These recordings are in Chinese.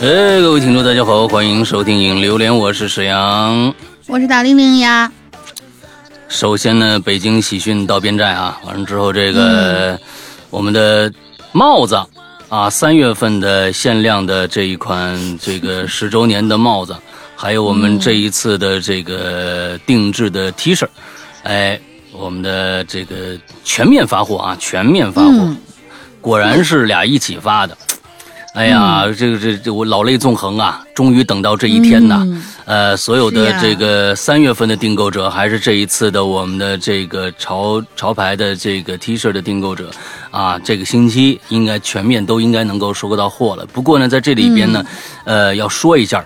哎，各位听众，大家好，欢迎收听《影榴莲》，我是沈阳，我是大玲玲呀。首先呢，北京喜讯到边寨啊，完了之后，这个我们的帽子啊，三月份的限量的这一款这个十周年的帽子，还有我们这一次的这个定制的 T 恤，哎，我们的这个全面发货啊，全面发货，果然是俩一起发的。哎呀，这个这这我老泪纵横啊！终于等到这一天呐！呃，所有的这个三月份的订购者，还是这一次的我们的这个潮潮牌的这个 T 恤的订购者，啊，这个星期应该全面都应该能够收购到货了。不过呢，在这里边呢，呃，要说一下。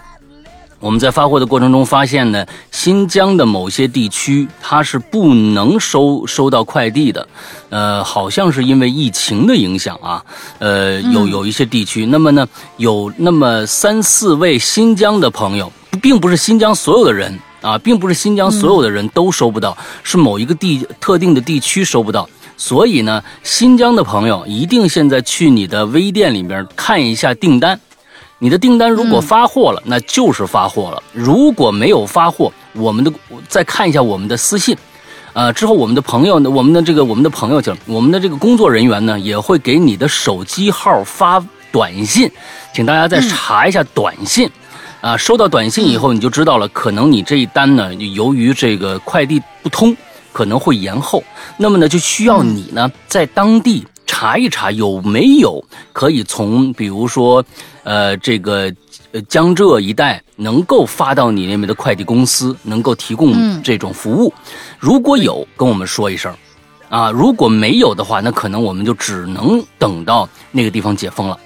我们在发货的过程中发现呢，新疆的某些地区它是不能收收到快递的，呃，好像是因为疫情的影响啊，呃，有有一些地区，那么呢，有那么三四位新疆的朋友，并不是新疆所有的人啊，并不是新疆所有的人都收不到，是某一个地特定的地区收不到，所以呢，新疆的朋友一定现在去你的微店里面看一下订单。你的订单如果发货了，那就是发货了；如果没有发货，我们的再看一下我们的私信，呃，之后我们的朋友呢，我们的这个我们的朋友就我们的这个工作人员呢，也会给你的手机号发短信，请大家再查一下短信，啊，收到短信以后你就知道了，可能你这一单呢，由于这个快递不通，可能会延后，那么呢，就需要你呢在当地。查一查有没有可以从，比如说，呃，这个呃江浙一带能够发到你那边的快递公司，能够提供这种服务。如果有，跟我们说一声，啊，如果没有的话，那可能我们就只能等到那个地方解封了。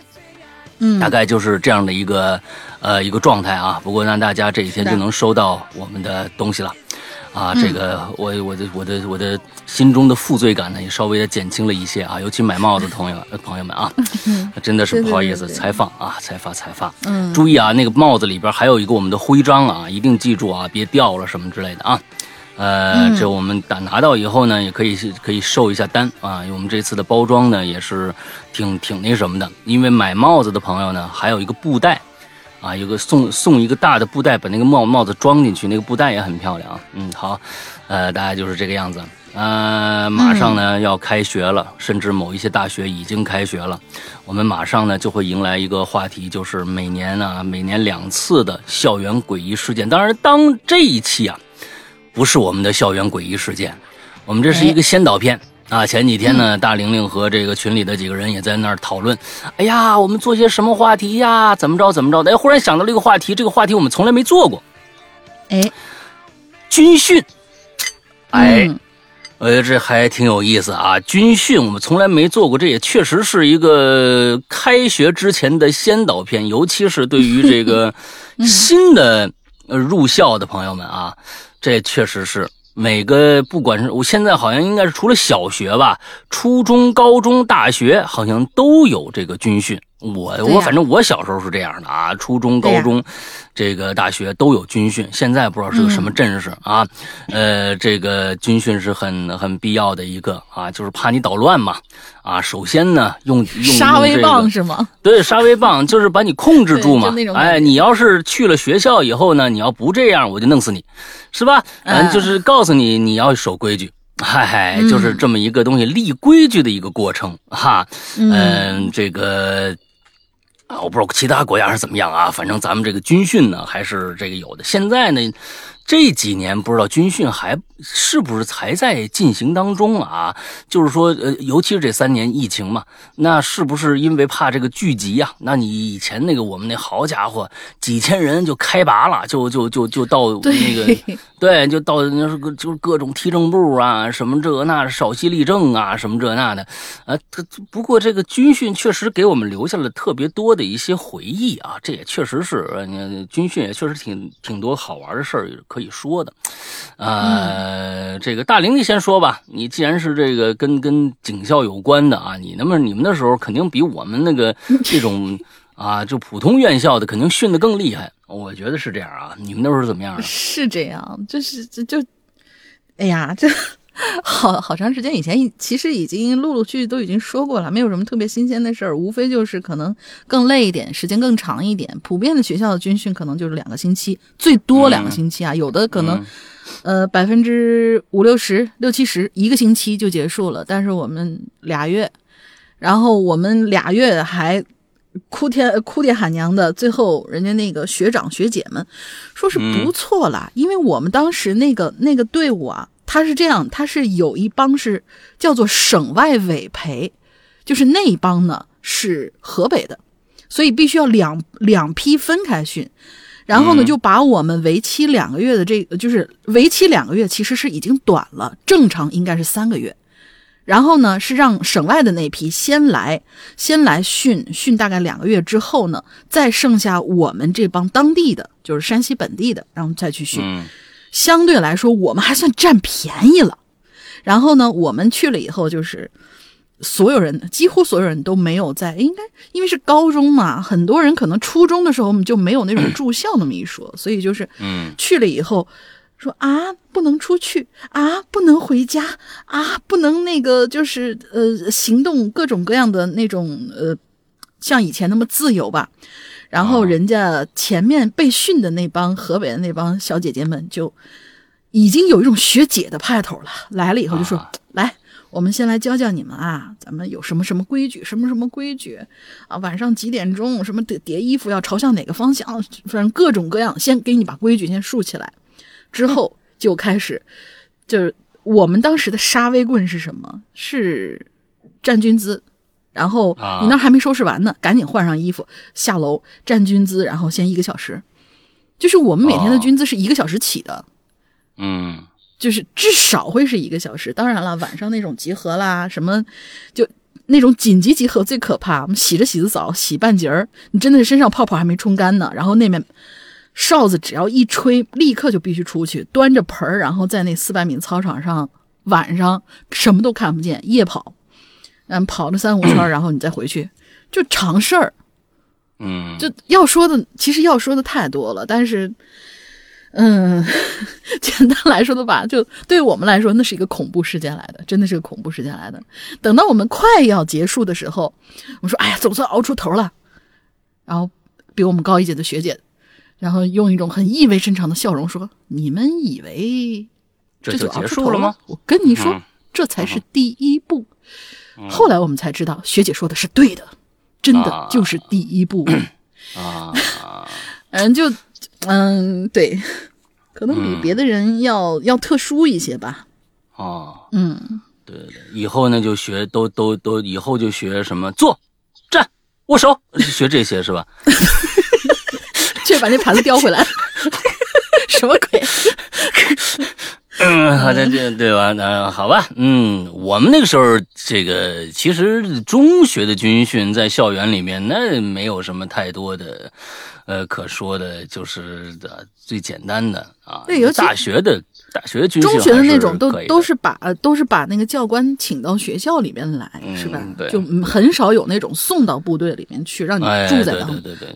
嗯，大概就是这样的一个呃一个状态啊。不过让大家这几天就能收到我们的东西了。啊，这个我我的我的我的心中的负罪感呢，也稍微的减轻了一些啊。尤其买帽子的朋友朋友们啊，真的是不好意思，才放啊，才发才发。嗯，注意啊，那个帽子里边还有一个我们的徽章啊，一定记住啊，别掉了什么之类的啊。呃，这我们打拿到以后呢，也可以可以收一下单啊。我们这次的包装呢，也是挺挺那什么的，因为买帽子的朋友呢，还有一个布袋。啊，有个送送一个大的布袋，把那个帽帽子装进去，那个布袋也很漂亮啊。嗯，好，呃，大概就是这个样子。呃，马上呢要开学了，甚至某一些大学已经开学了。我们马上呢就会迎来一个话题，就是每年啊，每年两次的校园诡异事件。当然，当这一期啊，不是我们的校园诡异事件，我们这是一个先导片。啊，前几天呢，大玲玲和这个群里的几个人也在那儿讨论。哎呀，我们做些什么话题呀？怎么着怎么着的？哎，忽然想到了一个话题，这个话题我们从来没做过。哎，军训。哎，我觉得这还挺有意思啊。军训我们从来没做过，这也确实是一个开学之前的先导片，尤其是对于这个 新的入校的朋友们啊，这确实是。每个不管是我现在好像应该是除了小学吧，初中、高中、大学好像都有这个军训。我我反正我小时候是这样的啊，初中、高中，这个大学都有军训。现在不知道是个什么阵势啊，呃，这个军训是很很必要的一个啊，就是怕你捣乱嘛啊。首先呢，用用沙威棒是吗？对，沙威棒就是把你控制住嘛。哎，你要是去了学校以后呢，你要不这样，我就弄死你，是吧？嗯，就是告诉你你要守规矩，嗨嗨，就是这么一个东西，立规矩的一个过程哈。嗯，这个。啊，我不知道其他国家是怎么样啊，反正咱们这个军训呢还是这个有的。现在呢。这几年不知道军训还是不是才在进行当中啊？就是说，呃，尤其是这三年疫情嘛，那是不是因为怕这个聚集呀？那你以前那个我们那好家伙，几千人就开拔了，就就就就到那个 对，就到那是个就是各种踢正步啊，什么这那少息立正啊，什么这那的啊。他不过这个军训确实给我们留下了特别多的一些回忆啊，这也确实是，你军训也确实挺挺多好玩的事儿。可以说的，呃，这个大玲，你先说吧。你既然是这个跟跟警校有关的啊，你那么你们那时候肯定比我们那个 这种啊，就普通院校的肯定训得更厉害。我觉得是这样啊。你们那时候怎么样？是这样，就是就就，哎呀，这好好长时间以前，其实已经陆陆续续都已经说过了，没有什么特别新鲜的事儿，无非就是可能更累一点，时间更长一点。普遍的学校的军训可能就是两个星期，最多两个星期啊，有的可能，呃，百分之五六十、六七十，一个星期就结束了。但是我们俩月，然后我们俩月还哭天哭爹喊娘的，最后人家那个学长学姐们说是不错啦，因为我们当时那个那个队伍啊。他是这样，他是有一帮是叫做省外委培，就是那一帮呢是河北的，所以必须要两两批分开训，然后呢就把我们为期两个月的这个就是为期两个月其实是已经短了，正常应该是三个月，然后呢是让省外的那批先来先来训训大概两个月之后呢，再剩下我们这帮当地的就是山西本地的，然后再去训。相对来说，我们还算占便宜了。然后呢，我们去了以后，就是所有人，几乎所有人都没有在，应该因为是高中嘛，很多人可能初中的时候我们就没有那种住校那么一说，所以就是，嗯，去了以后说啊，不能出去啊，不能回家啊，不能那个就是呃，行动各种各样的那种呃，像以前那么自由吧。然后人家前面被训的那帮河北的那帮小姐姐们就已经有一种学姐的派头了，来了以后就说：“来，我们先来教教你们啊，咱们有什么什么规矩，什么什么规矩啊，晚上几点钟，什么叠叠衣服要朝向哪个方向，反正各种各样，先给你把规矩先竖起来，之后就开始，就是我们当时的杀威棍是什么？是站军姿。”然后你那还没收拾完呢，赶紧换上衣服下楼站军姿，然后先一个小时。就是我们每天的军姿是一个小时起的，嗯，就是至少会是一个小时。当然了，晚上那种集合啦，什么就那种紧急集合最可怕。我们洗着洗着澡，洗半截儿，你真的是身上泡泡还没冲干呢。然后那面哨子只要一吹，立刻就必须出去，端着盆儿，然后在那四百米操场上，晚上什么都看不见，夜跑。嗯，跑了三五圈，然后你再回去，就常事儿。嗯，就要说的，其实要说的太多了。但是，嗯，简单来说的吧，就对我们来说，那是一个恐怖事件来的，真的是个恐怖事件来的。等到我们快要结束的时候，我说：“哎呀，总算熬出头了。”然后比我们高一届的学姐，然后用一种很意味深长的笑容说：“你们以为这就结束了吗？我跟你说，这才是第一步。”后来我们才知道，学姐说的是对的，真的就是第一步啊。嗯，就嗯，对，可能比别的人要要特殊一些吧。哦，嗯，对对对，以后呢就学都都都，以后就学什么坐、站、握手，学这些是吧？去把那盘子叼回来，什么鬼？嗯，好的，这对吧？那好吧，嗯，我们那个时候，这个其实中学的军训在校园里面，那没有什么太多的，呃，可说的，就是的最简单的啊。对，尤其大学的。大学军中学的那种都都是把都是把那个教官请到学校里面来，是吧？对就很少有那种送到部队里面去，让你住在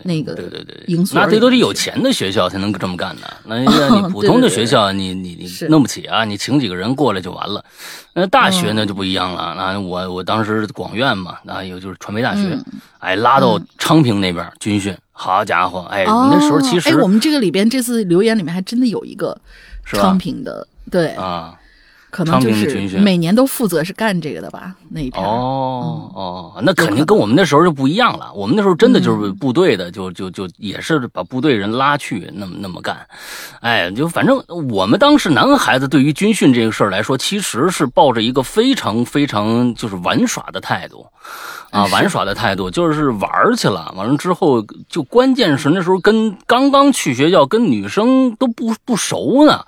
那个对对对营所。那这都得有钱的学校才能这么干的。那 你普通的学校，你你你弄不起啊！你请几个人过来就完了。那大学呢就不一样了。那我我当时广院嘛，那有就是传媒大学，哎，拉到昌平那边军训。好家伙，哎，那时候其实哎，我们这个里边这次留言里面还真的有一个。昌平的对。啊，可能就是每年都负责是干这个的吧那一片哦哦，那肯定跟我们那时候就不一样了。我们那时候真的就是部队的，就就就也是把部队人拉去那么那么干。哎，就反正我们当时男孩子对于军训这个事儿来说，其实是抱着一个非常非常就是玩耍的态度。啊，玩耍的态度就是玩去了，完了之后就关键是那时候跟刚刚去学校，跟女生都不不熟呢，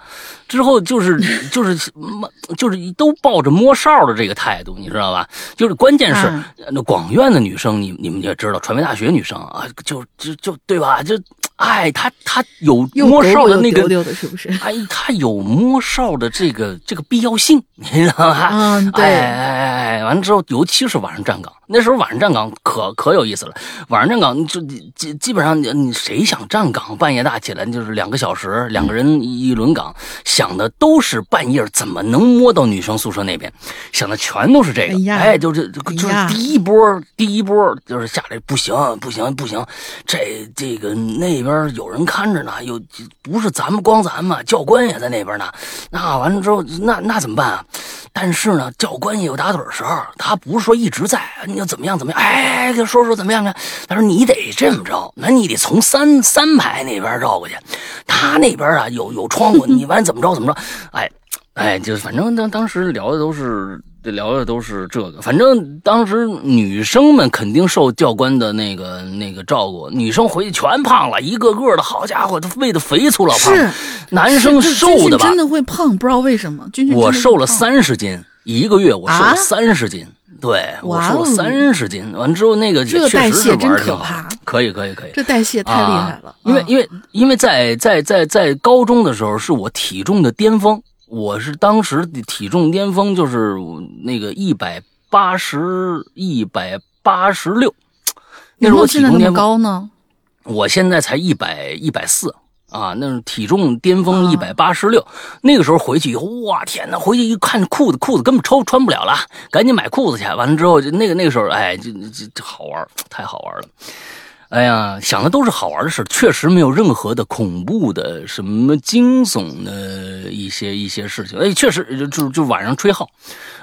之后就是就是 就是都抱着摸哨的这个态度，你知道吧？就是关键是那广院的女生，你你们也知道，传媒大学女生啊，就就就对吧？就哎，她她有摸哨的那个，是不是？哎，她有摸哨的这个这个必要性，你知道吧？嗯，对。哎哎哎，完了之后，尤其是晚上站岗。那时候晚上站岗可可有意思了，晚上站岗就基基本上你你谁想站岗，半夜大起来就是两个小时，两个人一轮岗，想的都是半夜怎么能摸到女生宿舍那边，想的全都是这个，哎哎，就是就是第一波第一波就是下来不行不行不行，这这个那边有人看着呢，有不是咱们光咱们教官也在那边呢，那完了之后那那怎么办啊？但是呢，教官也有打盹的时候，他不是说一直在，你要怎么样怎么样，哎，就说说怎么样啊？他说你得这么着，那你得从三三排那边绕过去，他那边啊有有窗户，你完怎么着怎么着，哎哎，就反正当当时聊的都是聊的都是这个，反正当时女生们肯定受教官的那个那个照顾，女生回去全胖了，一个个的好家伙，都喂的肥粗老胖，是男生瘦的吧真？的会胖，不知道为什么。我瘦了胖三十斤，一个月我瘦了啊三十斤，对我瘦了三十斤。完了之后，那个这确实是代谢真可怕，可以可以可以。这代谢太厉害了啊。因为啊因为因为在在在在高中的时候是我体重的巅峰，我是当时的体重巅峰就是那个一百八十一百八十六，那是我有没有现在那么体重巅峰。高呢？我现在才一百一百四啊，那是体重巅峰啊一百八十六。那个时候回去以后，哇天哪！回去一看裤子，裤子根本抽穿不了了，赶紧买裤子去。完了之后，就那个那个时候，哎，这这这好玩，太好玩了。哎呀，想的都是好玩的事，确实没有任何的恐怖的、什么惊悚的一些一些事情。哎，确实就就就晚上吹号，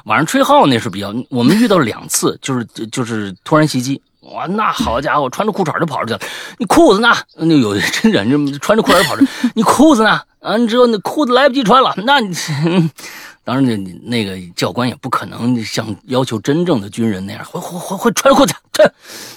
晚上吹号那是比较，我们遇到两次，就是就就是突然袭击。哇，那好家伙，穿着裤衩就跑出去了。你裤子呢？那有真人就穿着裤衩跑出去，你裤子呢？完之后那裤子来不及穿了，那你。当然，那那个教官也不可能像要求真正的军人那样，会会会会穿裤子穿，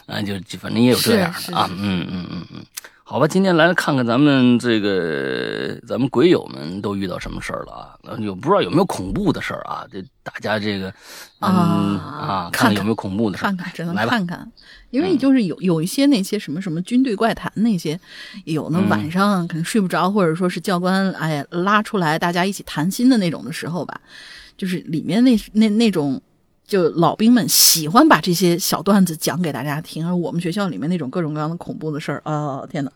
啊，就就反正也有这样的啊，嗯嗯嗯嗯，好吧，今天来看看咱们这个咱们鬼友们都遇到什么事儿了啊？有不知道有没有恐怖的事儿啊？这大家这个嗯啊，看看有没有恐怖的事儿，看看，只能来吧看看，因为就是有有一些那些什么什么军队怪谈那些，有呢嗯晚上可能睡不着，或者说是教官哎拉出来大家一起谈心的那种的时候吧，就是里面那那那种。就老兵们喜欢把这些小段子讲给大家听，而我们学校里面那种各种各样的恐怖的事儿啊，天哪，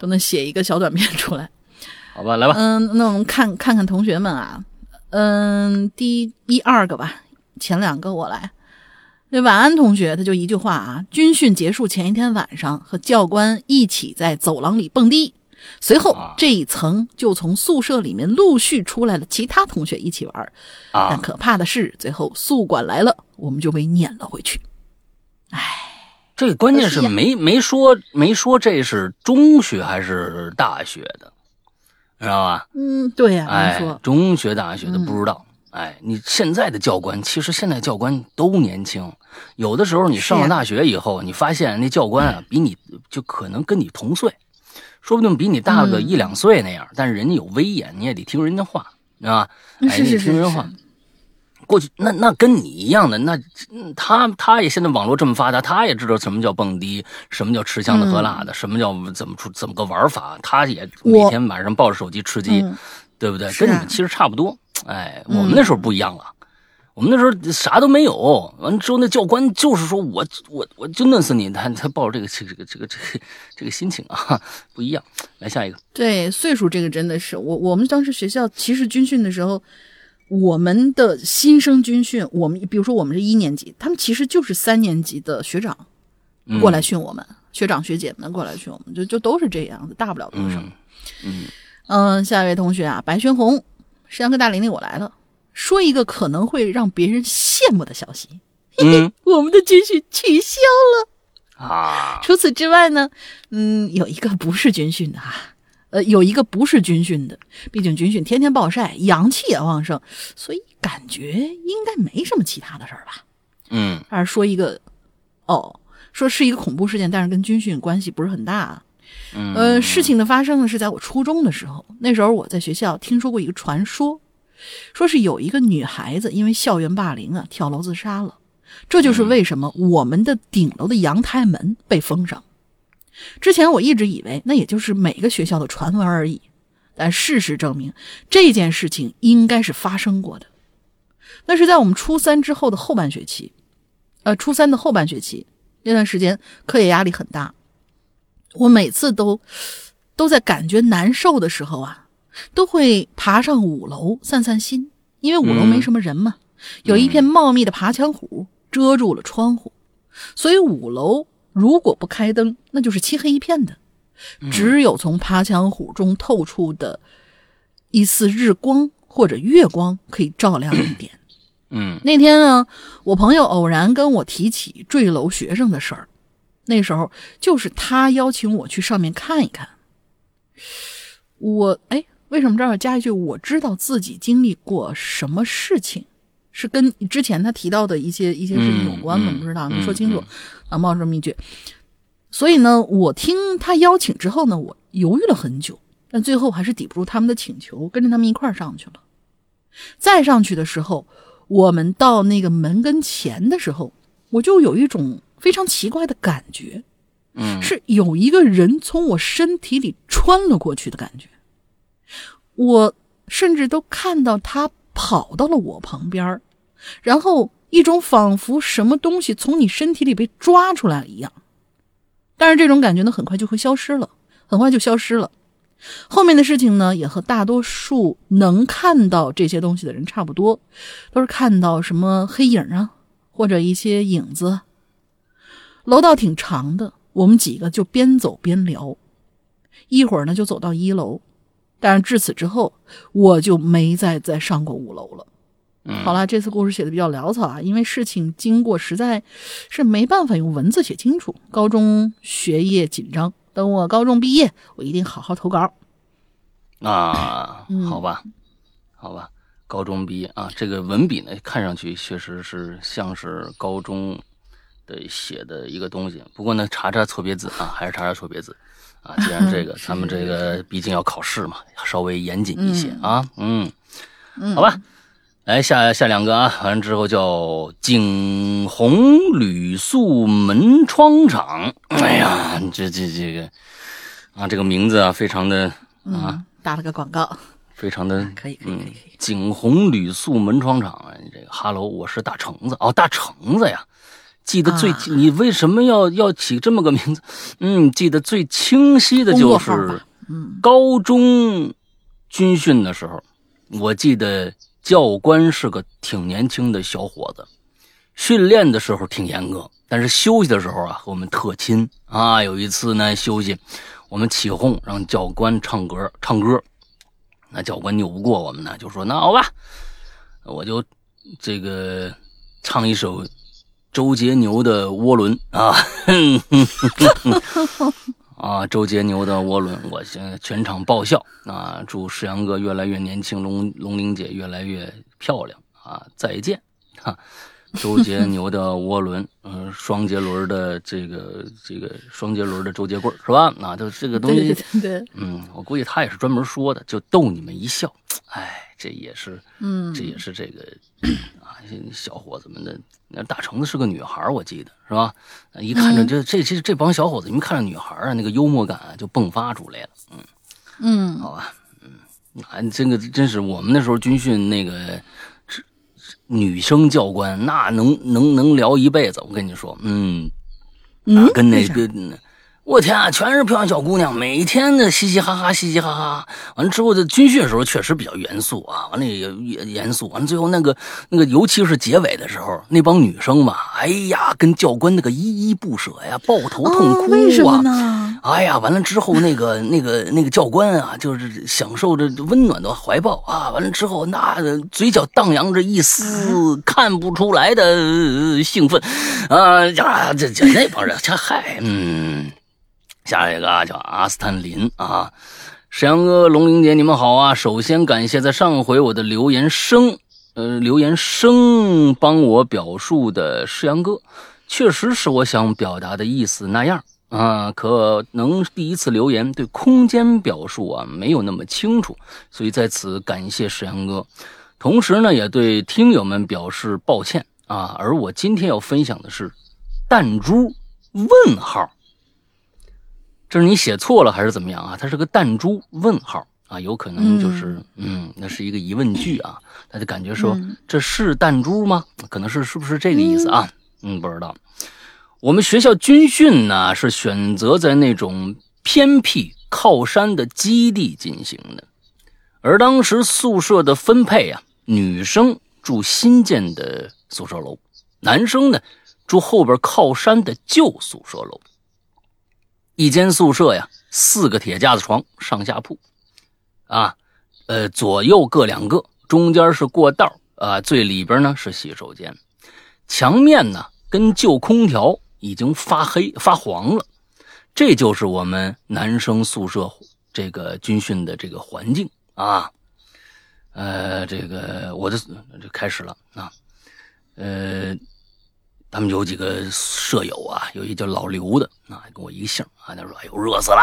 都能写一个小短片出来。好吧，来吧，嗯，那我们看看看同学们啊，嗯，第一一二个吧，前两个我来。这晚安同学，他就一句话啊，军训结束前一天晚上，和教官一起在走廊里蹦迪，随后啊。这一层就从宿舍里面陆续出来了其他同学一起玩，但啊，可怕的是，最后宿管来了，我们就被撵了回去。这个关键是没没说没说这是中学还是大学的，知道吧？嗯，对呀、哎没说，，中学、大学的不知道。哎，你现在的教官，其实现在教官都年轻，有的时候你上了大学以后，你发现那教官啊，比你就可能跟你同岁，说不定比你大个嗯一两岁那样，但是人家有威严，你也得听人家话，啊，哎，你得是是是是听人话。过去那那跟你一样的，那嗯他他也现在网络这么发达，他也知道什么叫蹦迪，什么叫吃香的喝辣的，什么叫怎么出怎么个玩法，他也每天晚上抱着手机吃鸡，嗯对不对？跟你们其实差不多。哎，我嗯们那时候不一样了，我们那时候啥都没有。完了之后，那教官就是说我我我就弄死你，他他抱着这个这个这个这个这个这个心情啊，不一样。来下一个，对，岁数这个真的是我，我们当时学校其实军训的时候，我们的新生军训，我们比如说我们是一年级，他们其实就是三年级的学长嗯过来训我们，学长学姐们过来训我们，就就都是这样子，大不了多少。嗯嗯嗯，下一位同学啊，白轩红，山羊哥大玲玲，我来了，说一个可能会让别人羡慕的消息，嗯 我们的军训取消了。啊，除此之外呢，嗯，有一个不是军训的哈、呃，有一个不是军训的，毕竟军训天天暴晒，阳气也旺盛，所以感觉应该没什么其他的事儿吧。嗯还是说一个，哦，说是一个恐怖事件，但是跟军训关系不是很大啊。嗯呃，事情的发生呢是在我初中的时候，那时候我在学校听说过一个传说，说是有一个女孩子因为校园霸凌啊跳楼自杀了，这就是为什么我们的顶楼的阳台门被封上。之前我一直以为那也就是每个学校的传闻而已，但事实证明这件事情应该是发生过的。那是在我们初三之后的后半学期，呃初三的后半学期那段时间，课业压力很大。我每次都都在感觉难受的时候啊，都会爬上五楼散散心，因为五楼没什么人嘛，有一片茂密的爬墙虎遮住了窗户，所以五楼如果不开灯，那就是漆黑一片的，只有从爬墙虎中透出的一丝日光或者月光可以照亮一点。嗯。那天呢，我朋友偶然跟我提起坠楼学生的事儿，那时候就是他邀请我去上面看一看。我哎，为什么这儿要加一句？我知道自己经历过什么事情，是跟之前他提到的一些一些事情有关吗？不知道，嗯你说清楚。啊，冒这么一句。所以呢，我听他邀请之后呢，我犹豫了很久，但最后还是抵不住他们的请求，跟着他们一块儿上去了。再上去的时候，我们到那个门跟前的时候，我就有一种非常奇怪的感觉，嗯是有一个人从我身体里穿了过去的感觉。我甚至都看到他跑到了我旁边儿然后一种仿佛什么东西从你身体里被抓出来了一样。但是这种感觉呢，很快就会消失了，很快就消失了。后面的事情呢，也和大多数能看到这些东西的人差不多，都是看到什么黑影啊，或者一些影子。楼道挺长的，我们几个就边走边聊，一会儿呢就走到一楼，但是至此之后，我就没再再上过五楼了。嗯好了，这次故事写的比较潦草啊，因为事情经过实在是没办法用文字写清楚。高中学业紧张，等我高中毕业，我一定好好投稿。啊，嗯好吧，好吧，高中毕业啊，这个文笔呢，看上去确实是像是高中的写的一个东西。不过呢，查查错别字啊，还是查查错别字啊。既然这个咱们这个毕竟要考试嘛，稍微严谨一些啊。嗯，嗯，好吧，来下下两个啊，完了之后叫景洪铝塑门窗厂。哎呀，这这这个啊，这个名字啊，非常的啊。嗯，打了个广告，非常的 可以可以嗯可以景洪铝塑门窗厂啊，这个哈喽，我是大橙子哦，大橙子呀，记得最、啊你为什么要要起这么个名字？嗯，记得最清晰的就是高中军训的时候，我记得教官是个挺年轻的小伙子，训练的时候挺严格，但是休息的时候啊，和我们特亲啊。有一次呢，休息，我们起哄让教官唱歌，唱歌，那教官拗不过我们呢，就说那好吧，我就这个唱一首周杰牛的《涡轮》啊，哼哼哼哼啊，周杰牛的《涡轮》，我现在全场爆笑啊！祝世阳哥越来越年轻，龙龙玲姐越来越漂亮啊！再见，哈、周杰牛的涡轮，嗯、双节轮的这个这个双节轮的周杰棍是吧？啊，就这个东西，对对对对，嗯，我估计他也是专门说的，就逗你们一笑。哎，这也是，嗯，这也是这个啊，小伙子们的。那大橙子是个女孩，我记得是吧？啊一看着嗯这这这这帮小伙子，一看着女孩啊，那个幽默感啊就迸发出来了。嗯，嗯好吧，嗯，啊，这个真是我们那时候军训那个女生教官，那能能能聊一辈子。我跟你说，嗯，嗯啊，跟那为啥边，我天啊，全是漂亮小姑娘，每天的嘻嘻哈哈，嘻嘻哈哈。完了之后，这军训的时候确实比较严肃啊，完了也也严肃。完了最后那个那个，尤其是结尾的时候，那帮女生嘛，哎呀，跟教官那个依依不舍呀，抱头痛哭啊。哦为什么呢？哎呀，完了之后，那个、那个、那个教官啊，就是享受着温暖的怀抱啊。完了之后，那嘴角荡漾着一丝看不出来的呃兴奋，啊呀，这这那帮人，这嗨，嗯，下一个啊，叫阿斯坦林啊，沈阳哥、龙玲姐，你们好啊！首先感谢在上回我的留言声，呃，留言声帮我表述的世阳哥，确实是我想表达的意思那样。啊，可能第一次留言对空间表述啊没有那么清楚，所以在此感谢石阳哥，同时呢也对听友们表示抱歉啊。而我今天要分享的是弹珠问号，这是你写错了还是怎么样啊？它是个弹珠问号啊，有可能就是嗯那是一个疑问句啊，他就感觉说、嗯这是弹珠吗？可能是是不是这个意思啊？嗯，不知道。我们学校军训呢，是选择在那种偏僻靠山的基地进行的，而当时宿舍的分配啊，女生住新建的宿舍楼，男生呢住后边靠山的旧宿舍楼。一间宿舍呀，四个铁架子床，上下铺，啊，呃，左右各两个，中间是过道啊，最里边呢是洗手间，墙面呢跟旧空调。已经发黑发黄了，这就是我们男生宿舍这个军训的这个环境啊。呃，这个我的就开始了啊。呃，他们有几个舍友啊，有一叫老刘的啊，跟我一个姓啊。他说：“哎呦，热死了，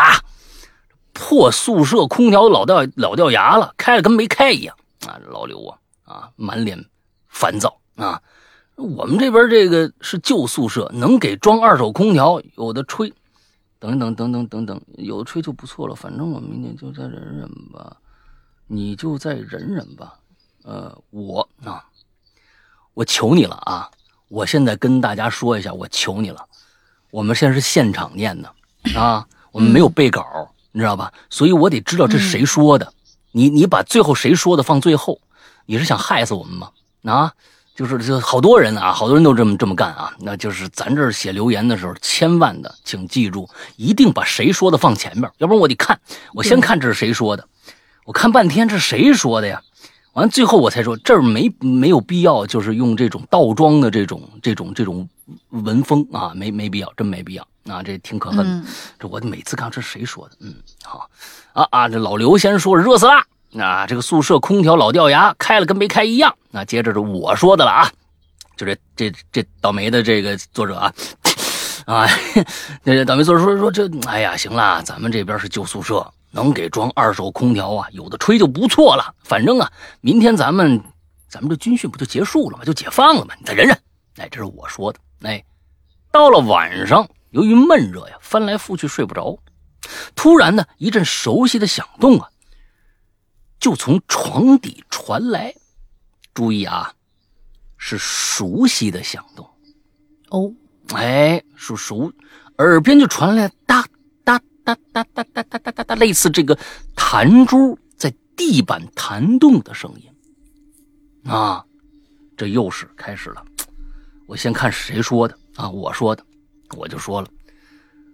破宿舍空调老掉老掉牙了，开了跟没开一样啊。”老刘啊啊，满脸烦躁啊。我们这边这个是旧宿舍，能给装二手空调，有的吹，等等等等等等，有的吹就不错了。反正我明天就再忍忍吧，你就再忍忍吧。呃，我啊，我求你了啊！我现在跟大家说一下，我求你了。我们现在是现场念的啊，我们没有背稿，你知道吧？所以我得知道这是谁说的。你你把最后谁说的放最后，你是想害死我们吗？啊？就是就好多人啊，好多人都这么这么干啊。那就是咱这儿写留言的时候，千万的，请记住，一定把谁说的放前面，要不然我得看，我先看这是谁说的，我看半天这是谁说的呀？完最后我才说这儿没没有必要，就是用这种倒装的这种这种这种文风啊，没没必要，真没必要。啊，这挺可恨。这我每次看这是谁说的，嗯，好。啊啊，这老刘先说热死了。啊，这个宿舍空调老掉牙，开了跟没开一样。那接着是我说的了啊，就这这这倒霉的这个作者啊，啊，那倒霉作者说说这，哎呀，行了，咱们这边是旧宿舍，能给装二手空调啊，有的吹就不错了。反正啊，明天咱们咱们这军训不就结束了吗？就解放了吗？你再忍忍。哎，这是我说的。哎，到了晚上，由于闷热呀，翻来覆去睡不着，突然呢，一阵熟悉的响动啊。就从床底传来，注意啊，是熟悉的响动哦，哎，是熟，耳边就传来哒类似这个弹珠在地板弹动的声音啊，这又是开始了。我先看谁说的啊，我说的，我就说了，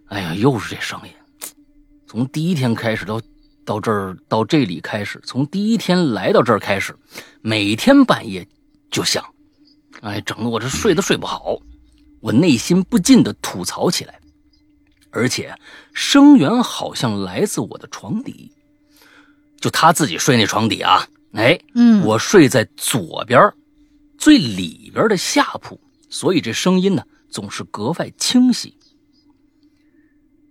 哎呀，又是这声音，从第一天开始到。到这儿，到这里开始，从第一天来到这儿开始，每天半夜就响，哎，整得我这睡都睡不好。我内心不禁的吐槽起来，而且声源好像来自我的床底，就他自己睡那床底啊，哎，嗯，我睡在左边最里边的下铺，所以这声音呢总是格外清晰。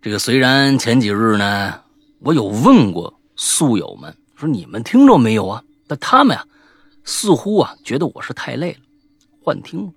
这个虽然前几日呢。我有问过宿友们，说你们听着没有啊？但他们呀，似乎啊觉得我是太累了，幻听了。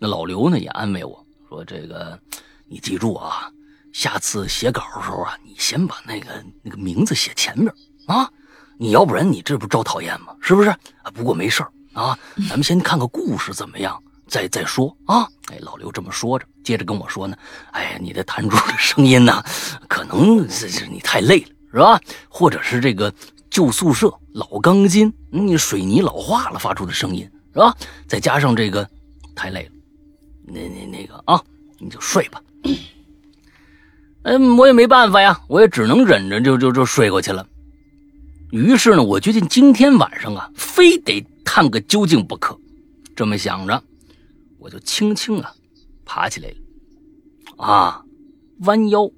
那老刘呢也安慰我说：“这个你记住啊，下次写稿的时候啊，你先把那个那个名字写前面啊，你要不然你这不招讨厌吗？是不是？啊，不过没事啊，咱们先看个故事怎么样？再再说啊。”哎，老刘这么说着，接着跟我说呢：“哎呀，你的弹珠的声音呢，可能是是你太累了，是吧？或者是这个旧宿舍老钢筋，你水泥老化了发出的声音，是吧？再加上这个太累了，那那那个啊，你就睡吧。嗯，我也没办法呀，我也只能忍着，就就就睡过去了。于是呢，我决定今天晚上啊，非得探个究竟不可。这么想着。我就轻轻啊，爬起来了，啊，弯腰，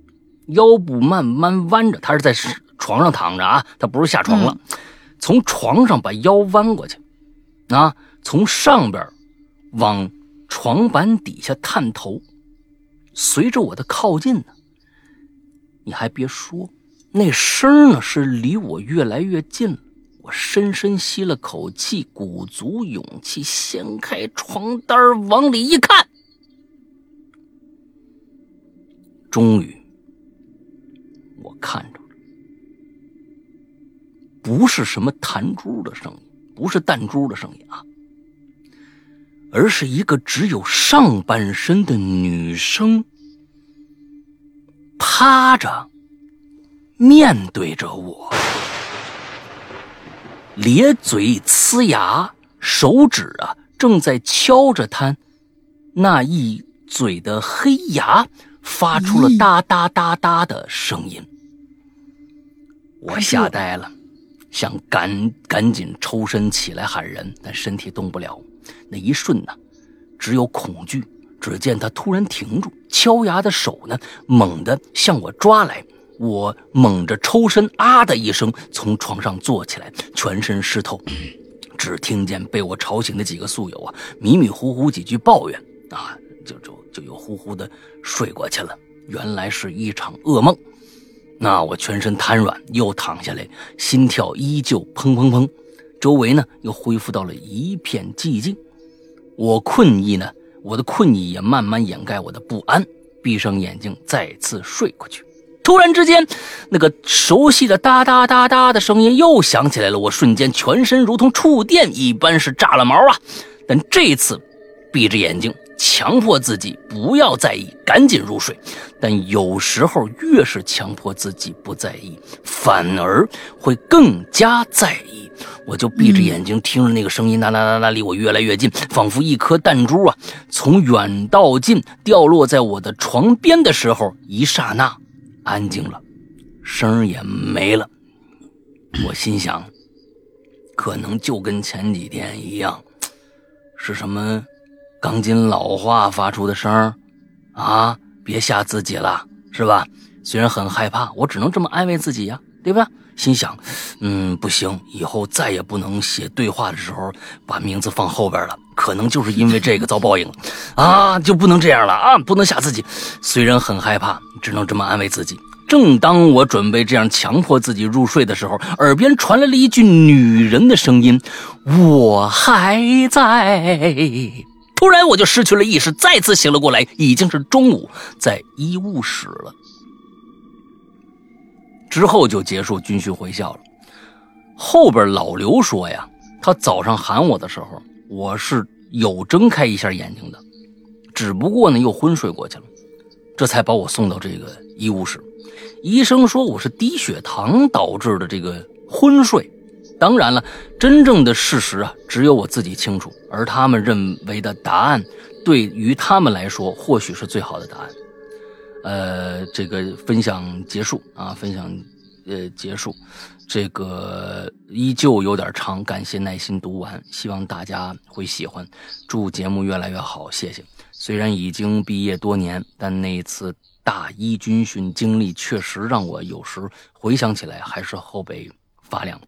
腰部慢慢弯着，他是在床上躺着啊，他不是下床了，从床上把腰弯过去，啊，从上边往床板底下探头，随着我的靠近呢，你还别说，那声呢是离我越来越近了。我深深吸了口气，鼓足勇气，掀开床单往里一看，终于，我看着了，不是什么弹珠的声音，不是弹珠的声音啊，而是一个只有上半身的女生，趴着，面对着我，咧嘴呲牙，手指啊正在敲着他那一嘴的黑牙，发出了哒哒哒哒的声音。我吓呆了，想赶赶紧抽身起来喊人，但身体动不了。那一瞬呢，只有恐惧。只见他突然停住，敲牙的手呢，猛地向我抓来。我猛着抽身，啊的一声从床上坐起来，全身湿透。只听见被我吵醒的几个宿友啊，迷迷糊糊几句抱怨啊，就就就又呼呼的睡过去了。原来是一场噩梦。那我全身瘫软，又躺下来，心跳依旧砰砰砰，周围呢又恢复到了一片寂静。我困意呢，我的困意也慢慢掩盖我的不安，闭上眼睛再次睡过去。突然之间，那个熟悉的哒哒哒哒的声音又响起来了，我瞬间全身如同触电一般是炸了毛啊！但这次，闭着眼睛。强迫自己不要在意，赶紧入睡。但有时候越是强迫自己不在意，反而会更加在意。我就闭着眼睛听着那个声音，哒哒哒哒，离我越来越近，仿佛一颗弹珠啊，从远到近掉落在我的床边的时候，一刹那安静了，声也没了。我心想，可能就跟前几天一样，是什么？钢筋老化发出的声儿，啊，别吓自己了，是吧？虽然很害怕，我只能这么安慰自己呀，对吧？心想，嗯，不行，以后再也不能写对话的时候把名字放后边了，可能就是因为这个遭报应，啊，就不能这样了啊，不能吓自己。虽然很害怕，只能这么安慰自己。正当我准备这样强迫自己入睡的时候，耳边传来了一句女人的声音：“我还在。”突然，我就失去了意识，再次醒了过来，已经是中午，在医务室了。之后就结束军训回校了。后边老刘说呀，他早上喊我的时候，我是有睁开一下眼睛的，只不过呢又昏睡过去了，这才把我送到这个医务室。医生说我是低血糖导致的这个昏睡。当然了，真正的事实啊，只有我自己清楚。而他们认为的答案，对于他们来说，或许是最好的答案。呃，这个分享结束啊，分享呃结束，这个依旧有点长，感谢耐心读完，希望大家会喜欢。祝节目越来越好，谢谢。虽然已经毕业多年，但那次大一军训经历确实让我有时回想起来还是后背发凉。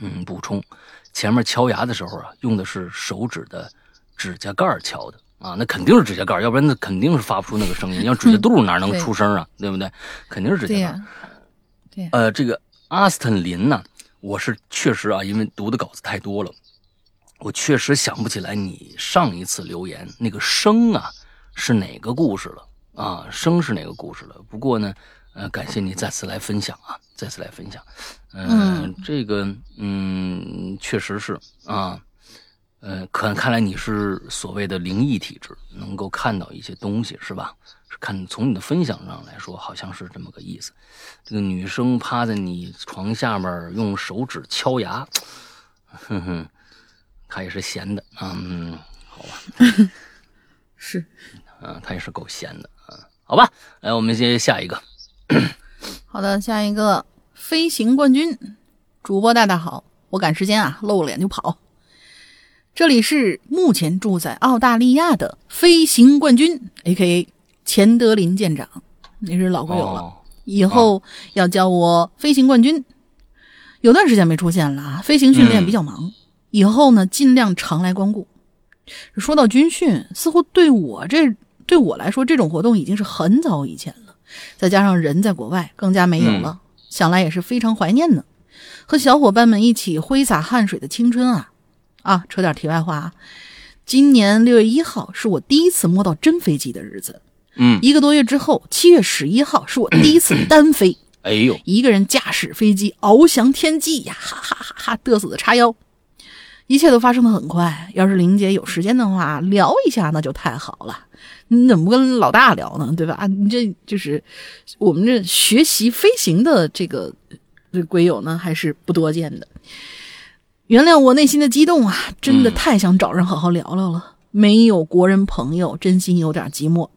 嗯，补充，前面敲牙的时候啊，用的是手指的指甲盖敲的啊，那肯定是指甲盖，要不然那肯定是发不出那个声音。要指甲肚哪能出声啊？对不对？肯定是指甲盖。对，呃，这个阿斯顿林呢，我是确实啊，因为读的稿子太多了，我确实想不起来你上一次留言那个声啊是哪个故事了啊，声是哪个故事了？不过呢。呃，感谢你再次来分享啊，再次来分享。嗯，这个，嗯，确实是啊。呃，可看来你是所谓的灵异体质，能够看到一些东西，是吧？看从你的分享上来说，好像是这么个意思。这个女生趴在你床下面，用手指敲牙，哼哼，她也是闲的啊。嗯，好吧。是，嗯，她也是够闲的啊。好吧，来，我们接下一个。好的，下一个飞行冠军主播大大好，我赶时间啊，露脸就跑。这里是目前住在澳大利亚的飞行冠军，A.K.A. 钱德林舰长，你是老朋友了，以后要叫我飞行冠军。有段时间没出现了，飞行训练比较忙，以后呢尽量常来光顾。说到军训，似乎对我这对我来说，这种活动已经是很早以前了。再加上人在国外，更加没有了，想来也是非常怀念呢。和小伙伴们一起挥洒汗水的青春啊！啊，扯点题外话啊，今年六月一号是我第一次摸到真飞机的日子。嗯，一个多月之后，七月十一号是我第一次单飞。哎呦，一个人驾驶飞机翱翔天际呀，哈哈哈哈，嘚瑟的叉腰。一切都发生的很快。要是林姐有时间的话，聊一下那就太好了。你怎么不跟老大聊呢？对吧？啊，你这就是我们这学习飞行的这个这鬼友呢，还是不多见的。原谅我内心的激动啊，真的太想找人好好聊聊了。没有国人朋友，真心有点寂寞。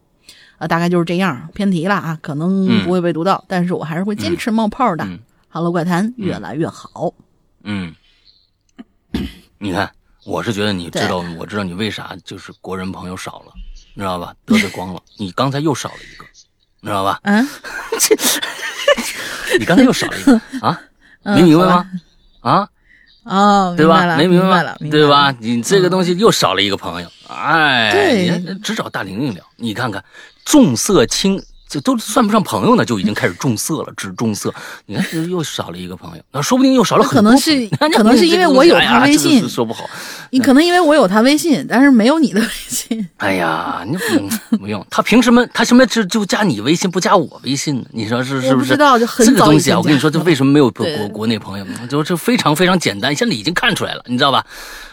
啊，大概就是这样，偏题了啊，可能不会被读到，但是我还是会坚持冒泡的。Hello，怪谈越来越好。嗯，你看，我是觉得你知道，我知道你为啥就是国人朋友少了，你知道吧？得罪光了，你刚才又少了一个，你知道吧？嗯，你刚才又少了一个 啊？没明白吗？啊？哦，对吧？没明白了，对吧？你这个东西又少了一个朋友，哎，你，只找大玲玲聊，你看看，重色轻。这都算不上朋友呢，就已经开始重色了，只重色。你看，又少了一个朋友，那说不定又少了很多。可能是，可能是因为我有他微信，说不好。你可能因为我有他微信，但是没有你的微信。哎呀，你不不用，他凭什么？他什么就就加你微信，不加我微信呢？你说是是不是？不知道，就很这个东西啊。我跟你说，这为什么没有国国内朋友？就这非常非常简单，现在已经看出来了，你知道吧？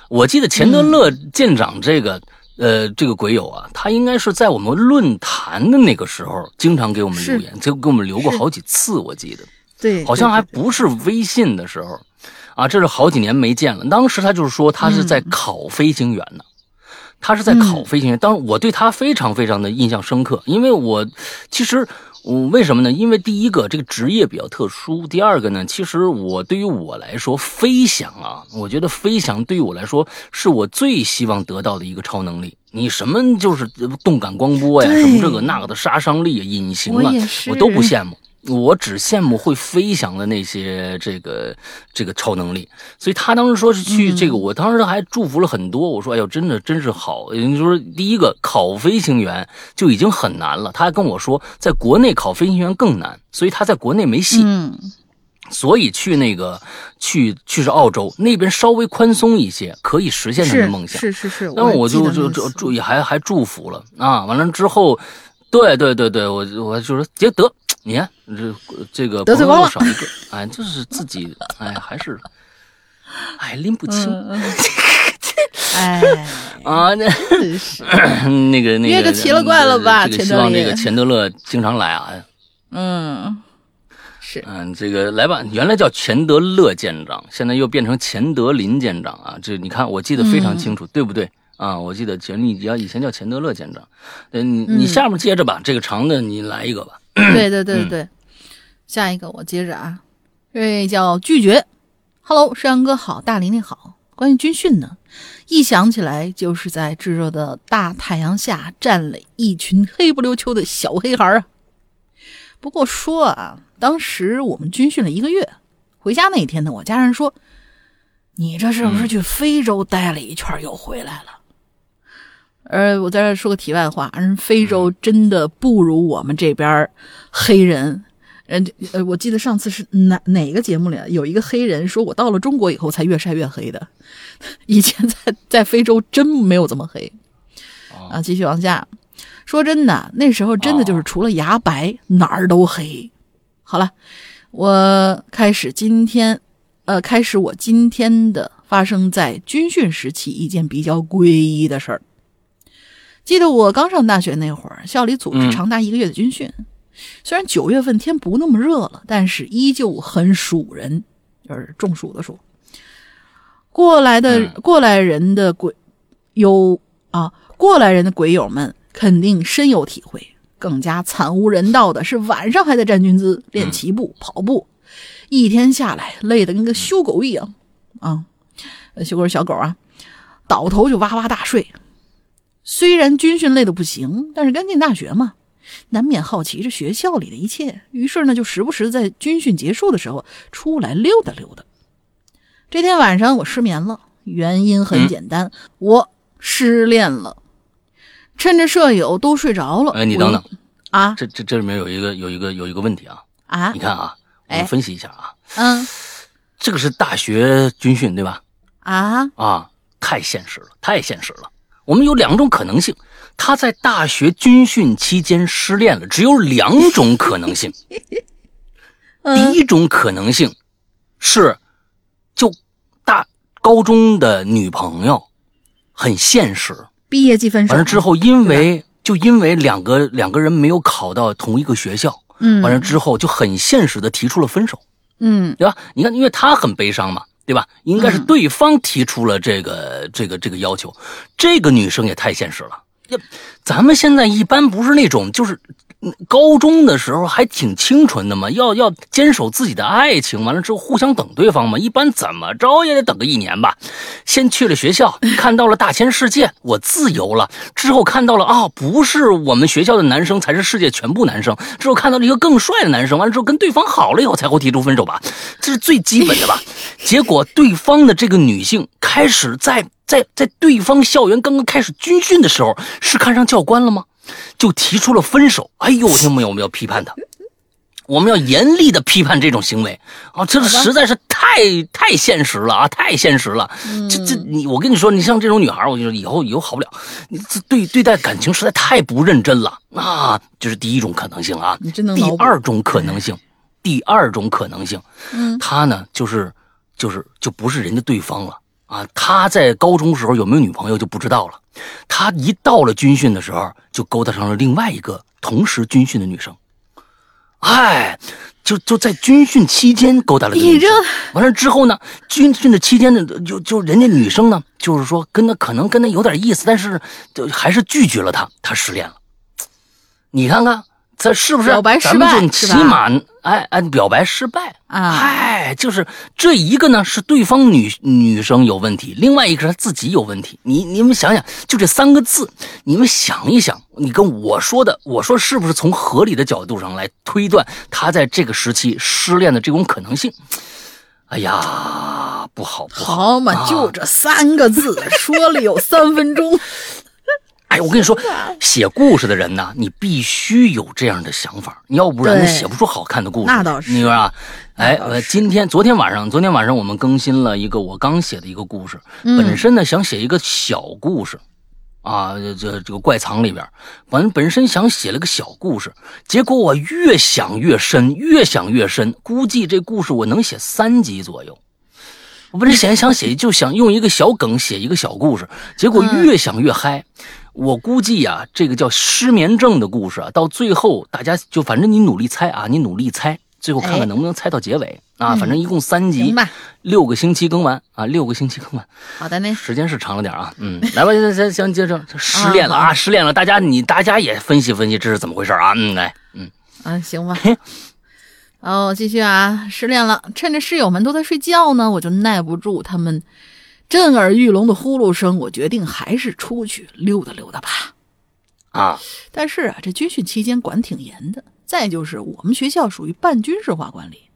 我记得钱德勒舰长这个。呃，这个鬼友啊，他应该是在我们论坛的那个时候，经常给我们留言，就给我们留过好几次，我记得，对，好像还不是微信的时候，啊，这是好几年没见了。当时他就是说他是在考飞行员呢，他是在考飞行员。当我对他非常非常的印象深刻，因为我其实。我为什么呢？因为第一个，这个职业比较特殊；第二个呢，其实我对于我来说，飞翔啊，我觉得飞翔对于我来说是我最希望得到的一个超能力。你什么就是动感光波呀，什么这个那个的杀伤力、隐形啊，我都不羡慕。我只羡慕会飞翔的那些这个这个超能力，所以他当时说是去这个，我当时还祝福了很多。我说：“哎呦，真的真是好。”也就是说，第一个考飞行员就已经很难了，他还跟我说，在国内考飞行员更难，所以他在国内没戏。嗯，所以去那个去去是澳洲那边稍微宽松一些，可以实现他的梦想。是是是，那我就就就祝也还还祝福了啊！完了之后，对对对对，我我就说杰德。你看，这这个朋友少一个，哎，就是自己，哎，还是，哎，拎不清。哎，啊，那那个 那个，约个奇了怪了吧？这个希望那个钱德勒经常来啊。嗯，是，嗯，这个来吧，原来叫钱德勒舰长，现在又变成钱德林舰长啊。这你看，我记得非常清楚，对不对？啊，我记得前你要以前叫钱德勒舰长。嗯，你下面接着吧，这个长的你来一个吧。对对对 对，下一个我接着啊，这位叫拒绝。Hello，山羊哥好，大玲玲好。关于军训呢，一想起来就是在炙热的大太阳下站了一群黑不溜秋的小黑孩啊。不过说啊，当时我们军训了一个月，回家那一天呢，我家人说：“你这是不是去非洲待了一圈又回来了？”呃，我在这说个题外话，人非洲真的不如我们这边黑人。呃呃，我记得上次是哪哪个节目里有一个黑人说，我到了中国以后才越晒越黑的，以前在在非洲真没有这么黑。啊，继续往下说，真的那时候真的就是除了牙白哪儿都黑。好了，我开始今天，呃，开始我今天的发生在军训时期一件比较诡异的事儿。记得我刚上大学那会儿，校里组织长达一个月的军训。虽然九月份天不那么热了，但是依旧很暑人，就是中暑的暑。过来的过来人的鬼有啊，过来人的鬼友们肯定深有体会。更加惨无人道的是，晚上还在站军姿、练骑步、跑步，一天下来累得跟个修狗一样啊！修狗是小狗啊，倒头就哇哇大睡。虽然军训累得不行，但是刚进大学嘛，难免好奇这学校里的一切。于是呢，就时不时在军训结束的时候出来溜达溜达。这天晚上我失眠了，原因很简单，我失恋了。趁着舍友都睡着了，哎，你等等啊，这这这里面有一个有一个有一个问题啊啊，你看啊，我们分析一下啊，嗯，这个是大学军训对吧？啊啊，太现实了，太现实了。我们有两种可能性，他在大学军训期间失恋了，只有两种可能性。第一种可能性是，就大高中的女朋友，很现实。毕业即分手。完了之后，因为就因为两个两个人没有考到同一个学校，嗯，完了之后就很现实的提出了分手，嗯。对吧？你看，因为他很悲伤嘛，对吧？应该是嗯对方提出了这个、这个这个要求，这个女生也太现实了。呀，咱们现在一般不是那种就是。嗯高中的时候还挺清纯的嘛，要要坚守自己的爱情，完了之后互相等对方嘛，一般怎么着也得等个一年吧。先去了学校，看到了大千世界，我自由了。之后看到了啊、不是我们学校的男生才是世界全部男生。之后看到了一个更帅的男生，完了之后跟对方好了以后才会提出分手吧，这是最基本的吧。结果对方的这个女性开始在在在对方校园刚刚开始军训的时候，是看上教官了吗？就提出了分手。哎呦，我们要我们要批判他。我们要严厉的批判这种行为啊！这实在是太太现实了啊，太现实了。这这你，我跟你说，你像这种女孩，我跟你说，以后以后好不了。你这对对待感情实在太不认真了啊！这是第一种可能性啊。你真能第二种可能性，第二种可能性，嗯他呢就是就是就不是人家对方了啊。他在高中时候有没有女朋友就不知道了。他一到了军训的时候，就勾搭上了另外一个同时军训的女生。哎，就就在军训期间勾搭了一个你女生这完了之后呢，军训的期间呢，就就人家女生呢，就是说跟他可能跟他有点意思，但是就还是拒绝了他，他失恋了。你看看，这是不是表白失咱们败就起码哎哎，表白失败啊哎，就是这一个呢是对方女女生有问题，另外一个是他自己有问题。你你们想想，就这三个字，你们想一想，你跟我说的，我说是不是从合理的角度上来推断他在这个时期失恋的这种可能性？哎呀，不好不好，好嘛，就这三个字，说了有三分钟。哎，我跟你说，写故事的人呢，你必须有这样的想法，要不然你写不出好看的故事。那倒是你说啊？哎，呃，今天、昨天晚上，昨天晚上我们更新了一个我刚写的一个故事，嗯本身呢想写一个小故事。啊，这这个怪藏里边，本本身想写了个小故事，结果我越想越深，越想越深，估计这故事我能写三集左右。我本来想想写，就想用一个小梗写一个小故事，结果越想越嗨。我估计呀、这个叫失眠症的故事啊，到最后大家就反正你努力猜啊，你努力猜，最后看哎看能不能猜到结尾、啊。嗯反正一共三集六个星期更完啊，六个星期更完，好的呢。时间是长了点啊。嗯，来吧，先先先，接着 失恋了啊，失恋了，大家你大家也分析分析这是怎么回事啊？嗯，来，嗯嗯，行吧。哦，继续啊，失恋了，趁着室友们都在睡觉呢，我就耐不住他们震耳欲聋的呼噜声，我决定还是出去溜达溜达吧。啊，但是啊，这军训期间管挺严的，再就是我们学校属于半军事化管理，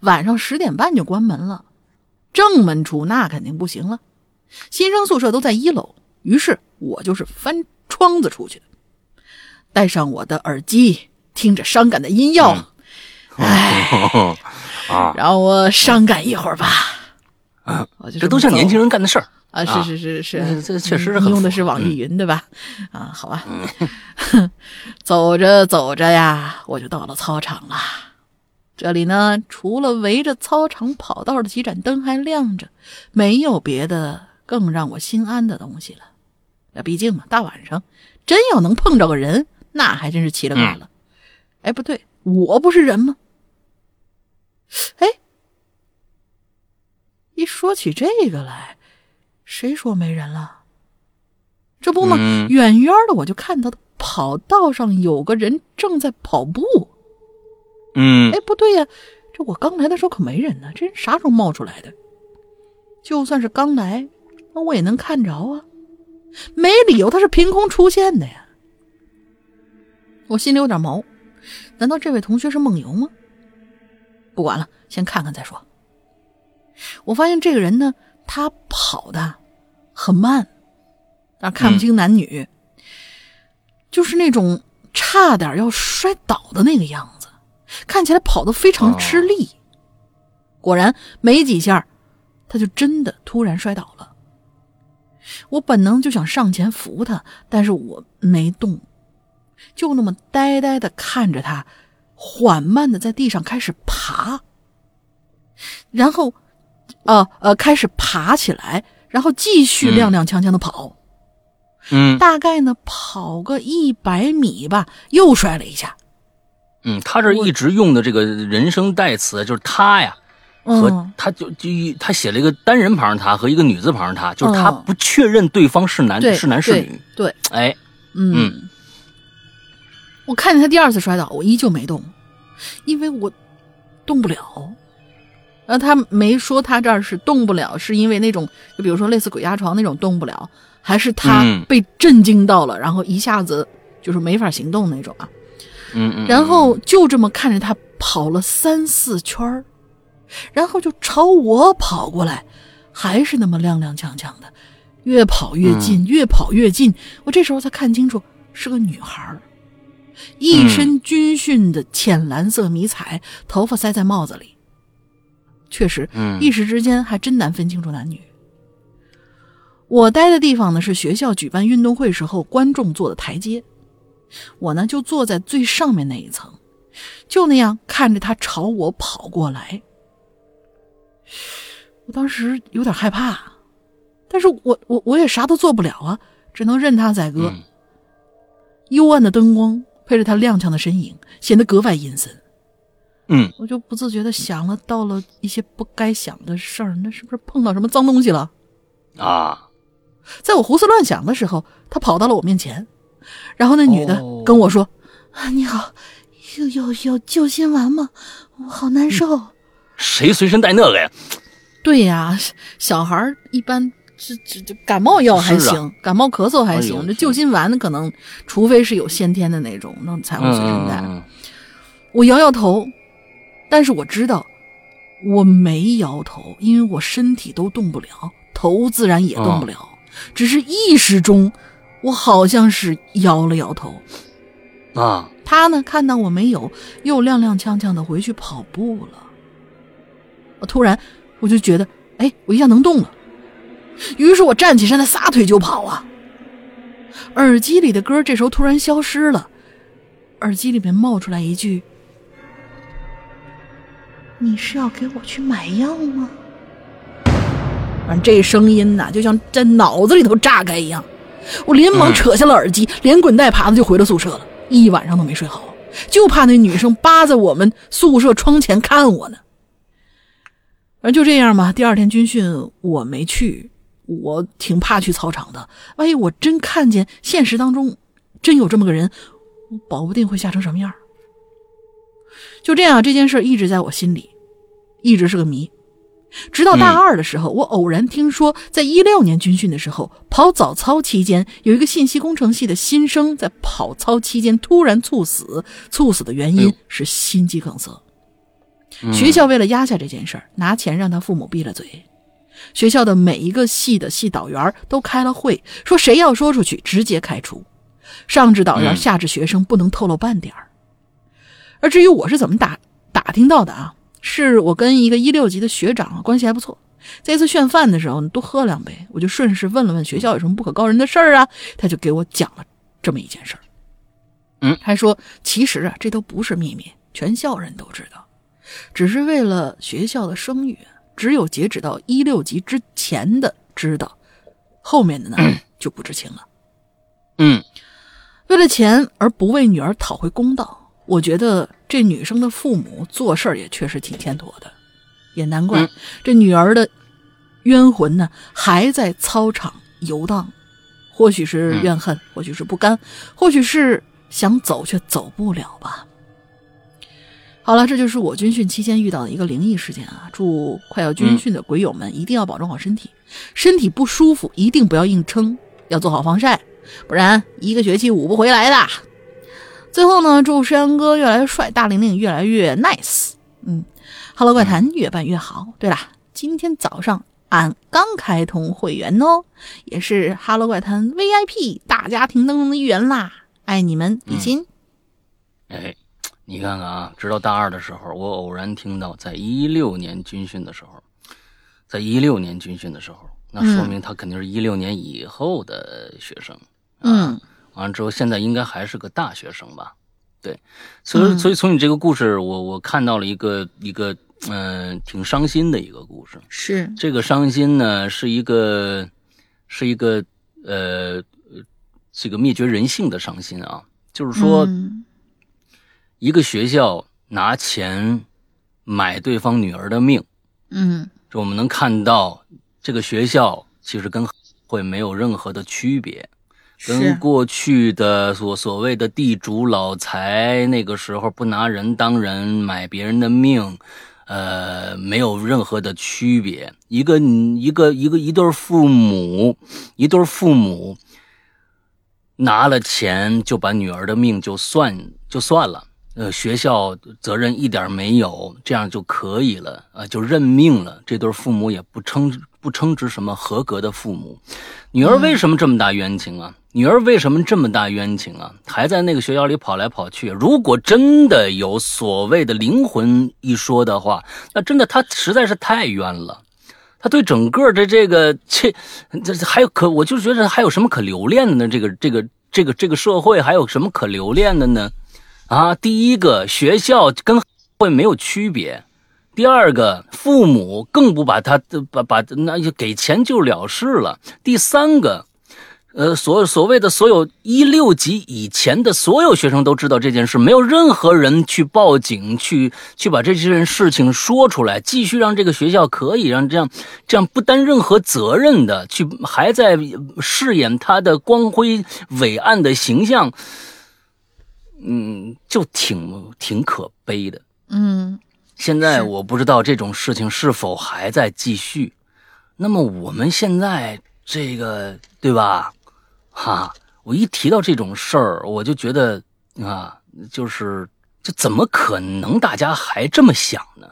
晚上十点半就关门了，正门出那肯定不行了。新生宿舍都在一楼，于是我就是翻窗子出去的，戴上我的耳机，听着伤感的音乐，哎，啊，让我伤感一会儿吧。啊这都像年轻人人干的事儿。啊，啊是是是是这这确实是嗯用的是网易云对吧？啊，好吧。走着走着呀，我就到了操场了。这里呢，除了围着操场跑道的几盏灯还亮着，没有别的更让我心安的东西了。那毕竟嘛，大晚上真要能碰着个人，那还真是奇了怪了。哎，不对，我不是人吗？哎，一说起这个来，谁说没人了？这不嘛，嗯远远的我就看到跑道上有个人正在跑步。嗯哎，不对呀，这我刚来的时候可没人呢，这人啥时候冒出来的？就算是刚来，那我也能看着啊，没理由他是凭空出现的呀。我心里有点毛，难道这位同学是梦游吗？不管了，先看看再说。我发现这个人呢，他跑的很慢，但看不清男女，就是那种差点要摔倒的那个样子，看起来跑得非常吃力。果然没几下，他就真的突然摔倒了。我本能就想上前扶他，但是我没动，就那么呆呆的看着他，缓慢的在地上开始爬，然后呃呃，开始爬起来，然后继续踉踉跄跄的跑。嗯大概呢跑个一百米吧，又摔了一下。嗯，他这一直用的这个人生代词就是他呀，和嗯，他就就一他写了一个单人旁他和一个女字旁他，就是他嗯不确认对方是男对，是男是对女。对，哎，嗯，嗯我看见他第二次摔倒，我依旧没动，因为我动不了。然后他没说他这儿是动不了，是因为那种就比如说类似鬼压床那种动不了，还是他嗯被震惊到了，然后一下子就是没法行动那种啊。嗯嗯，然后就这么看着他跑了三四圈儿然后就朝我跑过来，还是那么踉踉跄跄的，越跑越近，越跑越近。我这时候才看清楚是个女孩儿，一身军训的浅蓝色迷彩，头发塞在帽子里。确实，嗯一时之间还真难分清楚男女。我待的地方呢是学校举办运动会时候观众坐的台阶，我呢就坐在最上面那一层，就那样看着他朝我跑过来。我当时有点害怕，但是我我我也啥都做不了啊，只能任他宰割。嗯幽暗的灯光配着他踉跄的身影，显得格外阴森。嗯我就不自觉的想了，到了一些不该想的事儿，那是不是碰到什么脏东西了？啊，在我胡思乱想的时候，他跑到了我面前，然后那女的哦跟我说：“啊，你好，有有有救心丸吗？我好难受。谁随身带那个呀？对呀，小孩儿一般这这这感冒药还行，感冒咳嗽还行，哎这救心丸可能，除非是有先天的那种，那才会随身带。嗯我摇摇头，但是我知道我没摇头，因为我身体都动不了，头自然也动不了，只是意识中我好像是摇了摇头。嗯啊，他呢，看到我没有，又踉踉跄跄的回去跑步了。我突然我就觉得，哎，我一下能动了，于是我站起身来，撒腿就跑啊。耳机里的歌这时候突然消失了，耳机里面冒出来一句：“你是要给我去买药吗？”反正这声音呐，就像在脑子里头炸开一样。我连忙嗯扯下了耳机，连滚带爬的就回了宿舍了，一晚上都没睡好，就怕那女生扒在我们宿舍窗前看我呢。反正就这样吧，第二天军训我没去，我挺怕去操场的。万一我真看见现实当中真有这么个人，我保不定会吓成什么样。就这样，这件事一直在我心里，一直是个谜。直到大二的时候，我偶然听说，在一六年军训的时候，跑早操期间，有一个信息工程系的新生在跑操期间突然猝死，猝死的原因是心肌梗塞。嗯学校为了压下这件事儿，拿钱让他父母闭了嘴。学校的每一个系的系导员都开了会，说谁要说出去，直接开除。上至导员，嗯下至学生，不能透露半点儿。而至于我是怎么打打听到的啊，是我跟一个一六级的学长关系还不错，在一次炫饭的时候呢，多喝两杯，我就顺势问了问学校有什么不可告人的事儿啊，他就给我讲了这么一件事儿。嗯，还说其实啊，这都不是秘密，全校人都知道，只是为了学校的声誉，只有截止到一六级之前的知道，后面的呢就不知情了。嗯。为了钱而不为女儿讨回公道，我觉得这女生的父母做事儿也确实挺欠妥的，也难怪嗯这女儿的冤魂呢还在操场游荡，或许是怨恨，或许是不甘，或许是想走却走不了吧。好了，这就是我军训期间遇到的一个灵异事件啊！祝快要军训的鬼友们一定要保重好身体，身体不舒服一定不要硬撑，要做好防晒，不然一个学期捂不回来的。最后呢，祝山羊哥越来越帅，大玲玲越来越 nice。嗯，Hello 怪谈越办越好。对啦，今天早上俺刚开通会员哦，也是 Hello 怪谈 VIP 大家庭当中的一员啦。爱你们，比心。哎，你看看啊，直到大二的时候，我偶然听到，在一六年军训的时候，在一六年军训的时候，那说明他肯定是一六年以后的学生。嗯完了之后，现在应该还是个大学生吧？对，所以所以从你这个故事，我我看到了一个一个嗯、挺伤心的一个故事。是，这个伤心呢，是一个是一个呃这个灭绝人性的伤心啊，就是说。嗯一个学校拿钱买对方女儿的命，嗯就我们能看到这个学校其实跟会没有任何的区别，是跟过去的所所谓的地主老财那个时候不拿人当人买别人的命，呃，没有任何的区别。一个一个一个一对父母，一对父母拿了钱就把女儿的命就算就算了。呃，学校责任一点没有，这样就可以了啊、就认命了。这对父母也不称不称职什么合格的父母。女儿为什么这么大冤情啊？女儿为什么这么大冤情啊？还在那个学校里跑来跑去。如果真的有所谓的灵魂一说的话，那真的她实在是太冤了。她对整个的这个这这这还有可，我就觉得还有什么可留恋的呢？这个这个这个这个社会还有什么可留恋的呢？啊，第一个学校跟会没有区别，第二个父母更不把他把把那就给钱就了事了，第三个。呃，所所谓的所有一六级以前的所有学生都知道这件事，没有任何人去报警，去去把这件事情说出来，继续让这个学校可以让这样这样不担任何责任的去还在饰演他的光辉伟岸的形象，嗯，就挺挺可悲的。嗯现在我不知道这种事情是否还在继续。那么我们现在这个对吧？哈，我一提到这种事儿，我就觉得啊，就是这怎么可能大家还这么想呢？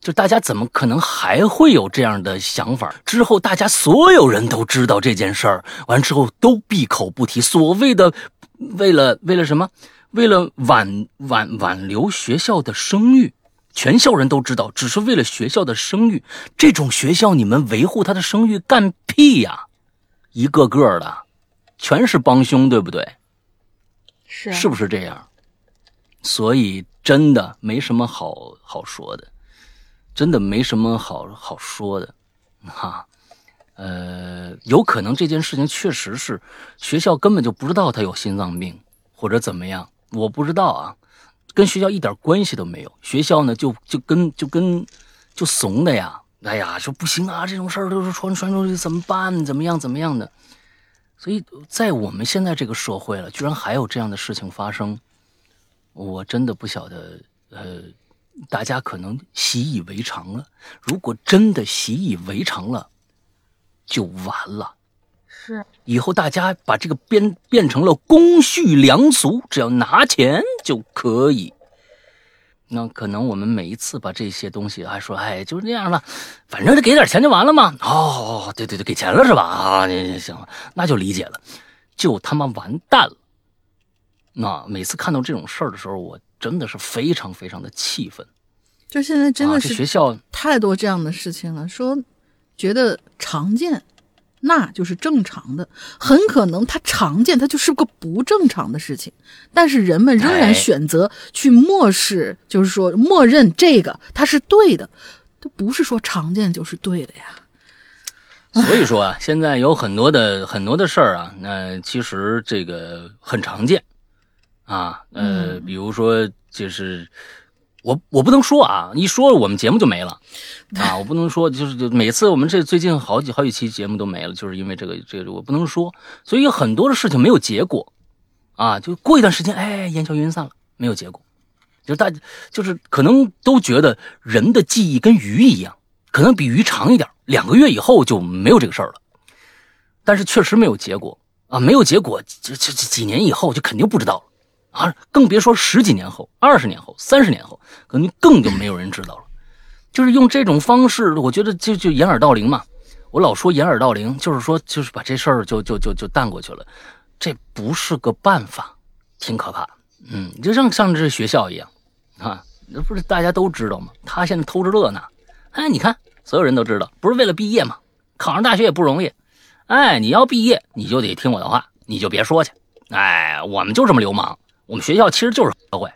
就大家怎么可能还会有这样的想法？之后大家所有人都知道这件事儿，完之后都闭口不提。所谓的为了为了什么？为了挽挽挽留学校的声誉，全校人都知道，只是为了学校的声誉。这种学校，你们维护他的声誉干屁呀？一个个的，全是帮凶，对不对？是啊是不是这样？所以真的没什么好好说的，真的没什么好好说的，哈。呃，有可能这件事情确实是学校根本就不知道他有心脏病或者怎么样，我不知道啊，跟学校一点关系都没有。学校呢，就就跟就跟就怂的呀，哎呀，说不行啊，这种事儿都是传传出去怎么办？怎么样怎么样的？所以在我们现在这个社会了，居然还有这样的事情发生，我真的不晓得，呃，大家可能习以为常了。如果真的习以为常了，就完了。是以后大家把这个变变成了公序良俗，只要拿钱就可以。那可能我们每一次把这些东西还说，哎，就是这样了，反正给点钱就完了嘛。哦，对对对，给钱了是吧？啊，那行了，那就理解了，就他妈完蛋了。那每次看到这种事儿的时候，我真的是非常非常的气愤。就现在真啊、的是这学校太多这样的事情了，说觉得常见，那就是正常的，很可能它常见，它就是个不正常的事情，但是人们仍然哎。选择去漠视，就是说默认这个它是对的，它不是说常见就是对的呀。所以说啊，现在有很多的很多的事儿啊，那、其实这个很常见。啊，呃，嗯。比如说就是我我不能说啊，一说我们节目就没了 啊，我不能说就是就每次我们这最近好几好几期节目都没了，就是因为这个这个我不能说，所以有很多的事情没有结果啊，就过一段时间，哎，烟消云散了，没有结果，就大就是可能都觉得人的记忆跟鱼一样。可能比鱼长一点，两个月以后就没有这个事儿了。但是确实没有结果啊，没有结果，这这这几年以后就肯定不知道了啊，更别说十几年后、二十年后、三十年后，可能更就没有人知道了。就是用这种方式，我觉得就就掩耳盗铃嘛。我老说掩耳盗铃，就是说就是把这事儿就就就就淡过去了，这不是个办法，挺可怕。嗯，就像像这学校一样啊，那不是大家都知道吗？他现在偷着乐呢。哎，你看，所有人都知道，不是为了毕业吗？考上大学也不容易。哎，你要毕业，你就得听我的话，你就别说去。哎，我们就这么流氓，我们学校其实就是社会。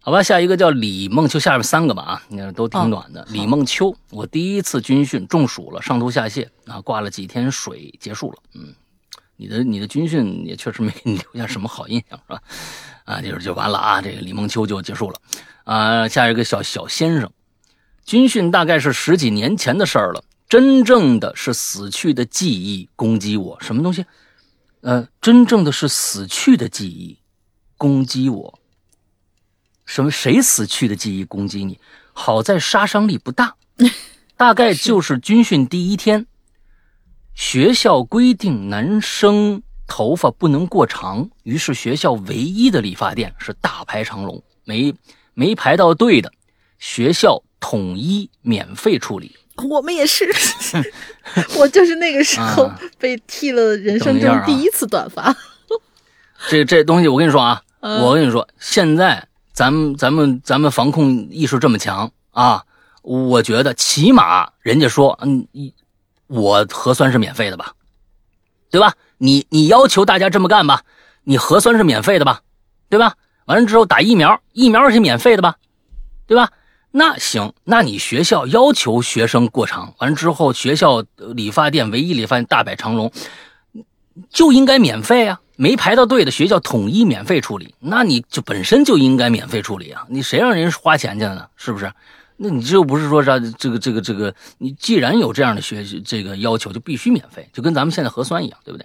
好吧，下一个叫李梦秋，下面三个吧啊，你看都挺暖的。李梦秋，我第一次军训中暑了，上吐下泻啊，挂了几天水，结束了。嗯，你的你的军训也确实没给 你留下什么好印象，是吧？啊，就是就完了啊，这个李梦秋就结束了。啊，下一个小小先生，军训大概是十几年前的事儿了，真正的是死去的记忆攻击我，什么东西？呃，真正的是死去的记忆攻击我。什么？谁死去的记忆攻击你？好在杀伤力不大，大概就是军训第一天，学校规定男生头发不能过长，于是学校唯一的理发店是大排长龙，没没排到队的，学校统一免费处理。我们也是，我就是那个时候被剃了人生中第一次短发。这这东西我跟你说啊，我跟你说，现在。咱们咱们咱们防控意识这么强啊！我觉得起码人家说，嗯，我核酸是免费的吧，对吧？你你要求大家这么干吧，你核酸是免费的吧，对吧？完了之后打疫苗，疫苗是免费的吧，对吧？那行，那你学校要求学生过长，完之后学校理发店唯一理发大摆长龙，就应该免费啊。没排到队的学校统一免费处理，那你就本身就应该免费处理啊！你谁让人花钱去了呢？是不是？那你这不是说啥？这个这个这个，你既然有这样的学这个要求，就必须免费，就跟咱们现在核酸一样，对不对？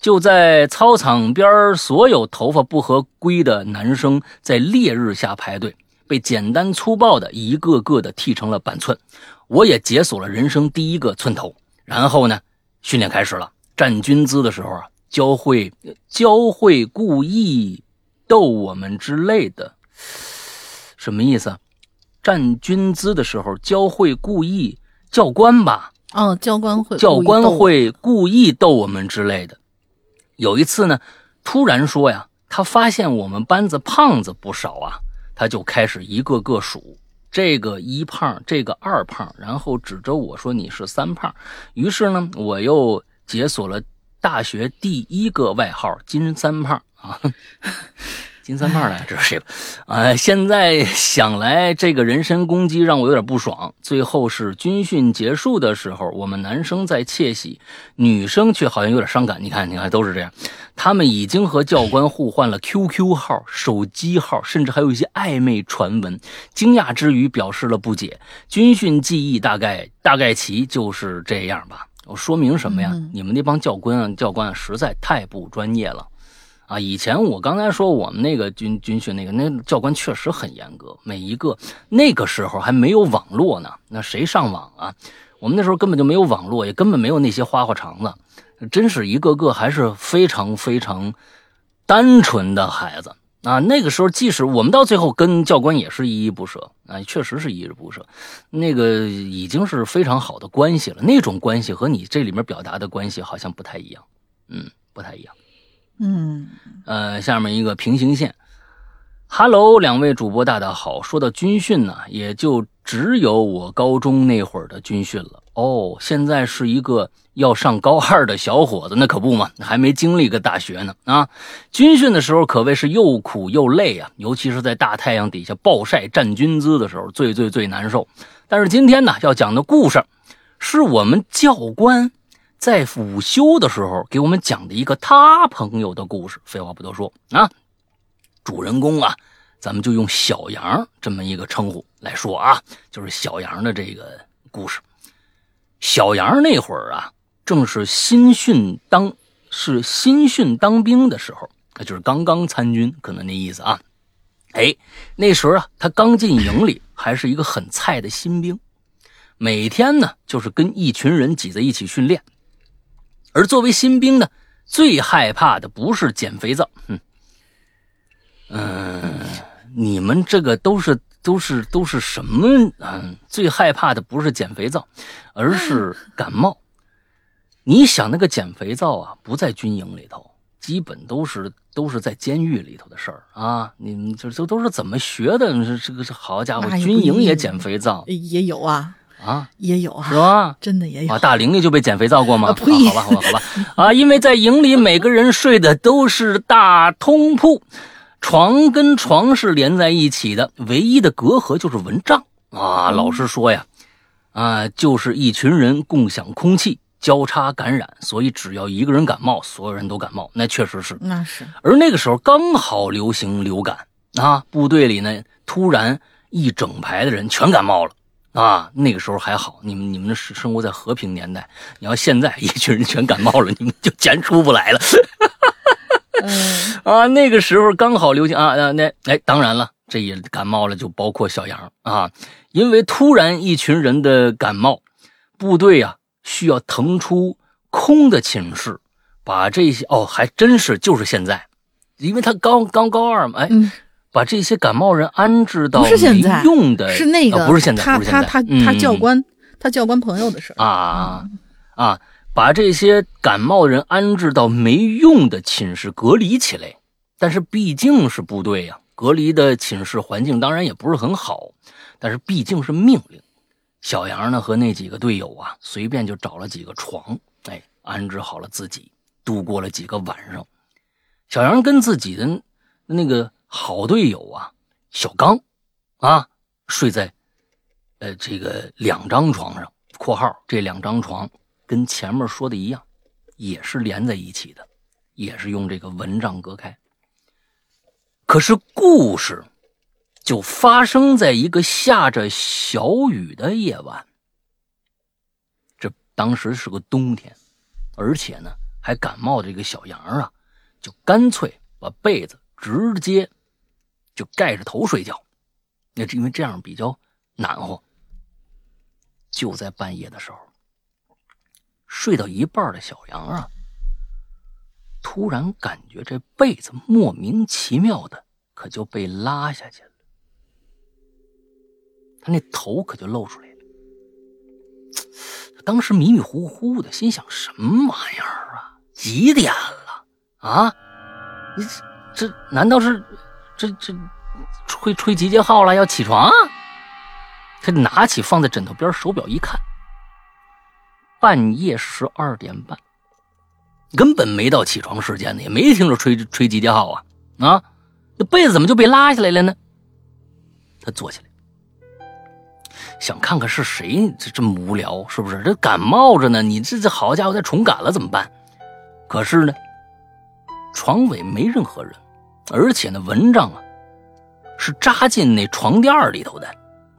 就在操场边所有头发不合规的男生在烈日下排队，被简单粗暴的一个个的剃成了板寸，我也解锁了人生第一个寸头。然后呢，训练开始了，站军姿的时候啊。教会教会故意逗我们之类的，什么意思？站军姿的时候教会故意教官吧？哦，教官会教官会故意逗我们之类的。有一次呢，突然说呀，他发现我们班子胖子不少啊，他就开始一个个数，这个一胖，这个二胖，然后指着我说你是三胖。于是呢，我又解锁了。大学第一个外号“金三胖”啊，金三胖来，这是谁？啊，现在想来，这个人身攻击让我有点不爽。最后是军训结束的时候，我们男生在窃喜，女生却好像有点伤感。你看，你看，都是这样。他们已经和教官互换了 QQ 号、手机号，甚至还有一些暧昧传闻。惊讶之余，表示了不解。军训记忆大概大概其就是这样吧。我说明什么呀？你们那帮教官啊，教官实在太不专业了，啊！以前我刚才说我们那个军军训那个那教官确实很严格，每一个那个时候还没有网络呢，那谁上网啊？我们那时候根本就没有网络，也根本没有那些花花肠子，真是一个个还是非常非常单纯的孩子。啊，那个时候即使我们到最后跟教官也是依依不舍啊，确实是依依不舍。那个已经是非常好的关系了，那种关系和你这里面表达的关系好像不太一样，嗯，不太一样。嗯，呃，下面一个平行线。Hello，两位主播大大好。说到军训呢，也就只有我高中那会儿的军训了。哦，现在是一个要上高二的小伙子，那可不嘛，还没经历个大学呢啊！军训的时候可谓是又苦又累啊，尤其是在大太阳底下暴晒站军姿的时候，最最最难受。但是今天呢，要讲的故事，是我们教官在午休的时候给我们讲的一个他朋友的故事。废话不多说啊，主人公啊，咱们就用小杨这么一个称呼来说啊，就是小杨的这个故事。小杨那会儿啊，正是新训当是新训当兵的时候，那就是刚刚参军，可能那意思啊。哎，那时候啊，他刚进营里，还是一个很菜的新兵，每天呢就是跟一群人挤在一起训练。而作为新兵呢，最害怕的不是捡肥皂，嗯，嗯，你们这个都是。都是都是什么？嗯，最害怕的不是捡肥皂，而是感冒。你想那个捡肥皂啊，不在军营里头，基本都是都是在监狱里头的事儿啊。你们这这都是怎么学的？这这个好家伙，军营也捡肥皂？也有啊啊，也有啊，是吧？真的也有啊。大玲玲就被减肥皂过吗？呸！好吧，好吧，好吧。啊，因为在营里每个人睡的都是大通铺。床跟床是连在一起的，唯一的隔阂就是蚊帐啊。老实说呀，啊，就是一群人共享空气，交叉感染，所以只要一个人感冒，所有人都感冒。那确实是，那是。而那个时候刚好流行流感啊，部队里呢突然一整排的人全感冒了。啊，那个时候还好，你们你们是生活在和平年代。你要现在 一群人全感冒了，你们就钱出不来了。啊，那个时候刚好流行啊啊那哎，当然了，这也感冒了，就包括小杨啊，因为突然一群人的感冒，部队啊需要腾出空的寝室，把这些哦还真是就是现在，因为他刚刚高二嘛，哎。把这些感冒人安置到没用的，是那个不是现在，他他他他教官，他教官朋友的事儿啊啊！把这些感冒人安置到没用的寝室隔离起来，但是毕竟是部队呀，隔离的寝室环境当然也不是很好，但是毕竟是命令。小杨呢和那几个队友啊，随便就找了几个床，哎，安置好了自己，度过了几个晚上。小杨跟自己的那个。好队友啊，小刚，啊，睡在，呃，这个两张床上（括号这两张床跟前面说的一样，也是连在一起的，也是用这个蚊帐隔开）。可是故事就发生在一个下着小雨的夜晚。这当时是个冬天，而且呢还感冒的这个小杨啊，就干脆把被子直接。就盖着头睡觉，那是因为这样比较暖和。就在半夜的时候，睡到一半的小杨啊，突然感觉这被子莫名其妙的可就被拉下去了，他那头可就露出来了。当时迷迷糊糊的，心想什么玩意儿啊？几点了啊？你这这难道是？这这，吹吹集结号了，要起床。他拿起放在枕头边手表一看，半夜十二点半，根本没到起床时间呢，也没听着吹吹集结号啊啊！这被子怎么就被拉下来了呢？他坐起来，想看看是谁这这么无聊，是不是？这感冒着呢，你这这好家伙，再重感了怎么办？可是呢，床尾没任何人。而且那蚊帐啊，是扎进那床垫里头的，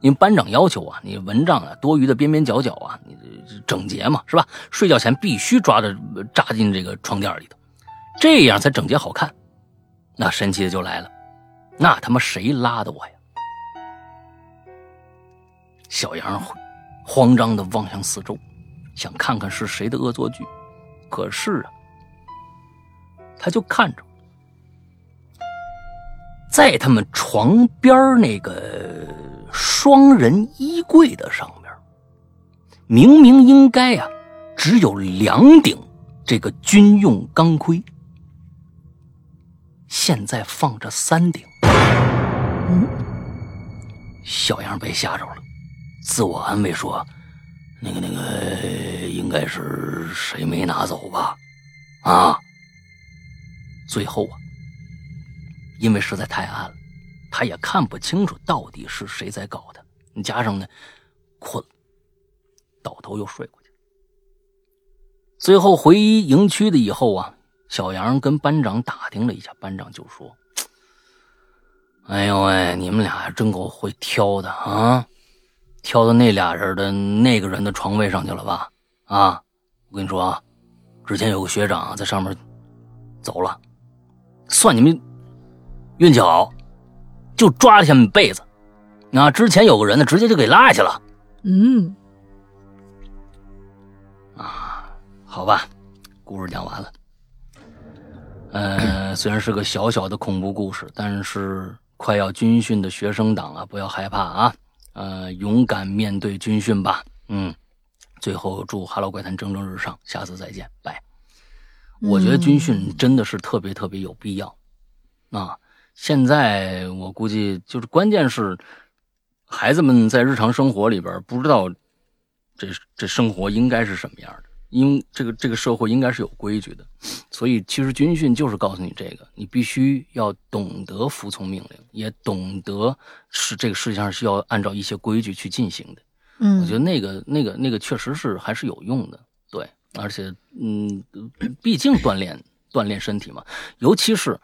因为班长要求啊，你蚊帐啊多余的边边角角啊，你整洁嘛，是吧？睡觉前必须抓着扎进这个床垫里头，这样才整洁好看。那神奇的就来了，那他妈谁拉的我呀？小杨慌张的望向四周，想看看是谁的恶作剧，可是啊，他就看着。在他们床边那个双人衣柜的上边，明明应该啊，只有两顶这个军用钢盔，现在放着三顶。嗯，小杨被吓着了，自我安慰说：“那个那个，应该是谁没拿走吧？”啊，最后啊。因为实在太暗了，他也看不清楚到底是谁在搞他。你加上呢，困，倒头又睡过去。最后回营区的以后啊，小杨跟班长打听了一下，班长就说：“哎呦喂，你们俩真够会挑的啊，挑到那俩人的那个人的床位上去了吧？啊，我跟你说啊，之前有个学长在上面走了，算你们。”运气好，就抓了下面被子。啊之前有个人呢，直接就给拉下去了。嗯，啊，好吧，故事讲完了。呃，虽然是个小小的恐怖故事，但是快要军训的学生党啊，不要害怕啊，呃，勇敢面对军训吧。嗯，最后祝《哈喽怪谈》蒸蒸日上，下次再见，拜。我觉得军训真的是特别特别有必要啊。现在我估计就是关键是，孩子们在日常生活里边不知道这这生活应该是什么样的因为这个这个社会应该是有规矩的，所以其实军训就是告诉你这个，你必须要懂得服从命令，也懂得是这个世界上是要按照一些规矩去进行的。嗯，我觉得那个那个那个确实是还是有用的，对，而且嗯，毕竟锻炼锻炼身体嘛，尤其是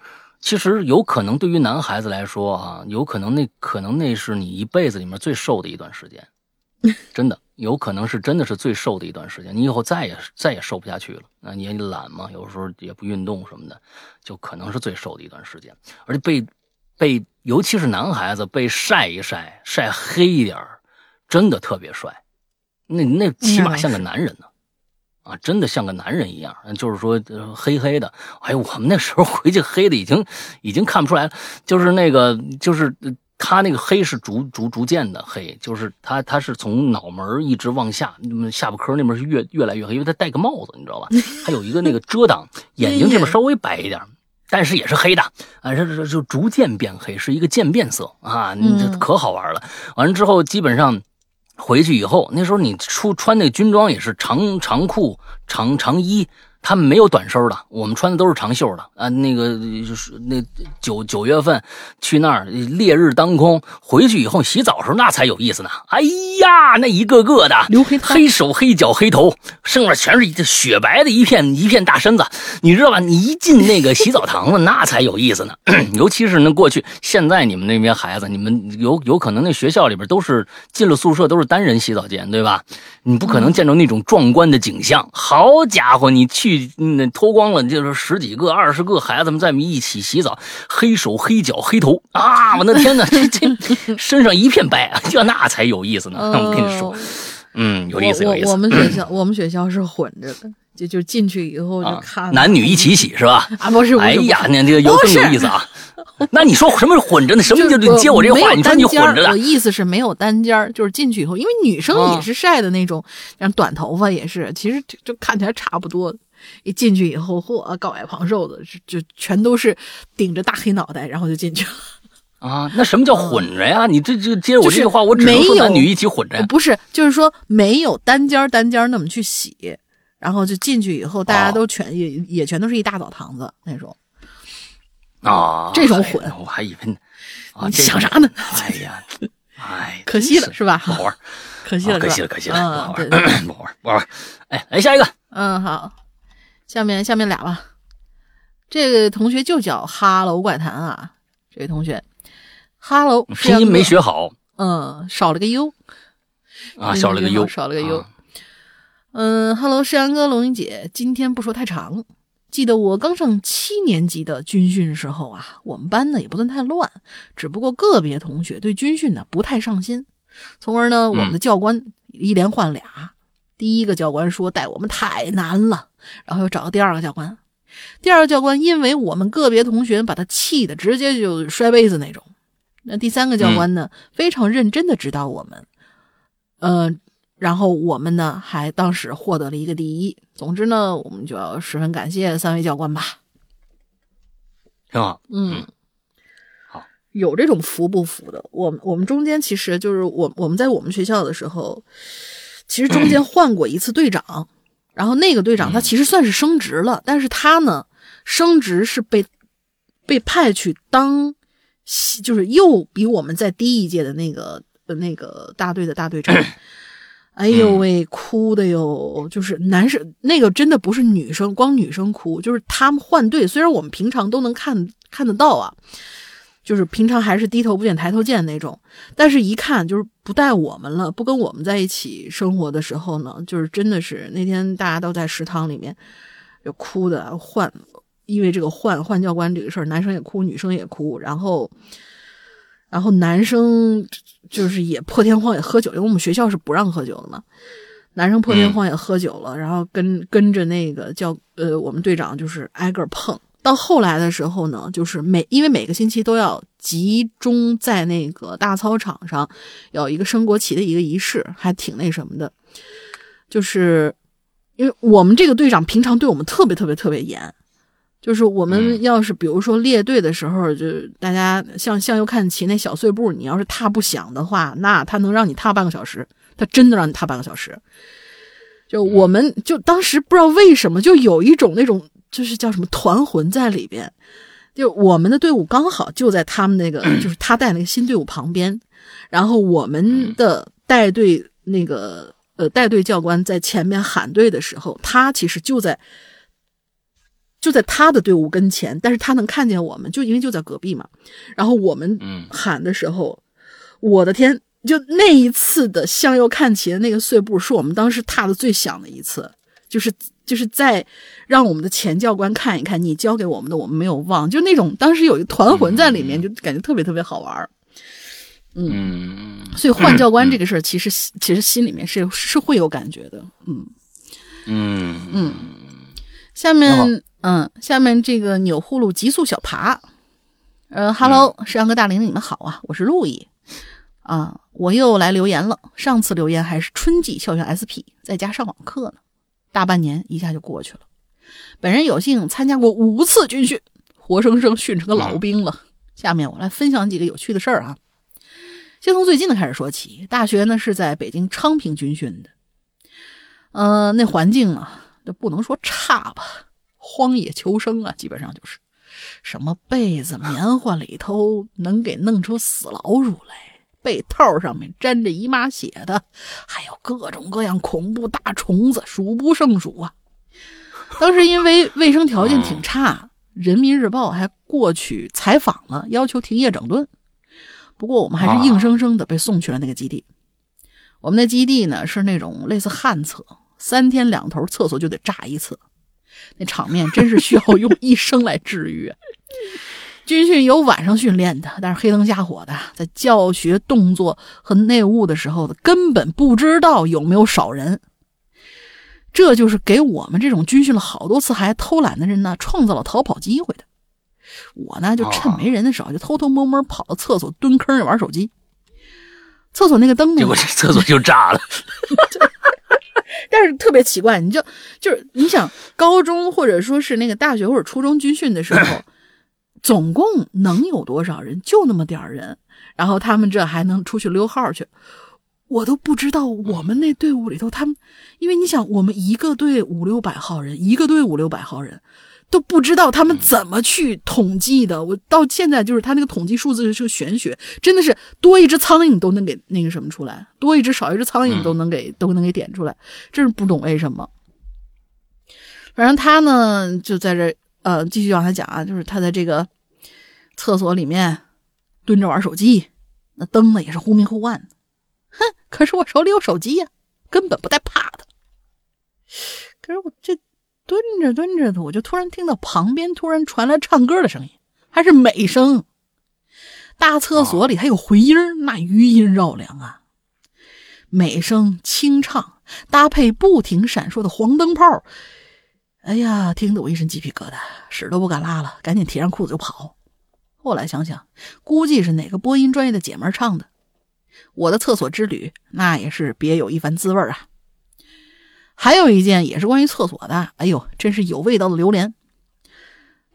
其实有可能对于男孩子来说啊，有可能那可能那是你一辈子里面最瘦的一段时间，真的有可能是真的是最瘦的一段时间，你以后再也再也瘦不下去了，那你也懒嘛，有时候也不运动什么的，就可能是最瘦的一段时间，而且被被尤其是男孩子被晒一晒晒黑一点儿。真的特别帅，那那起码像个男人呢，啊，真的像个男人一样。就是说黑黑的，哎，我们那时候 回去黑的已经已经看不出来了，就是那个就是他那个黑是逐逐逐渐的黑，就是他他是从脑门一直往下，下巴颏那边是越越来越黑，因为他戴个帽子，你知道吧？还有一个那个遮挡，眼睛这边稍微白一点。但是也是黑的啊，这这就逐渐变黑，是一个渐变色啊，你这可好玩了。完了之后，基本上。回去以后，那时候你出穿那军装也是长长裤、长长衣，他们没有短袖的，我们穿的都是长袖的啊。那个就是那九九月份去那儿，烈日当空，回去以后洗澡时候那才有意思呢。哎呀，那一个个的黑手黑脚黑头，上面全是雪白的一片一片大身子，你知道吧？你一进那个洗澡堂子，那才有意思呢。尤其是那过去，现在你们那边孩子，你们有有可能那学校里边都是进了宿舍都是单人洗澡间，对吧？你不可能见着那种壮观的景象。好家伙，你去那脱光了，就是十几个、二十个孩子们在一起洗澡，黑手黑脚黑头啊！我的天哪，这这身上一片白，这那才有意思呢。我跟你说，嗯，有意思有意思。我们学校我们学校是混着的。就就进去以后就看男女一起洗是吧？啊，不是，哎呀，那这个有更有意思啊。那你说什么是混着呢？什么叫接我这话？你说你混着的？我意思是没有单间儿，就是进去以后，因为女生也是晒的那种，像短头发也是，其实就看起来差不多。一进去以后，嚯，高矮胖瘦的，就全都是顶着大黑脑袋，然后就进去了。啊，那什么叫混着呀？你这这接我这句话，我只能说男女一起混着呀。不是，就是说没有单间单间那么去洗。然后就进去以后，大家都全也也全都是一大澡堂子那种啊，这种混，我还以为你想啥呢？哎呀，哎，可惜了是吧？不好玩，可惜了，可惜了，可惜了，不好玩，不好玩，不好玩。哎，来下一个，嗯，好，下面下面俩吧。这个同学就叫哈喽怪谈啊，这位同学，哈喽，声音没学好，嗯，少了个 U 啊，少了个 U，少了个 U。嗯哈喽，世阳哥、龙云姐，今天不说太长。记得我刚上七年级的军训时候啊，我们班呢也不算太乱，只不过个别同学对军训呢不太上心，从而呢我们的教官一连换俩。第一个教官说带我们太难了，然后又找到第二个教官。第二个教官因为我们个别同学把他气的直接就摔杯子那种。那第三个教官呢非常认真的指导我们，嗯。然后我们呢，还当时获得了一个第一。总之呢，我们就要十分感谢三位教官吧。挺好，嗯，好，有这种服不服的。我们我们中间其实就是我我们在我们学校的时候，其实中 间换过一次队长。然后那个队长他其实算是升职了，但是他呢，升职是被被派去当，就是又比我们在低一届的那个那个大队的大队长。哎呦喂，哭的哟！就是男生那个真的不是女生，光女生哭，就是他们换队。虽然我们平常都能看看得到啊，就是平常还是低头不见抬头见那种，但是一看就是不带我们了，不跟我们在一起生活的时候呢，就是真的是那天大家都在食堂里面，就哭的换，因为这个换换教官这个事儿，男生也哭，女生也哭，然后，然后男生。就是也破天荒也喝酒，因为我们学校是不让喝酒的嘛。男生破天荒也喝酒了，然后跟跟着那个叫呃我们队长就是挨个碰。到后来的时候呢，就是每因为每个星期都要集中在那个大操场上有一个升国旗的一个仪式，还挺那什么的。就是因为我们这个队长平常对我们特别特别特别严。就是我们要是比如说列队的时候，就大家向向右看齐那小碎步，你要是踏不响的话，那他能让你踏半个小时，他真的让你踏半个小时。就我们就当时不知道为什么就有一种那种就是叫什么团魂在里边，就我们的队伍刚好就在他们那个就是他带那个新队伍旁边，然后我们的带队那个呃带队教官在前面喊队的时候，他其实就在就在他的队伍跟前，但是他能看见我们，就因为就在隔壁嘛。然后我们喊的时候，我的天！就那一次的向右看齐的那个碎步，是我们当时踏的最响的一次。就是就是在让我们的前教官看一看你教给我们的，我们没有忘。就那种当时有一个团魂在里面，就感觉特别特别好玩嗯，所以换教官这个事儿，其实其实心里面是是会有感觉的。嗯嗯嗯。下面嗯，下面这个钮祜禄极速小爬，呃哈喽，石阳哥大林，你们好啊，我是陆毅。啊，我又来留言了。上次留言还是春季校园 SP，在家上网课呢，大半年一下就过去了。本人有幸参加过五次军训，活生生训成个老兵了。下面我来分享几个有趣的事儿啊。先从最近的开始说起，大学呢是在北京昌平军训的。呃，那环境啊，都不能说差吧，荒野求生啊，基本上就是什么被子、棉花里头能给弄出死老鼠来。被套上面沾着姨妈血的，还有各种各样恐怖大虫子，数不胜数啊！当时因为卫生条件挺差，人民日报还过去采访了，要求停业整顿。不过我们还是硬生生的被送去了那个基地。我们的基地呢是那种类似旱厕，三天两头厕所就得炸一次，那场面真是需要用一生来治愈。军训有晚上训练的，但是黑灯瞎火的，在教学动作和内务的时候，根本不知道有没有少人。这就是给我们这种军训了好多次还偷懒的人呢，创造了逃跑机会的。我呢，就趁没人的时候，就偷偷摸摸跑到厕所蹲坑里玩手机。厕所那个灯呢？结果这厕所就炸了。但是特别奇怪，你就就是你想，高中或者说是那个大学或者初中军训的时候。总共能有多少人？就那么点儿人，然后他们这还能出去溜号去？我都不知道我们那队伍里头，他们，因为你想，我们一个队五六百号人，一个队五六百号人，都不知道他们怎么去统计的。我到现在就是他那个统计数字是个玄学，真的是多一只苍蝇都能给那个什么出来，多一只少一只苍蝇都能给都能给点出来，真是不懂为什么。反正他呢就在这呃继续往下讲啊，就是他在这个。厕所里面蹲着玩手机，那灯呢也是忽明忽暗的。哼，可是我手里有手机呀，根本不带怕的。可是我这蹲着蹲着的，我就突然听到旁边突然传来唱歌的声音，还是美声。大厕所里还有回音，那余音绕梁啊。美声清唱搭配不停闪烁的黄灯泡，哎呀，听得我一身鸡皮疙瘩，屎都不敢拉了，赶紧提上裤子就跑。后来想想，估计是哪个播音专业的姐们唱的。我的厕所之旅，那也是别有一番滋味啊。还有一件也是关于厕所的，哎呦，真是有味道的榴莲。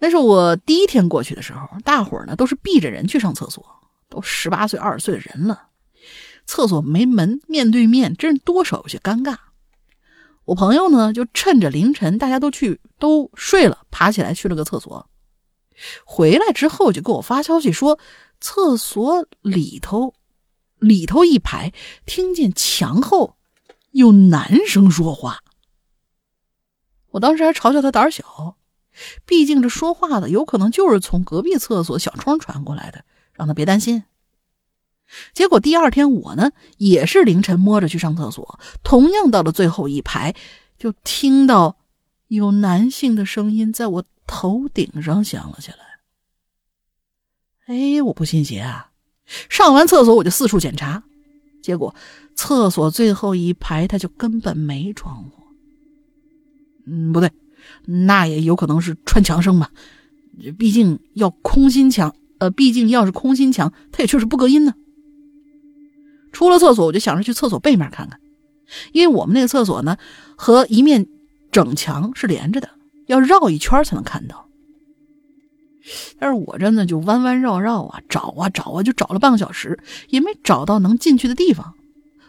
那是我第一天过去的时候，大伙儿呢都是闭着人去上厕所，都十八岁、二十岁的人了，厕所没门，面对面，真是多少有些尴尬。我朋友呢，就趁着凌晨大家都去都睡了，爬起来去了个厕所。回来之后就给我发消息说，厕所里头，里头一排听见墙后有男生说话。我当时还嘲笑他胆小，毕竟这说话的有可能就是从隔壁厕所小窗传过来的，让他别担心。结果第二天我呢也是凌晨摸着去上厕所，同样到了最后一排，就听到有男性的声音在我。头顶上响了起来。哎，我不信邪啊！上完厕所我就四处检查，结果厕所最后一排它就根本没窗户。嗯，不对，那也有可能是穿墙声吧？毕竟要空心墙，呃，毕竟要是空心墙，它也确实不隔音呢。出了厕所，我就想着去厕所背面看看，因为我们那个厕所呢和一面整墙是连着的。要绕一圈才能看到，但是我真的就弯弯绕绕啊，找啊找啊，就找了半个小时，也没找到能进去的地方，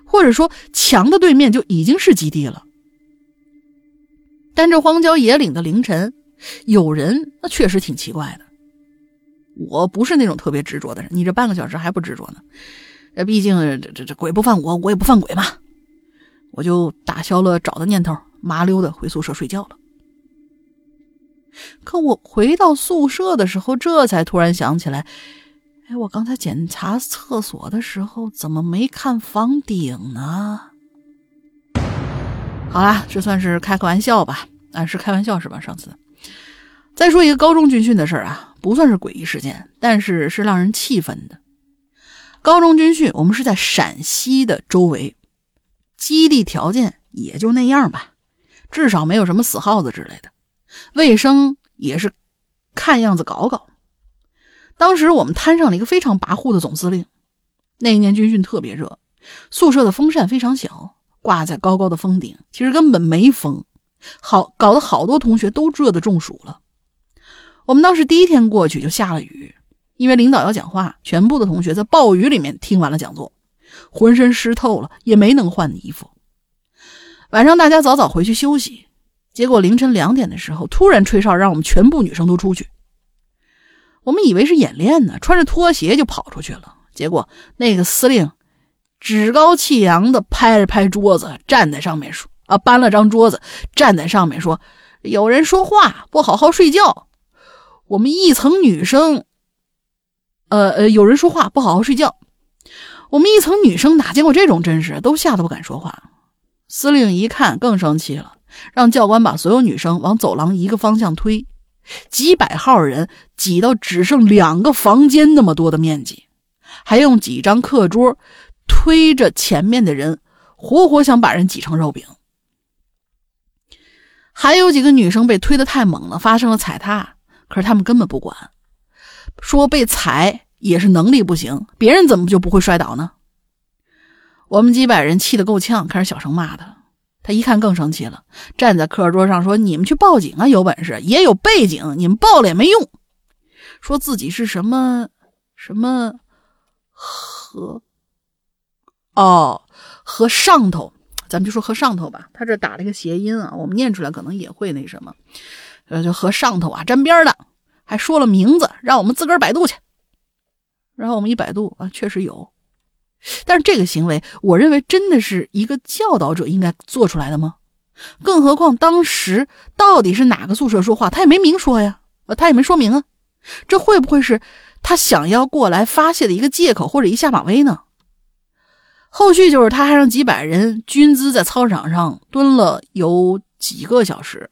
或者说墙的对面就已经是基地了。但这荒郊野岭的凌晨，有人那确实挺奇怪的。我不是那种特别执着的人，你这半个小时还不执着呢？这毕竟这这这鬼不犯我，我也不犯鬼嘛。我就打消了找的念头，麻溜的回宿舍睡觉了。可我回到宿舍的时候，这才突然想起来，哎，我刚才检查厕所的时候怎么没看房顶呢？好啦，这算是开个玩笑吧，啊，是开玩笑是吧？上次再说一个高中军训的事儿啊，不算是诡异事件，但是是让人气愤的。高中军训，我们是在陕西的周围，基地条件也就那样吧，至少没有什么死耗子之类的，卫生也是看样子搞搞。当时我们摊上了一个非常跋扈的总司令。那一年军训特别热，宿舍的风扇非常小，挂在高高的峰顶，其实根本没风，好搞得好多同学都热得中暑了。我们当时第一天过去就下了雨。因为领导要讲话，全部的同学在暴雨里面听完了讲座，浑身湿透了，也没能换衣服。晚上大家早早回去休息，结果凌晨两点的时候，突然吹哨让我们全部女生都出去。我们以为是演练呢，穿着拖鞋就跑出去了。结果那个司令趾高气扬的拍了拍桌子，站在上面说：“啊，搬了张桌子，站在上面说，有人说话不好好睡觉。我们一层女生。”呃呃，有人说话不好好睡觉，我们一层女生哪见过这种阵势，都吓得不敢说话。司令一看更生气了，让教官把所有女生往走廊一个方向推，几百号人挤到只剩两个房间那么多的面积，还用几张课桌推着前面的人，活活想把人挤成肉饼。还有几个女生被推得太猛了，发生了踩踏，可是他们根本不管。说被踩也是能力不行，别人怎么就不会摔倒呢？我们几百人气得够呛，开始小声骂他。他一看更生气了，站在课桌上说：“你们去报警啊！有本事也有背景，你们报了也没用。说自己是什么什么和哦和上头，咱们就说和上头吧。他这打了一个谐音啊，我们念出来可能也会那什么，呃，就和上头啊沾边的。”还说了名字，让我们自个儿百度去。然后我们一百度啊，确实有。但是这个行为，我认为真的是一个教导者应该做出来的吗？更何况当时到底是哪个宿舍说话，他也没明说呀，呃，他也没说明啊。这会不会是他想要过来发泄的一个借口或者一下马威呢？后续就是他还让几百人军姿在操场上蹲了有几个小时。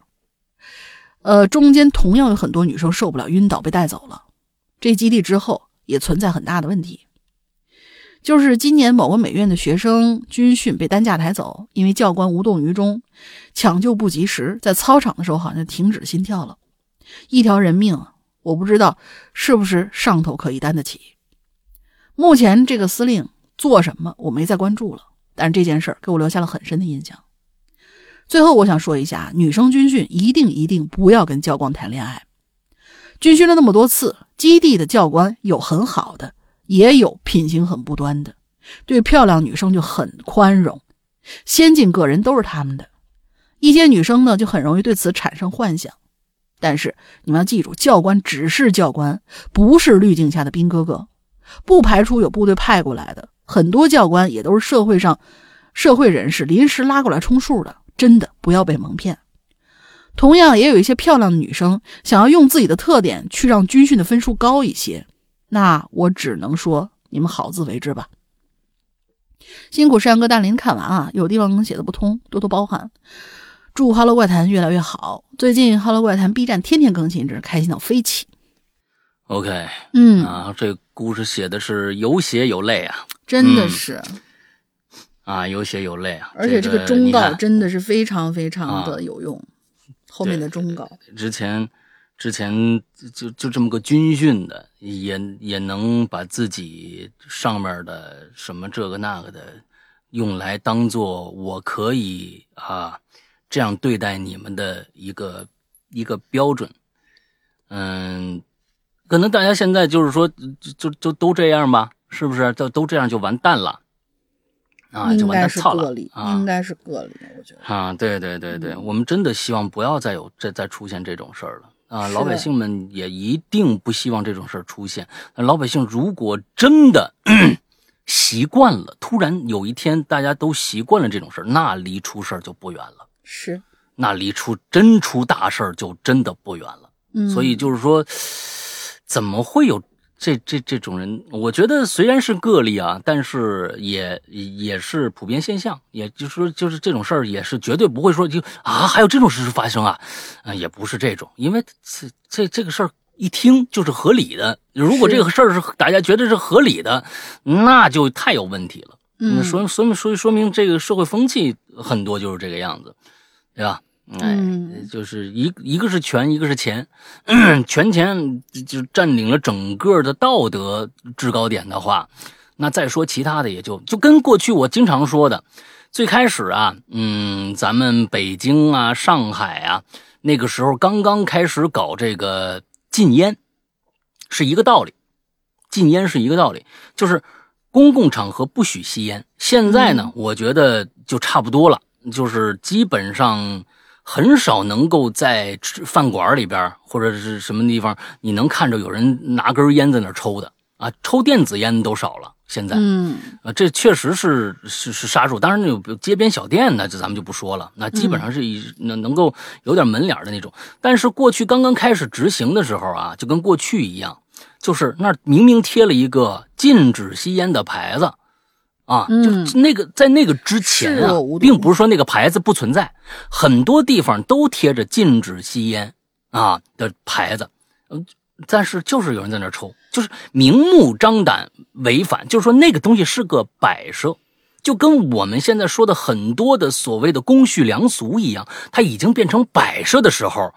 呃，中间同样有很多女生受不了晕倒被带走了。这基地之后也存在很大的问题，就是今年某个美院的学生军训被担架抬走，因为教官无动于衷，抢救不及时，在操场的时候好像停止心跳了，一条人命，我不知道是不是上头可以担得起。目前这个司令做什么我没再关注了，但是这件事儿给我留下了很深的印象。最后，我想说一下，女生军训一定一定不要跟教官谈恋爱。军训了那么多次，基地的教官有很好的，也有品行很不端的，对漂亮女生就很宽容，先进个人都是他们的。一些女生呢，就很容易对此产生幻想。但是你们要记住，教官只是教官，不是滤镜下的兵哥哥，不排除有部队派过来的。很多教官也都是社会上社会人士临时拉过来充数的。真的不要被蒙骗。同样，也有一些漂亮的女生想要用自己的特点去让军训的分数高一些，那我只能说你们好自为之吧。辛苦山哥大林看完啊，有地方能写的不通，多多包涵。祝《哈喽怪谈》越来越好。最近《哈喽怪谈》B 站天天更新，真是开心到飞起。OK，嗯啊，这故事写的是有血有泪啊，真的是。啊，有血有泪啊！而且这个忠告真的是非常非常的有用。后面的忠告，之前之前就就这么个军训的，也也能把自己上面的什么这个那个的用来当做我可以啊这样对待你们的一个一个标准。嗯，可能大家现在就是说就就就都这样吧，是不是？都都这样就完蛋了。啊，就完蛋操了是个例，啊应该是个例，我觉得。啊！对对对对，嗯我们真的希望不要再有再再出现这种事儿了啊！老百姓们也一定不希望这种事儿出现。那老百姓如果真的 习惯了，突然有一天大家都习惯了这种事儿，那离出事儿就不远了。是，那离出真出大事儿就真的不远了。嗯，所以就是说，怎么会有这这这种人？我觉得虽然是个例啊，但是也也是普遍现象。也就是说，就是这种事儿也是绝对不会说就啊，还有这种事实发生啊，啊、也不是这种，因为这这这个事儿。一听就是合理的，如果这个事儿是大家觉得是合理的，那就太有问题了。那嗯，说说明说说明这个社会风气很多就是这个样子，对吧？哎，嗯。就是一一个是权，一个是钱，权钱就占领了整个的道德制高点的话，那再说其他的也就就跟过去我经常说的，最开始啊，嗯，咱们北京啊、上海啊，那个时候刚刚开始搞这个禁烟，是一个道理，禁烟是一个道理，就是公共场合不许吸烟。现在呢，我觉得就差不多了，就是基本上很少能够在吃饭馆里边或者是什么地方，你能看着有人拿根烟在那抽的啊，抽电子烟都少了。现在，嗯啊，这确实是是是杀手。当然，有街边小店呢，这咱们就不说了。那基本上是以能能够有点门脸的那种。但是过去刚刚开始执行的时候啊，就跟过去一样，就是那明明贴了一个禁止吸烟的牌子，啊，嗯就那个在那个之前啊并不是说那个牌子不存在，很多地方都贴着禁止吸烟啊的牌子，嗯，但是就是有人在那儿抽，就是明目张胆违反，就是说那个东西是个摆设。就跟我们现在说的很多的所谓的公序良俗一样，它已经变成摆设的时候，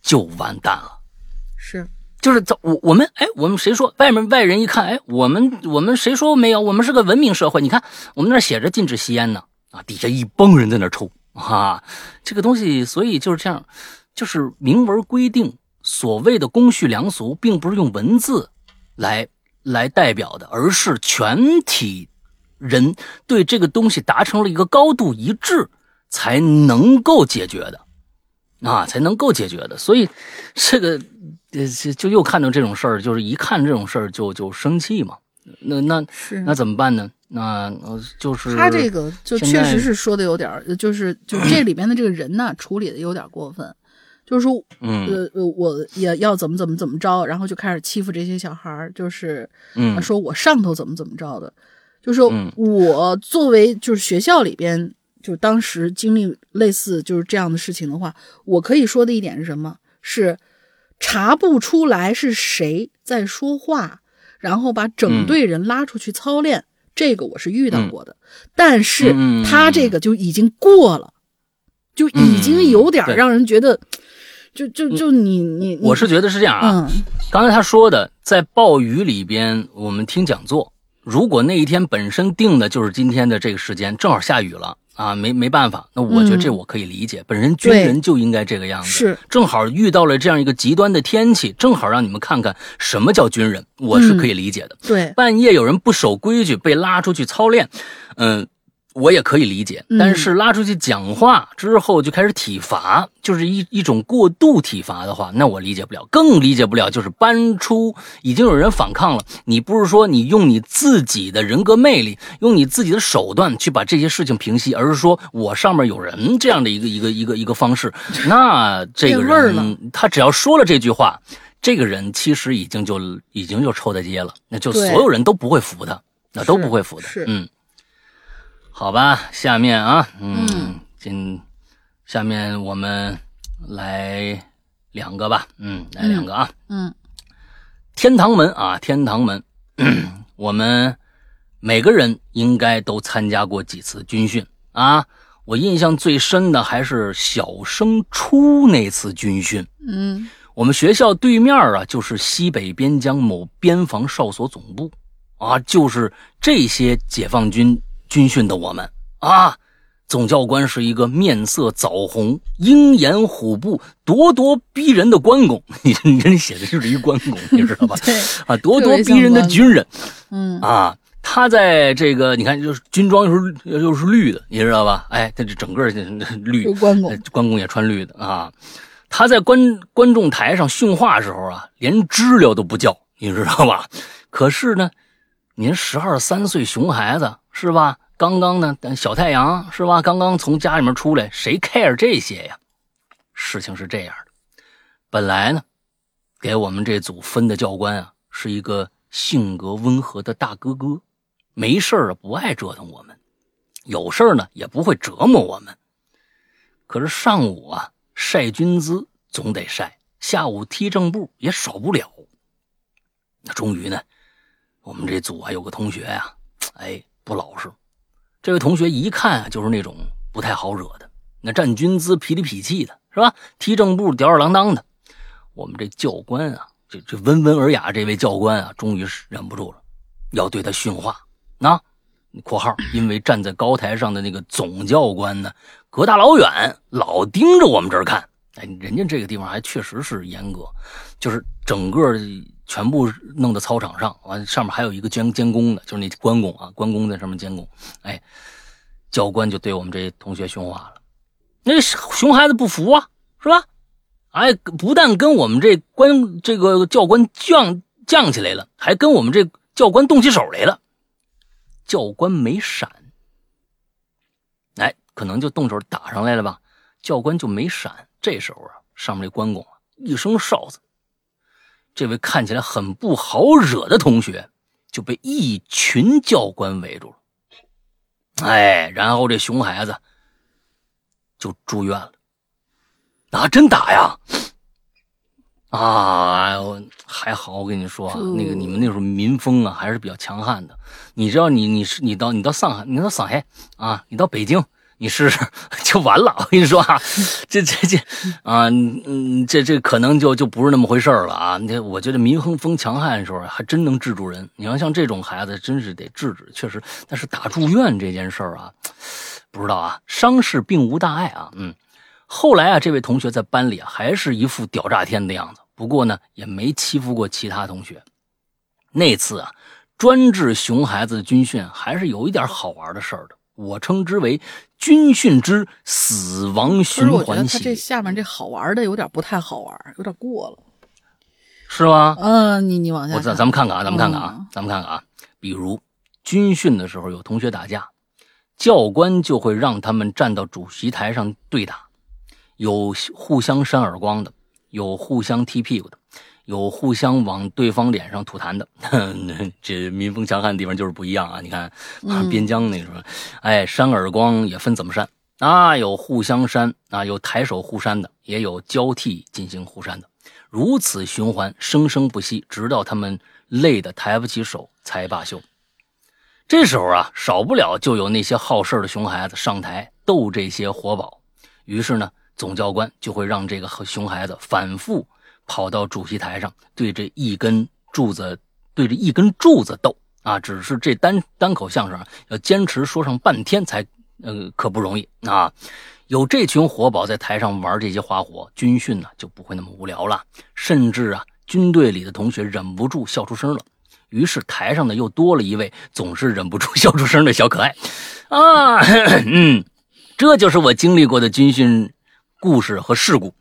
就完蛋了。就是我我们哎，我们谁说外面外人一看哎，我们我们谁说没有？我们是个文明社会。你看我们那写着禁止吸烟呢，啊，底下一帮人在那抽啊，这个东西，所以就是这样，就是明文规定所谓的公序良俗，并不是用文字来来代表的，而是全体人对这个东西达成了一个高度一致，才能够解决的。啊，才能够解决的，所以这个呃，就就又看到这种事儿，就是一看这种事儿就就生气嘛。那那是那怎么办呢？那呃就是他这个就确实是说的有点儿，就是就这里边的这个人呢，处理的有点过分，就是说，嗯呃呃，我也要怎么怎么怎么着，然后就开始欺负这些小孩儿，就是嗯说我上头怎么怎么着的，就是说嗯我作为就是学校里边，就当时经历类似就是这样的事情的话，我可以说的一点是什么？是查不出来是谁在说话，然后把整嗯队人拉出去操练，这个我是遇到过的。但是他这个就已经过了，就已经有点让人觉得，就就就你你你我是觉得是这样啊。嗯刚才他说的，在暴雨里边，我们听讲座。如果那一天本身定的就是今天的这个时间，正好下雨了啊，没没办法，那我觉得这我可以理解。本身军人就应该这个样子，是正好遇到了这样一个极端的天气，正好让你们看看什么叫军人，我是可以理解的。对半夜有人不守规矩被拉出去操练，嗯，我也可以理解。嗯但是拉出去讲话之后就开始体罚，就是一一种过度体罚的话，那我理解不了。更理解不了就是搬出已经有人反抗了，你不是说你用你自己的人格魅力，用你自己的手段去把这些事情平息，而是说我上面有人这样的一个一个一个一个方式，那这个人他只要说了这句话。这个人其实已经就已经就臭大街了，那就所有人都不会服他，那都不会服他。是嗯，好吧，下面啊，嗯嗯，今下面我们来两个吧，嗯，来两个啊，嗯天堂门啊，天堂门，我们每个人应该都参加过几次军训啊。我印象最深的还是小升初那次军训。嗯我们学校对面啊，就是西北边疆某边防哨所总部，啊，就是这些解放军军训的我们啊。总教官是一个面色枣红、鹰眼虎步、咄咄逼人的关公，你你这写的就是一关公，你知道吧？啊，咄咄逼人的军人嗯啊，他在这个你看，就是军装又是又是绿的，你知道吧？哎，他这整个绿，关公，关公也穿绿的啊。他在观观众台上训话时候啊，连知了都不叫，你知道吧？可是呢，您十二三岁熊孩子是吧？刚刚呢，小太阳是吧？刚刚从家里面出来，谁 care 这些呀？事情是这样的，本来呢，给我们这组分的教官啊，是一个性格温和的大哥哥，没事啊不爱折腾我们，有事呢也不会折磨我们。可是上午啊。晒军姿总得晒，下午踢正步也少不了。那终于呢，我们这组啊有个同学呀，哎不老实。这位同学一看啊就是那种不太好惹的，那站军姿痞里痞气的是吧？踢正步吊儿郎当的。我们这教官啊，这这温文尔雅这位教官啊，终于是忍不住了，要对他训话。那（括号）因为站在高台上的那个总教官呢。隔大老远，老盯着我们这儿看。哎，人家这个地方还确实是严格，就是整个全部弄到操场上，完上面还有一个监监工的，就是那关公啊，关公在上面监工。哎，教官就对我们这些同学训话了。那熊孩子不服啊，是吧？哎，不但跟我们这关这个教官犟犟起来了，还跟我们这教官动起手来了。教官没闪。哎可能就动手打上来了吧，教官就没闪。这时候啊，上面这关公啊一声哨子，这位看起来很不好惹的同学就被一群教官围住了。哎，然后这熊孩子就住院了。啊，真打呀！啊，还好，我跟你说，那个你们那时候民风啊还是比较强悍的。你知道，你你是你到你到上海，你到上海啊，你到北京。你试试就完了，我跟你说啊，这这这啊，嗯，这这可能就就不是那么回事了啊。你我觉得民风强悍的时候，还真能制住人。你要像这种孩子，真是得制止。确实，但是打住院这件事儿啊，不知道啊，伤势并无大碍啊。嗯，后来啊，这位同学在班里啊，还是一副屌炸天的样子。不过呢，也没欺负过其他同学。那次啊，专治熊孩子的军训，还是有一点好玩的事儿的。我称之为军训之死亡循环系。他这下面这好玩的有点不太好玩，有点过了，是吗？嗯，你你往下。我咱咱们看看啊，咱们看看啊，咱们看看啊。比如军训的时候有同学打架，教官就会让他们站到主席台上对打，有互相扇耳光的，有互相踢屁股的。有互相往对方脸上吐痰的，这民风强悍的地方就是不一样啊！你看，边疆那时候，哎，扇耳光也分怎么扇啊？有互相扇啊，有抬手互扇的，也有交替进行互扇的，如此循环，生生不息，直到他们累得抬不起手才罢休。这时候啊，少不了就有那些好事的熊孩子上台逗这些活宝，于是呢，总教官就会让这个熊孩子反复。跑到主席台上，对着一根柱子，对着一根柱子斗啊！只是这单单口相声要坚持说上半天才，呃，可不容易啊！有这群活宝在台上玩这些花活，军训呢就不会那么无聊了。甚至啊，军队里的同学忍不住笑出声了。于是台上呢又多了一位总是忍不住笑出声的小可爱啊！嗯，这就是我经历过的军训故事和事故。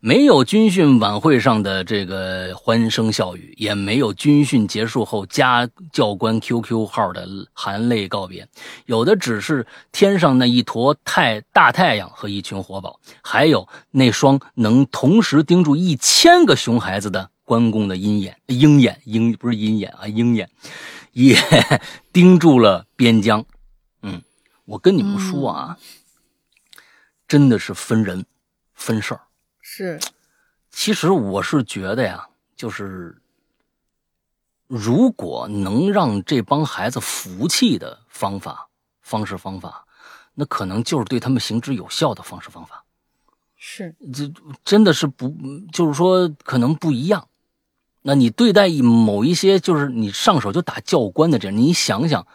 没有军训晚会上的这个欢声笑语，也没有军训结束后加教官 QQ 号的含泪告别，有的只是天上那一坨太大太阳和一群活宝，还有那双能同时盯住一千个熊孩子的关公的鹰眼，鹰眼鹰不是鹰眼啊，鹰眼也盯住了边疆。嗯，我跟你们说啊，真的是分人分事儿。是，其实我是觉得呀，就是如果能让这帮孩子服气的方法、方式、方法，那可能就是对他们行之有效的方式方法。是，这真的是不，就是说可能不一样。那你对待某一些，就是你上手就打教官的这，你想想，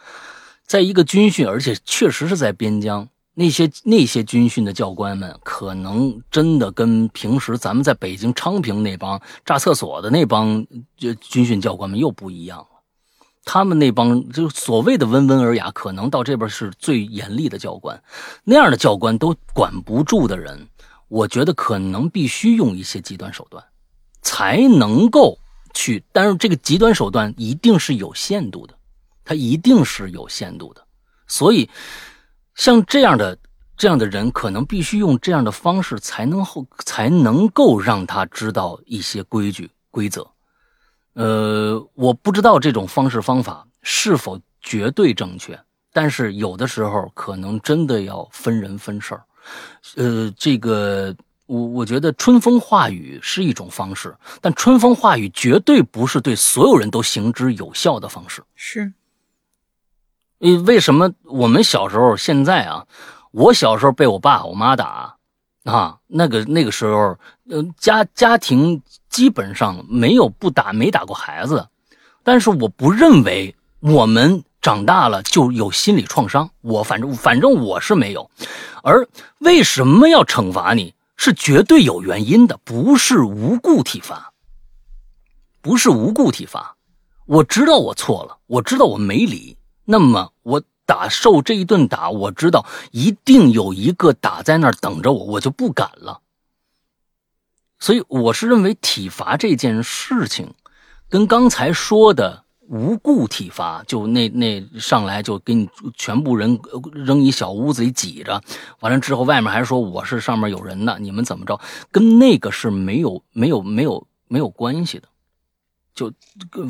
在一个军训，而且确实是在边疆。那些那些军训的教官们，可能真的跟平时咱们在北京昌平那帮炸厕所的那帮军训教官们又不一样了。他们那帮就所谓的温文尔雅，可能到这边是最严厉的教官，那样的教官都管不住的人，我觉得可能必须用一些极端手段，才能够去。但是这个极端手段一定是有限度的，它一定是有限度的。所以，像这样的这样的人，可能必须用这样的方式，才能后才能够让他知道一些规矩规则。呃，我不知道这种方式方法是否绝对正确，但是有的时候可能真的要分人分事儿。呃，这个我我觉得春风化雨是一种方式，但春风化雨绝对不是对所有人都行之有效的方式。是，呃，为什么我们小时候现在啊？我小时候被我爸我妈打啊，那个那个时候，呃，家家庭。基本上没有不打没打过孩子，但是我不认为我们长大了就有心理创伤。我反正反正我是没有，而为什么要惩罚你是绝对有原因的，不是无故体罚，不是无故体罚。我知道我错了，我知道我没理，那么我打受这一顿打，我知道一定有一个打在那儿等着我，我就不敢了。所以我是认为体罚这件事情，跟刚才说的无故体罚，就那那上来就给你全部人扔一小屋子里挤着，完了之后外面还说我是上面有人呢，你们怎么着？跟那个是没有没有没有没有关系的，就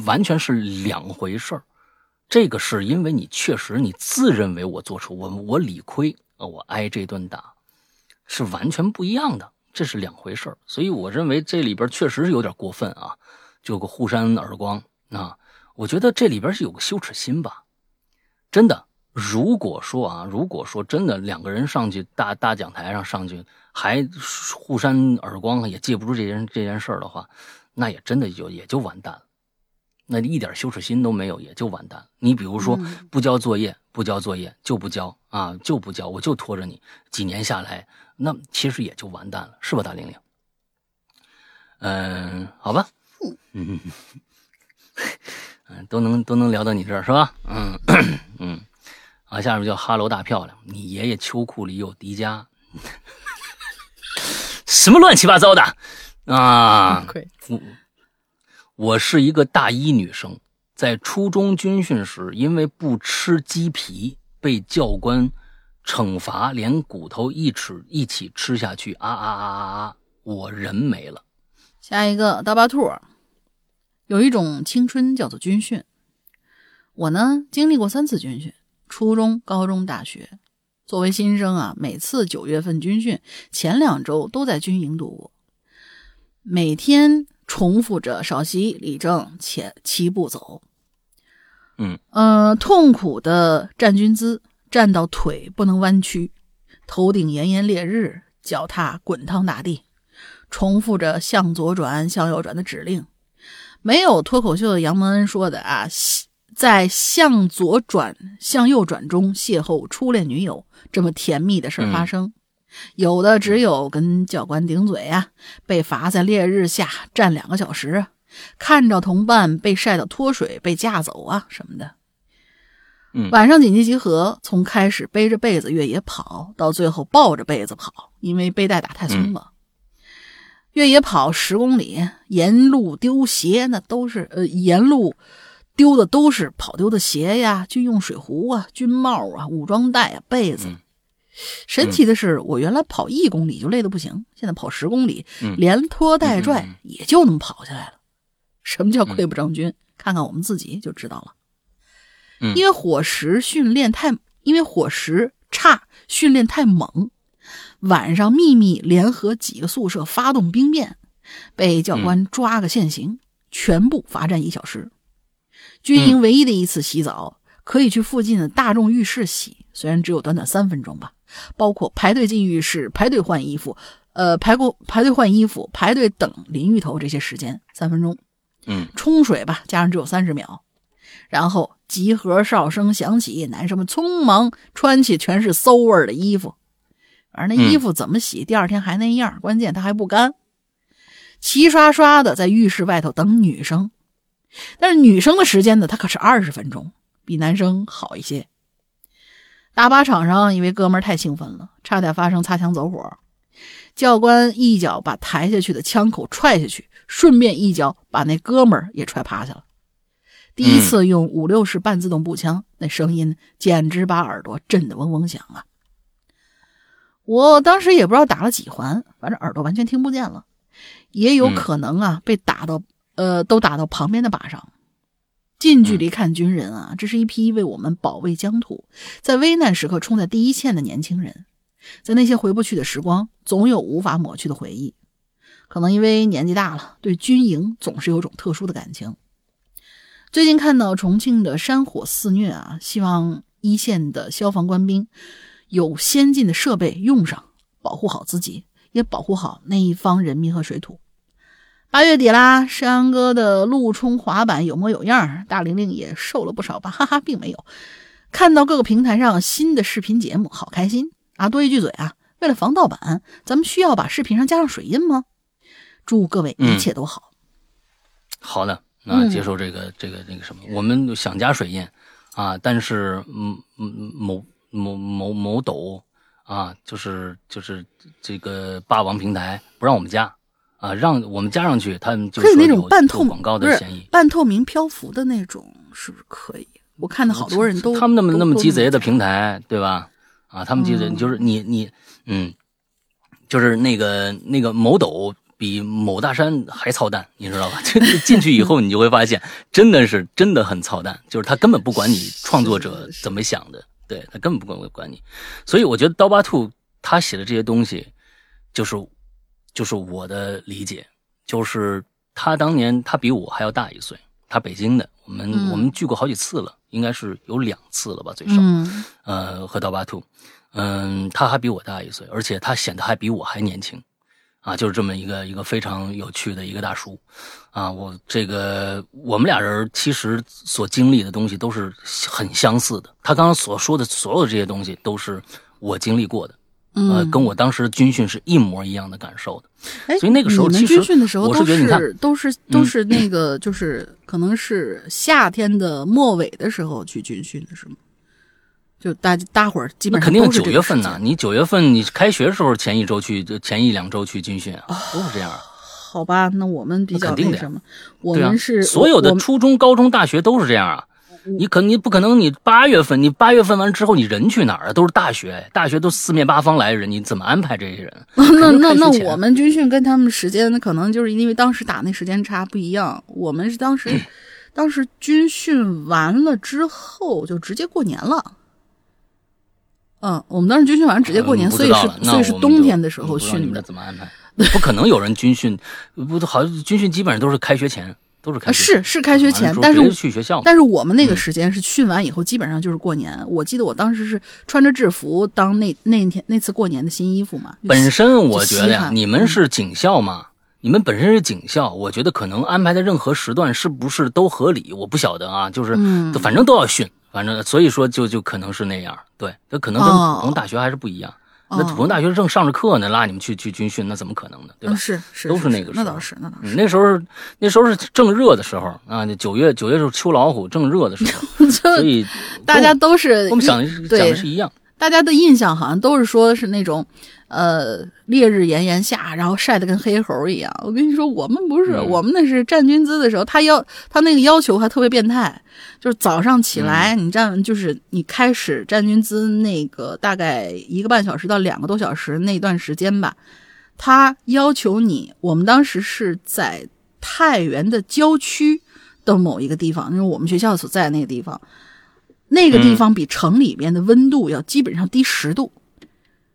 完全是两回事儿。这个是因为你确实你自认为我做出我我理亏啊，我挨这顿打，是完全不一样的。这是两回事儿，所以我认为这里边确实是有点过分啊，就个互扇耳光啊。我觉得这里边是有个羞耻心吧，真的。如果说啊，如果说真的两个人上去大大讲台上上去还互扇耳光，也记不住这件这件事儿的话，那也真的就也就完蛋了，那一点羞耻心都没有，也就完蛋。你比如说不交作业，不交作业就不交啊，就不交，我就拖着你，几年下来。那其实也就完蛋了，是吧，大玲玲？嗯，好吧，嗯嗯，都能都能聊到你这儿是吧？嗯嗯，啊，下面叫哈喽大漂亮，你爷爷秋裤里有迪迦，什么乱七八糟的啊？我我是一个大一女生，在初中军训时，因为不吃鸡皮被教官。惩罚连骨头一尺一起吃下去啊啊啊啊啊！我人没了。下一个大巴兔，有一种青春叫做军训。我呢经历过三次军训，初中、高中、大学。作为新生啊，每次九月份军训前两周都在军营度过，每天重复着稍息、立正、且齐步走。嗯嗯，痛苦的站军姿。站到腿不能弯曲，头顶炎炎烈日，脚踏滚烫大地，重复着向左转、向右转的指令。没有脱口秀的杨蒙恩说的啊，在向左转、向右转中邂逅初恋女友这么甜蜜的事发生。有的只有跟教官顶嘴啊，被罚在烈日下站两个小时，看着同伴被晒到脱水、被架走啊什么的。晚上紧急集合，从开始背着被子越野跑到最后抱着被子跑，因为背带打太松了。越野跑十公里，沿路丢鞋，那都是呃，沿路丢的都是跑丢的鞋呀、军用水壶啊、军帽啊、武装带啊、被子。神奇的是，我原来跑一公里就累得不行，现在跑十公里，连拖带拽也就能跑下来了。什么叫溃不成军？看看我们自己就知道了。因为伙食训练太，因为伙食差，训练太猛，晚上秘密联合几个宿舍发动兵变，被教官抓个现行，全部罚站一小时。军营唯一的一次洗澡，可以去附近的大众浴室洗，虽然只有短短三分钟吧。包括排队进浴室、排队换衣服、呃排过排队换衣服、排队等淋浴头这些时间三分钟。嗯，冲水吧，加上只有三十秒。然后集合哨声响起，男生们匆忙穿起全是馊味的衣服。反正那衣服怎么洗，第二天还那样。关键它还不干，齐刷刷的在浴室外头等女生。但是女生的时间呢，它可是二十分钟，比男生好一些。大巴场上，一位哥们儿太兴奋了，差点发生擦枪走火。教官一脚把抬下去的枪口踹下去，顺便一脚把那哥们儿也踹趴下了。第一次用五六式半自动步枪，那声音简直把耳朵震得嗡嗡响啊！我当时也不知道打了几环，反正耳朵完全听不见了，也有可能啊被打到呃都打到旁边的靶上。近距离看军人啊，这是一批为我们保卫疆土，在危难时刻冲在第一线的年轻人。在那些回不去的时光，总有无法抹去的回忆。可能因为年纪大了，对军营总是有种特殊的感情。最近看到重庆的山火肆虐啊，希望一线的消防官兵有先进的设备用上，保护好自己，也保护好那一方人民和水土。八月底啦，山哥的陆冲滑板有模有样，大玲玲也瘦了不少吧？哈哈，并没有。看到各个平台上新的视频节目，好开心。啊，多一句嘴啊！为了防盗版，咱们需要把视频上加上水印吗？祝各位一切都好。好的，那接受这个这个那个什么，我们想加水印啊，但是嗯嗯某某某某抖啊，就是就是这个霸王平台不让我们加啊，让我们加上去，他们就可以那种半透明广告的嫌疑，半透明漂浮的那种，是不是可以？我看到好多人都他们那么那么鸡贼的平台，对吧？啊，他们鸡贼就是你你嗯，就是那个那个某抖比某大山还操蛋，你知道吧？就进去以后，你就会发现，真的是真的很操蛋，就是他根本不管你创作者怎么想的，对他根本不管管你。所以我觉得刀疤兔他写的这些东西，就是就是我的理解，就是他当年他比我还要大一岁，他北京的，我们我们聚过好几次了。应该是有两次了吧，最少。嗯，呃，和刀疤兔，嗯，他还比我大一岁，而且他显得还比我还年轻，啊，就是这么一个一个非常有趣的一个大叔，啊，我这个我们俩人其实所经历的东西都是很相似的。他刚刚所说的所有这些东西都是我经历过的，呃，跟我当时军训是一模一样的感受的。哎，所以那个时候其实军训的时候都是都是都是那个，就是可能是夏天的末尾的时候去军训的是吗？就大大伙儿基本上肯定九月份呢。你九月份你开学的时候前一周去，就前一两周去军训啊，都是这样。好吧，那我们比较那什么，我们是所有的初中、高中、大学都是这样啊。你可你不可能，你八月份，你八月份完之后，你人去哪儿啊？都是大学，大学都四面八方来人，你怎么安排这些人？那那那我们军训跟他们时间，可能就是因为当时打那时间差不一样。我们是当时，当时军训完了之后就直接过年了。嗯，我们当时军训完直接过年，所以是所以是冬天的时候训的。怎么安排？不可能有人军训，不好军训基本上都是开学前。都是开是是开学前，但是去学校。但是我们那个时间是训完以后，基本上就是过年。我记得我当时是穿着制服当那那天那次过年的新衣服嘛。本身我觉得呀，你们是警校嘛，你们本身是警校，我觉得可能安排的任何时段是不是都合理，我不晓得啊。就是反正都要训，反正所以说就就可能是那样。对，这可能跟普通大学还是不一样。那普通大学正上着课呢，拉你们去去军训，那怎么可能呢？对吧？是是，都是那个时候。那倒是，那倒是。那时候，那时候是正热的时候啊，九月九月时候秋老虎正热的时候，所以大家都是我们想讲的是一样。大家的印象好像都是说是那种。呃，烈日炎炎下，然后晒得跟黑猴一样。我跟你说，我们不是，我们那是站军姿的时候，他要他那个要求还特别变态，就是早上起来你站，就是你开始站军姿那个大概一个半小时到两个多小时那段时间吧，他要求你，我们当时是在太原的郊区的某一个地方，就是我们学校所在那个地方，那个地方比城里面的温度要基本上低十度。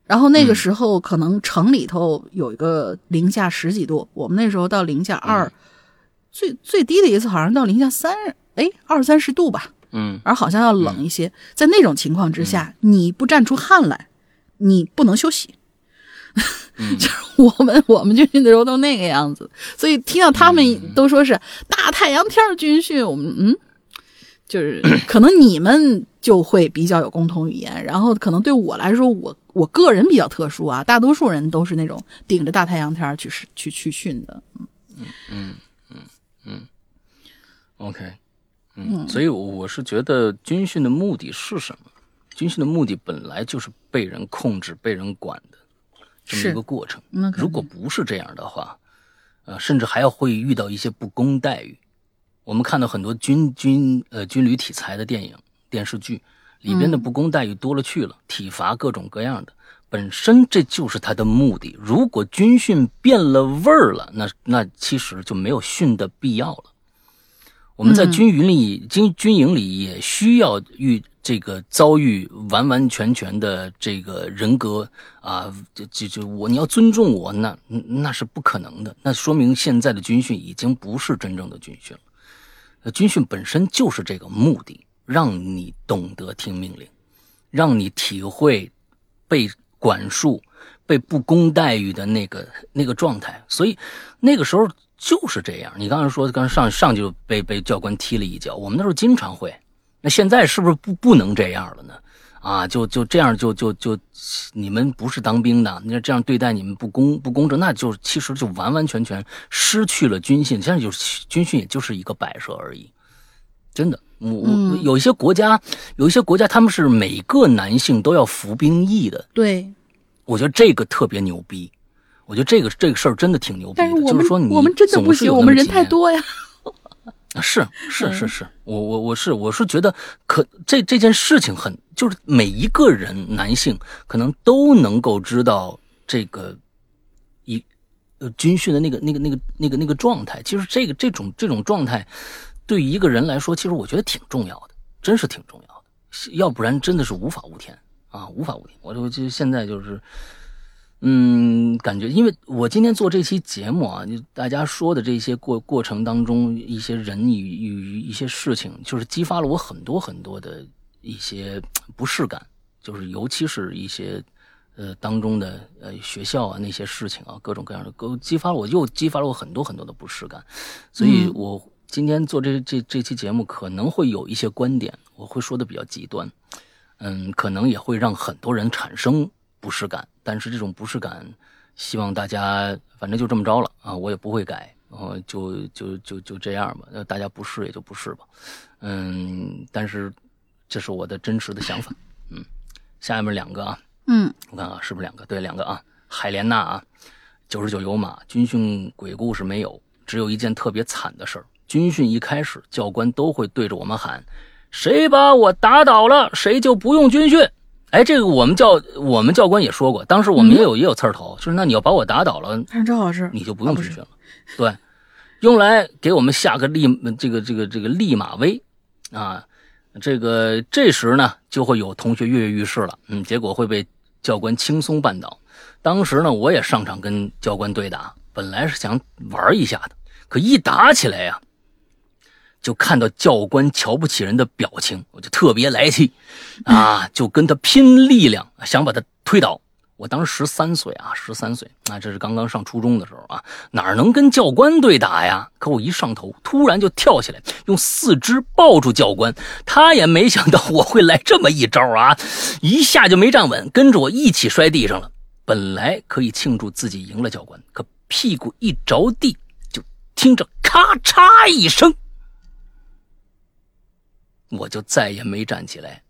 然后那个时候可能城里头有一个零下十几度，我们那时候到零下二，最最低的一次好像到零下三，哎，二三十度吧。嗯，而好像要冷一些。在那种情况之下，你不站出汗来，你不能休息。就是我们我们军训的时候都那个样子，所以听到他们都说是大太阳天军训，我们嗯。就是可能你们就会比较有共同语言，然后可能对我来说，我我个人比较特殊啊，大多数人都是那种顶着大太阳天去去去训的，嗯嗯嗯嗯 OK，嗯，所以我是觉得军训的目的是什么？军训的目的本来就是被人控制、被人管的这么一个过程。如果不是这样的话，呃，甚至还要会遇到一些不公待遇。我们看到很多军军呃军旅题材的电影、电视剧里边的不公待遇多了去了，体罚各种各样的。本身这就是他的目的。如果军训变了味儿了，那那其实就没有训的必要了。我们在军营里、军军营里也需要遇这个遭遇完完全全的这个人格啊，就就就我你要尊重我，那那是不可能的。那说明现在的军训已经不是真正的军训了。军训本身就是这个目的，让你懂得听命令，让你体会被。管束被不公待遇的那个那个状态，所以那个时候就是这样。你刚才说刚上上就被被教官踢了一脚，我们那时候经常会。那现在是不是不不能这样了呢？啊，就就这样就就就你们不是当兵的，那这样对待你们不公不公正，那就其实就完完全全失去了军训。现在就是军训，也就是一个摆设而已。真的，我我有一些国家，有一些国家，他们是每个男性都要服兵役的。对，我觉得这个特别牛逼。我觉得这个这个事儿真的挺牛逼的。就是说，你我们真的不行，我们人太多呀。是是是是，我我我是我是觉得可这这件事情很，就是每一个人男性可能都能够知道这个一呃军训的那个那个那个那个那个状态。其实这个这种这种状态。对于一个人来说，其实我觉得挺重要的，真是挺重要的，要不然真的是无法无天啊，无法无天。我就就现在就是，嗯，感觉，因为我今天做这期节目啊，就大家说的这些过过程当中，一些人与与一些事情，就是激发了我很多很多的一些 不适感，就是尤其是一些呃当中的呃学校啊那些事情啊，各种各样的，都激发了我又激发了我很多很多的不适感，所以我。今天做这这这期节目可能会有一些观点，我会说的比较极端，嗯，可能也会让很多人产生不适感。但是这种不适感，希望大家反正就这么着了啊，我也不会改，然后就就就就这样吧。那大家不是也就不是吧，嗯，但是这是我的真实的想法，嗯。下面两个啊，嗯，我看啊，是不是两个？对，两个啊。海莲娜啊，九十九有马，军训鬼故事没有，只有一件特别惨的事儿。军训一开始，教官都会对着我们喊：“谁把我打倒了，谁就不用军训。”哎，这个我们教我们教官也说过，当时我们也有也有刺儿头，就是那你要把我打倒了，正好是你就不用军训了。对，用来给我们下个立这个这个这个立马威啊，这个这时呢就会有同学跃跃欲试了，嗯，结果会被教官轻松绊倒。当时呢，我也上场跟教官对打，本来是想玩一下的，可一打起来呀。就看到教官瞧不起人的表情，我就特别来气，啊，就跟他拼力量，想把他推倒。我当时十三岁啊，十三岁啊，这是刚刚上初中的时候啊，哪能跟教官对打呀？可我一上头，突然就跳起来，用四肢抱住教官。他也没想到我会来这么一招啊，一下就没站稳，跟着我一起摔地上了。本来可以庆祝自己赢了教官，可屁股一着地，就听着咔嚓一声。我就再也没站起来。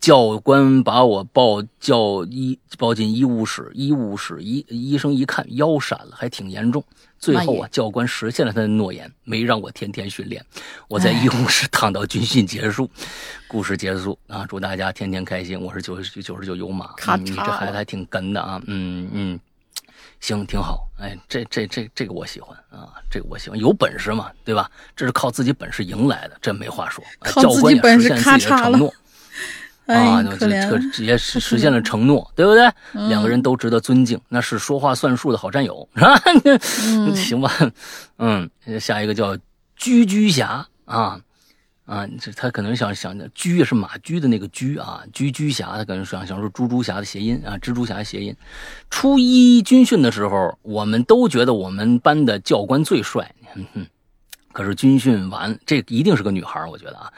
教官把我抱叫医抱进医务室，医务室医医生一看腰闪了，还挺严重。最后啊，教官实现了他的诺言，没让我天天训练。我在医务室躺到军训结束，故事结束啊！祝大家天天开心。我是九十九十九有马，你这孩子还挺跟的啊！嗯嗯。行，挺好。哎，这这这这个我喜欢啊，这个我喜欢。有本事嘛，对吧？这是靠自己本事赢来的，这没话说。教官也实现自己的承诺 啊，这这也实 实现了承诺，对不对？两个人都值得尊敬，那是说话算数的好战友，是吧？行吧，嗯，下一个叫居居侠啊。啊，这他可能想想，居是马驹的那个驹啊，居居侠，他可能想想说猪猪侠的谐音啊，蜘蛛侠的谐音。初一军训的时候，我们都觉得我们班的教官最帅，哼哼，可是军训完，这一定是个女孩，我觉得啊，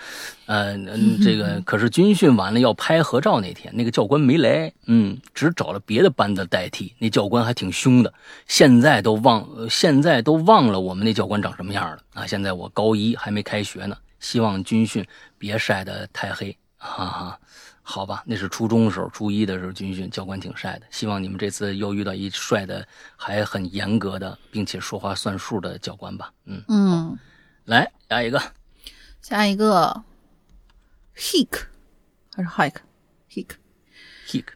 呃，嗯这个 可是军训完了要拍合照那天，那个教官没来，嗯，只找了别的班的代替。那教官还挺凶的，现在都忘，呃现在都忘了我们那教官长什么样了啊！现在我高一还没开学呢，希望军训别晒得太黑，哈哈。好吧，那是初中的时候，初一的时候军训，教官挺帅的。希望你们这次又遇到一帅的，还很严格的，并且说话算数的教官吧。嗯，嗯，来下一个，下一个，hik 还是 hik，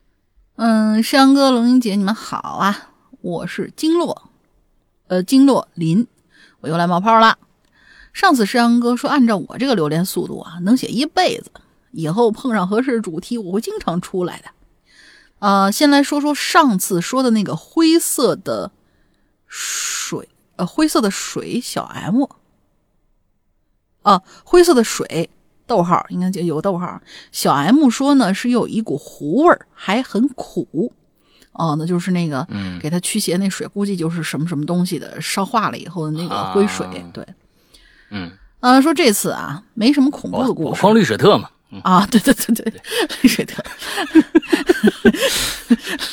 嗯，山哥、龙英姐，你们好啊！我是金洛，呃，金洛林，我又来冒泡了。上次山羊哥说，按照我这个榴莲速度啊，能写一辈子。以后碰上合适的主题，我会经常出来的。呃、先来说说上次说的那个灰色的水，呃，灰色的水小 M。啊，灰色的水，逗号应该就有个逗号。小 M 说呢是有一股糊味儿，还很苦。哦，那就是那个，嗯给他驱邪那水，估计就是什么什么东西的，烧化了以后的那个灰水。啊对，嗯，呃，说这次啊，没什么恐怖宝的故事宝矿绿水特嘛，啊，对对对对，丽水特，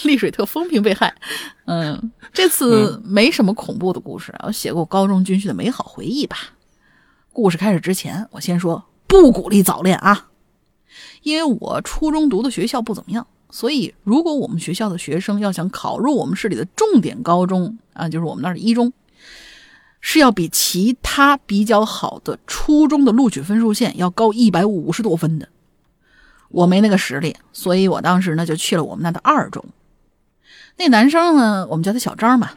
丽水特风评被害。嗯，这次没什么恐怖的故事啊，我写过高中军训的美好回忆吧。故事开始之前，我先说不鼓励早恋啊，因为我初中读的学校不怎么样，所以如果我们学校的学生要想考入我们市里的重点高中啊，就是我们那儿的一中，是要比其他比较好的初中的录取分数线要高一百五十多分的。我没那个实力，所以我当时呢就去了我们那的二中。那男生呢，我们叫他小张嘛。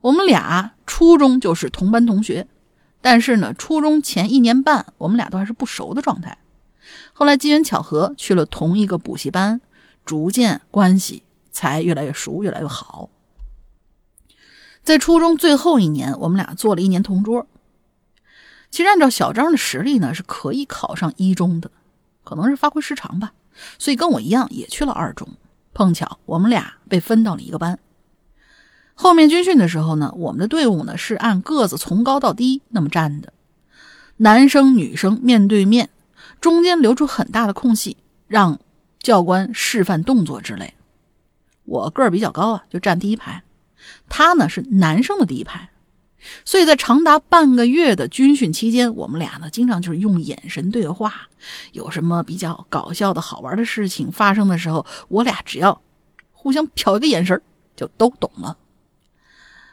我们俩初中就是同班同学，但是呢，初中前一年半我们俩都还是不熟的状态。后来机缘巧合去了同一个补习班，逐渐关系才越来越熟，越来越好。在初中最后一年，我们俩做了一年同桌。其实按照小张的实力呢，是可以考上一中的，可能是发挥失常吧，所以跟我一样也去了二中。碰巧我们俩被分到了一个班。后面军训的时候呢，我们的队伍呢是按个子从高到低那么站的，男生女生面对面，中间留出很大的空隙，让教官示范动作之类。我个儿比较高啊，就站第一排。他呢是男生的第一排，所以在长达半个月的军训期间，我们俩呢经常就是用眼神对话。有什么比较搞笑的好玩的事情发生的时候，我俩只要互相瞟一个眼神，就都懂了。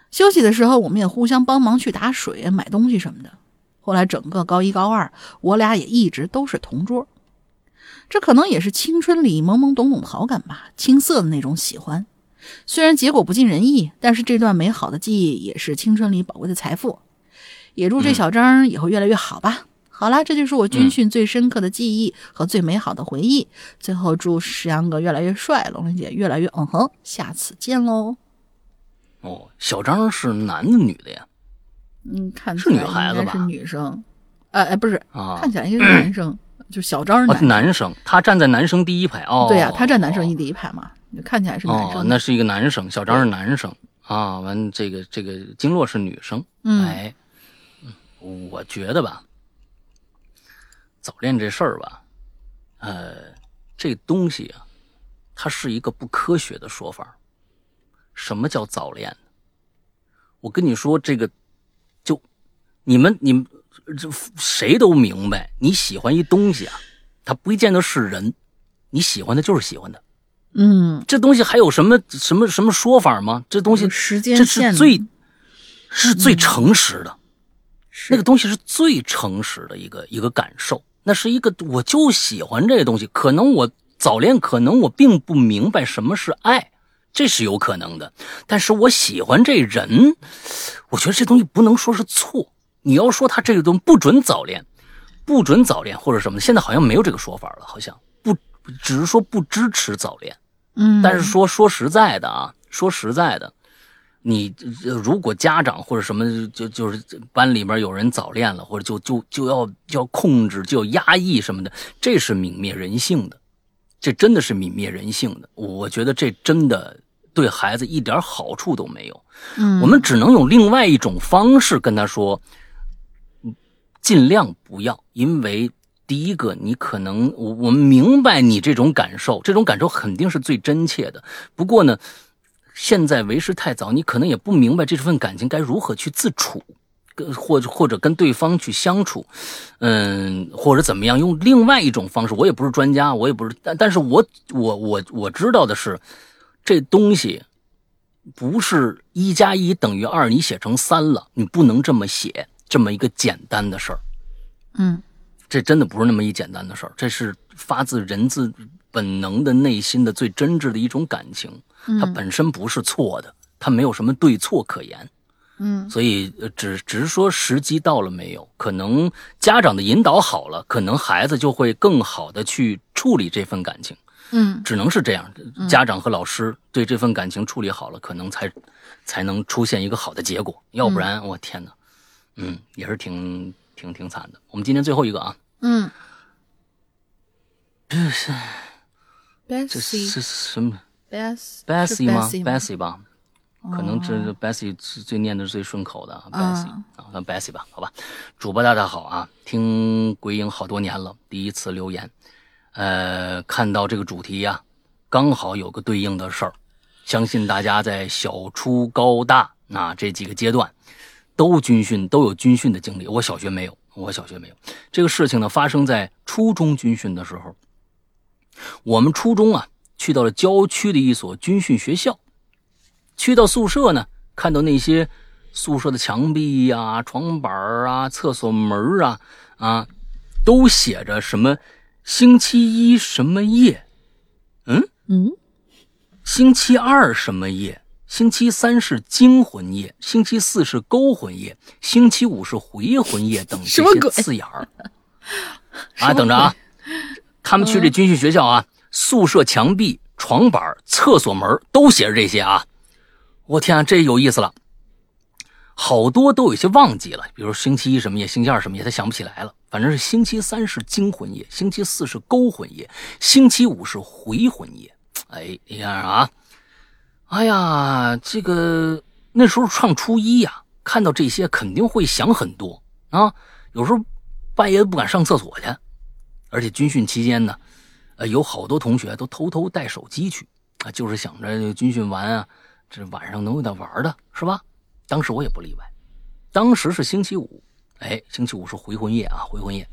休息的时候，我们也互相帮忙去打水、买东西什么的。后来整个高一高二，我俩也一直都是同桌。这可能也是青春里懵懵懂懂的好感吧，青涩的那种喜欢。虽然结果不尽人意，但是这段美好的记忆也是青春里宝贵的财富。也祝这小张以后越来越好吧。好啦，这就是我军训最深刻的记忆和最美好的回忆。最后祝石阳哥越来越帅，龙玲姐越来越嗯哼。下次见喽。哦，小张是男的女的呀？嗯，看是女孩子吧是女生，呃，哎，不是，啊看起来应该是男生，就小张是哦，男生。男生，他站在男生第一排哦。对呀、他站男生一第一排嘛，就看起来是男哦，生。那是一个男生，小张是男生啊。完，这个这个经络是女生。嗯哎，嗯我觉得吧，早恋这事儿吧，呃，这东西啊，它是一个不科学的说法。什么叫早恋？我跟你说，这个就你们你们这谁都明白，你喜欢一东西啊，它不见得是人，你喜欢的就是喜欢的。嗯，这东西还有什么什么什么说法吗？这东西时间这是最是最诚实的，是那个东西是最诚实的一个一个感受。那是一个我就喜欢这个东西，可能我早恋，可能我并不明白什么是爱，这是有可能的。但是我喜欢这人，我觉得这东西不能说是错。你要说他这个东西不准早恋，不准早恋或者什么，现在好像没有这个说法了，好像不只是说不支持早恋。嗯，但是说说实在的啊，说实在的，你呃如果家长或者什么就就是班里边有人早恋了，或者就就就要就要控制，就要压抑什么的，这是泯灭人性的，这真的是泯灭人性的。我觉得这真的对孩子一点好处都没有。嗯，我们只能用另外一种方式跟他说，尽量不要，因为第一个，你可能我我们明白你这种感受，这种感受肯定是最真切的。不过呢，现在为时太早，你可能也不明白这份感情该如何去自处，跟或者或者跟对方去相处，嗯，或者怎么样，用另外一种方式。我也不是专家，我也不是，但但是我我我我知道的是，这东西不是一加一等于二，你写成三了，你不能这么写，这么一个简单的事儿。嗯，这真的不是那么一简单的事儿，这是发自人自本能的内心的最真挚的一种感情，它本身不是错的，它没有什么对错可言。嗯，所以呃只只是说时机到了没有，可能家长的引导好了，可能孩子就会更好的去处理这份感情。嗯只能是这样，家长和老师对这份感情处理好了，可能才才能出现一个好的结果，要不然我天哪，嗯，也是挺挺挺惨的。我们今天最后一个啊，嗯。这是这是什么？Bess Bessie 吗？Bessie 吧，可能这哦。Bessie 是最念的是最顺口的啊嗯，Bessie。啊，那 Bessie 吧，好吧。主播大大好啊，听鬼影好多年了，第一次留言，呃，看到这个主题呀、刚好有个对应的事儿，相信大家在小初高大那这几个阶段都军训，都有军训的经历。我小学没有，我小学没有。这个事情呢，发生在初中军训的时候。我们初中啊，去到了郊区的一所军训学校。去到宿舍呢，看到那些宿舍的墙壁呀、床板啊、厕所门啊啊，都写着什么星期一什么夜，嗯，嗯星期二什么夜，星期三是惊魂夜，星期四是勾魂夜，星期五是回魂夜等这些字眼儿。啊，等着啊！他们去这军训学校啊，宿舍墙壁、床板、厕所门都写着这些啊。我天啊，这有意思了。好多都有些忘记了，比如星期一什么夜，星期二什么夜，他想不起来了。反正是星期三是惊魂夜，星期四是勾魂夜，星期五是回魂夜。哎，你看啊，哎呀，这个那时候上初一呀、看到这些肯定会想很多啊。有时候半夜不敢上厕所去，而且军训期间呢，呃，有好多同学都偷偷带手机去啊，就是想着军训完啊，这晚上能有点玩的，是吧？当时我也不例外，当时是星期五，哎，星期五是回魂夜啊，回魂夜。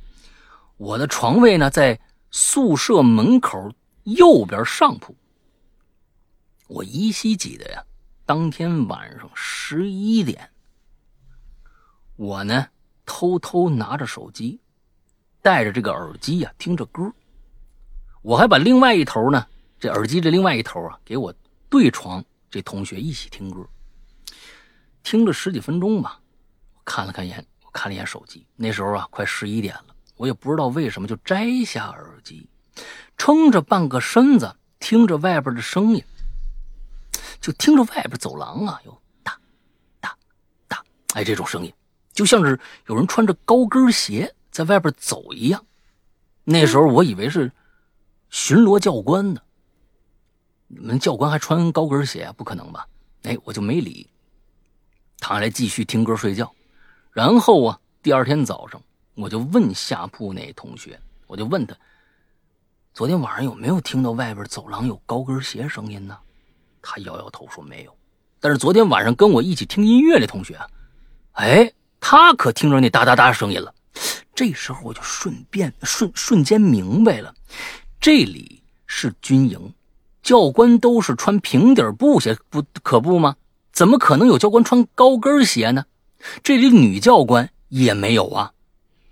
我的床位呢在宿舍门口右边上铺。我依稀记得呀，当天晚上十一点，我呢偷偷拿着手机，戴着这个耳机呀、听着歌。我还把另外一头呢，这耳机这另外一头啊，给我对床这同学一起听歌。听了十几分钟吧，我看了看眼，我看了一眼手机，那时候啊快十一点了，我也不知道为什么就摘下耳机，撑着半个身子听着外边的声音，就听着外边走廊啊有哒哒哒，哎这种声音，就像是有人穿着高跟鞋在外边走一样。那时候我以为是巡逻教官呢，你们教官还穿高跟鞋？不可能吧？哎，我就没理。躺下来继续听歌睡觉，然后啊，第二天早上我就问下铺那同学，我就问他，昨天晚上有没有听到外边走廊有高跟鞋声音呢？他摇摇头说没有。但是昨天晚上跟我一起听音乐的同学，哎，他可听着那哒哒哒声音了。这时候我就顺便瞬瞬间明白了，这里是军营，教官都是穿平底布鞋，不可不吗？怎么可能有教官穿高跟鞋呢？这里女教官也没有啊，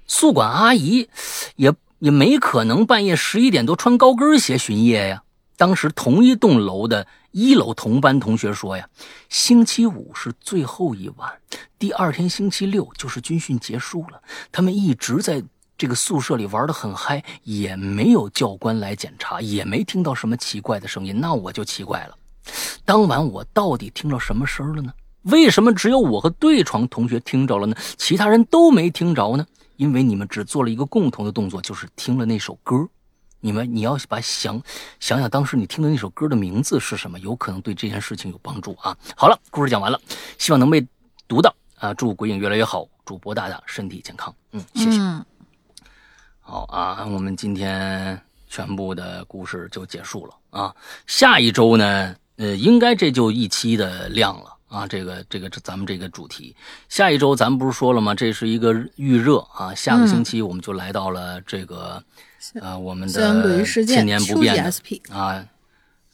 宿管阿姨也也没可能半夜十一点多穿高跟鞋巡夜呀。当时同一栋楼的一楼同班同学说呀，星期五是最后一晚，第二天星期六就是军训结束了，他们一直在这个宿舍里玩得很嗨，也没有教官来检查，也没听到什么奇怪的声音，那我就奇怪了。当晚我到底听到什么声了呢？为什么只有我和对床同学听着了呢？其他人都没听着呢？因为你们只做了一个共同的动作，就是听了那首歌。你们你要把想想想当时你听的那首歌的名字是什么，有可能对这件事情有帮助啊。好了，故事讲完了，希望能被读到啊。祝鬼影越来越好，主播大大身体健康。嗯，谢谢。嗯，好啊，我们今天全部的故事就结束了啊。下一周呢，呃，应该这就一期的量了啊。这个这个这咱们这个主题，下一周咱们不是说了吗？这是一个预热啊。下个星期我们就来到了这个、呃我们的千年不变的 SP 啊，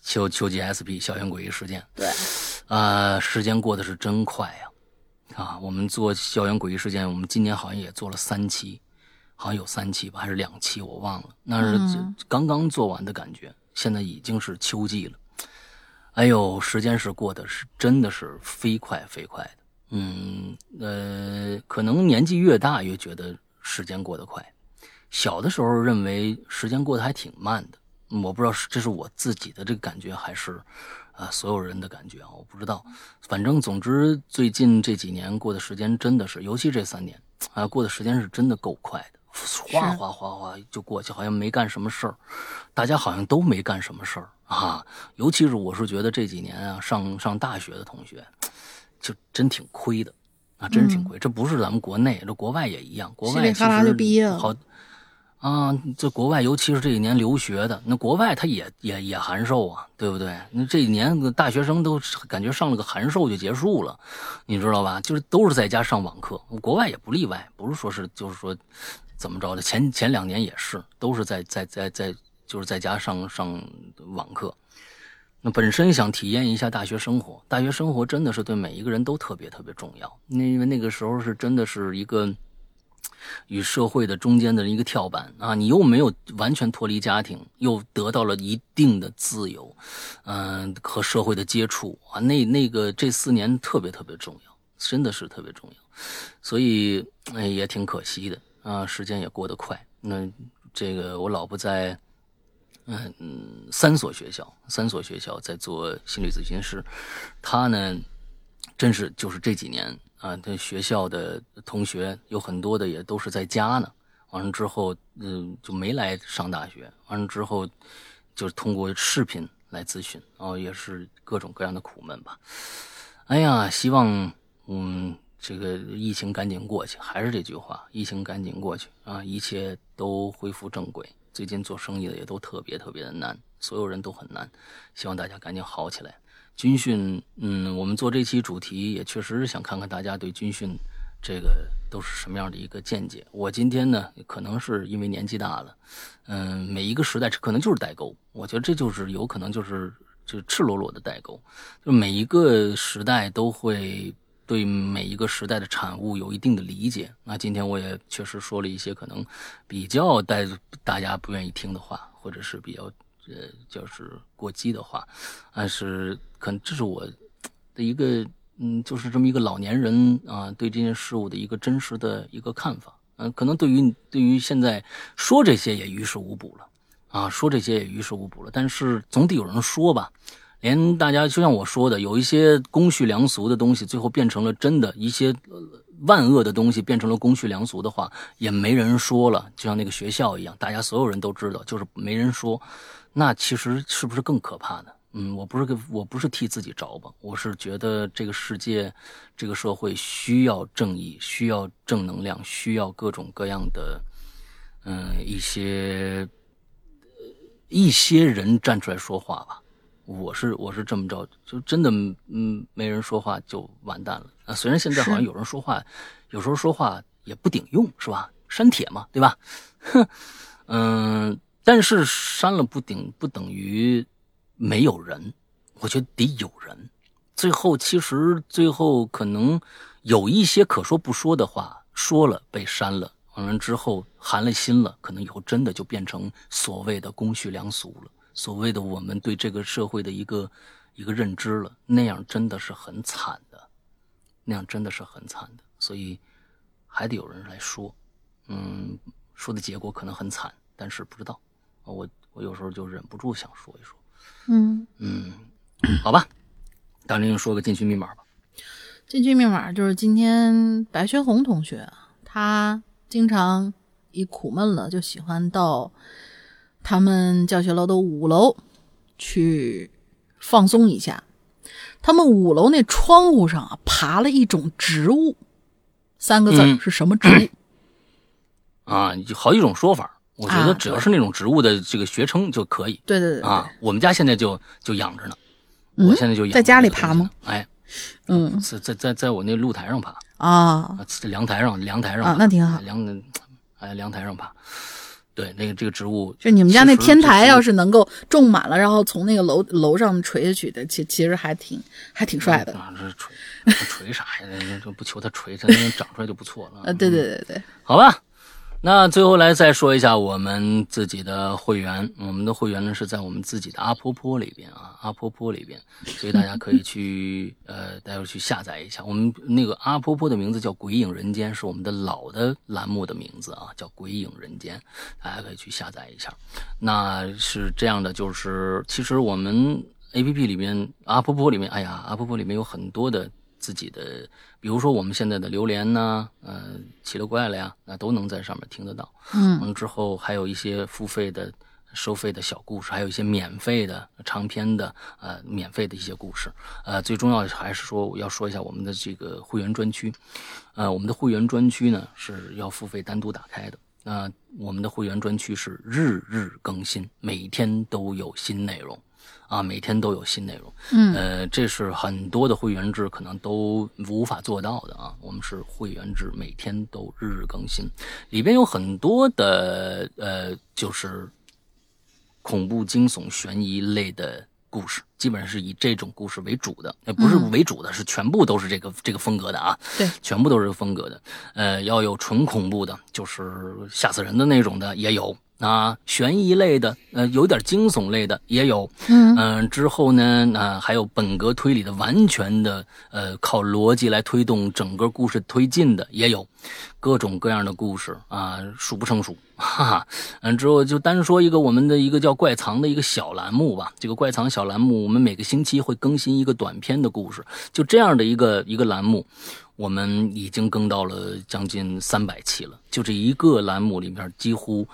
秋秋季 SP 校园诡异事件。对，啊，时间过得是真快呀！啊，我们做校园诡异事件，我们今年好像也做了三期，好像有三期吧，还是两期，我忘了。那是刚刚做完的感觉，现在已经是秋季了。哎呦，时间是过得是真的是飞快飞快的。嗯，呃，可能年纪越大越觉得时间过得快，小的时候认为时间过得还挺慢的。嗯我不知道是这是我自己的这个感觉，还是啊、所有人的感觉啊，我不知道。反正总之，最近这几年过的时间真的是，尤其这三年啊，过的时间是真的够快的，哗哗哗哗就过去，好像没干什么事儿，大家好像都没干什么事儿啊。尤其是我是觉得这几年啊，上上大学的同学，就真挺亏的啊，真是挺亏。这不是咱们国内，这国外也一样，国外其实好。啊，这国外尤其是这一年留学的，那国外他也也也函授啊，对不对？那这一年大学生都感觉上了个函授就结束了，你知道吧？就是都是在家上网课，国外也不例外，不是说是就是说怎么着的，前前两年也是，都是在在在在就是在家上上网课。那本身想体验一下大学生活，大学生活真的是对每一个人都特别特别重要，那因为那个时候是真的是一个。与社会的中间的一个跳板啊，你又没有完全脱离家庭，又得到了一定的自由，嗯、和社会的接触啊，那那个这四年特别特别重要，真的是特别重要，所以哎也挺可惜的啊，时间也过得快。那这个我老婆在嗯嗯三所学校，三所学校在做心理咨询师，她呢真是就是这几年啊，这学校的同学有很多的也都是在家呢。完了之后，嗯，就没来上大学。完了之后，就是通过视频来咨询，然后也是各种各样的苦闷吧。哎呀，希望嗯这个疫情赶紧过去。还是这句话，疫情赶紧过去啊，一切都恢复正轨。最近做生意的也都特别特别的难，所有人都很难。希望大家赶紧好起来。军训，嗯，我们做这期主题也确实是想看看大家对军训这个都是什么样的一个见解。我今天呢，可能是因为年纪大了，嗯，每一个时代可能就是代沟，我觉得这就是有可能就是就是赤裸裸的代沟，就每一个时代都会对每一个时代的产物有一定的理解。那今天我也确实说了一些可能比较带大家不愿意听的话，或者是比较呃就是过激的话，但是可能这是我的一个嗯，就是这么一个老年人啊，对这件事物的一个真实的一个看法。嗯，可能对于对于现在说这些也于事无补了啊，说这些也于事无补了。但是总得有人说吧，连大家就像我说的，有一些公序良俗的东西，最后变成了真的一些呃万恶的东西，变成了公序良俗的话，也没人说了。就像那个学校一样，大家所有人都知道，就是没人说。那其实是不是更可怕呢？嗯，我不是个，我不是替自己着吧，我是觉得这个世界，这个社会需要正义，需要正能量，需要各种各样的，嗯，一些一些人站出来说话吧。我是我是这么着，就真的嗯没人说话就完蛋了啊！虽然现在好像有人说话，有时候说话也不顶用，是吧？删帖嘛，对吧？哼，嗯，但是删了不顶不等于没有人，我觉得得有人。最后其实最后可能有一些可说不说的话说了被删了，完了之后寒了心了，可能以后真的就变成所谓的公序良俗了，所谓的我们对这个社会的一个一个认知了，那样真的是很惨的，那样真的是很惨的，所以还得有人来说，嗯，说的结果可能很惨，但是不知道，我我有时候就忍不住想说一说，嗯，嗯，好吧，大林说个禁区密码吧。禁区密码就是今天白学红同学啊，他经常一苦闷了就喜欢到他们教学楼的五楼去放松一下。他们五楼那窗户上啊爬了一种植物，三个字嗯是什么植物？啊，有好几种说法。我觉得啊只要是那种植物的这个学称就可以对对对对啊。我们家现在就就养着呢，嗯我现在就养在家里爬吗？哎，嗯在在在在我那露台上爬啊啊，在阳台上阳台上啊那挺好阳哎阳台上爬。对，那个这个植物，就你们家那天台要是能够种满了，然后从那个楼楼上垂下去的，其其实还挺还挺帅的。啊，这垂垂啥呀？就不求它垂，它能长出来就不错了。啊，对对对对，好吧，那最后来再说一下我们自己的会员，我们的会员呢是在我们自己的阿婆婆里边啊，阿婆婆里边，所以大家可以去 呃，待会儿去下载一下。我们那个阿婆婆的名字叫《鬼影人间》，是我们的老的栏目的名字啊，叫《鬼影人间》，大家可以去下载一下。那是这样的，就是其实我们 A P P 里面阿婆婆里面，哎呀，阿婆婆里面有很多的自己的，比如说我们现在的榴莲呐，呃，奇了怪了呀，那都能在上面听得到。嗯之后还有一些付费的、收费的小故事，还有一些免费的长篇的呃免费的一些故事。呃，最重要的还是说我要说一下我们的这个会员专区。呃，我们的会员专区呢是要付费单独打开的。那、我们的会员专区是日日更新，每天都有新内容。啊，每天都有新内容，嗯呃，这是很多的会员制可能都无法做到的啊。我们是会员制，每天都日日更新，里边有很多的呃，就是恐怖、惊悚、悬疑类的故事，基本上是以这种故事为主的，呃，不是嗯为主的，是全部都是这个这个风格的啊。对，全部都是这个风格的。呃，要有纯恐怖的，就是吓死人的那种的也有啊，悬疑类的，呃，有点惊悚类的也有。嗯嗯、之后呢，那、还有本格推理的，完全的呃靠逻辑来推动整个故事推进的也有，各种各样的故事啊，数不胜数，哈哈。嗯，之后就单说一个我们的一个叫怪藏的一个小栏目吧。这个怪藏小栏目，我们每个星期会更新一个短篇的故事，就这样的一个一个栏目。我们已经更到了将近三百期了，就这一个栏目里面，几乎，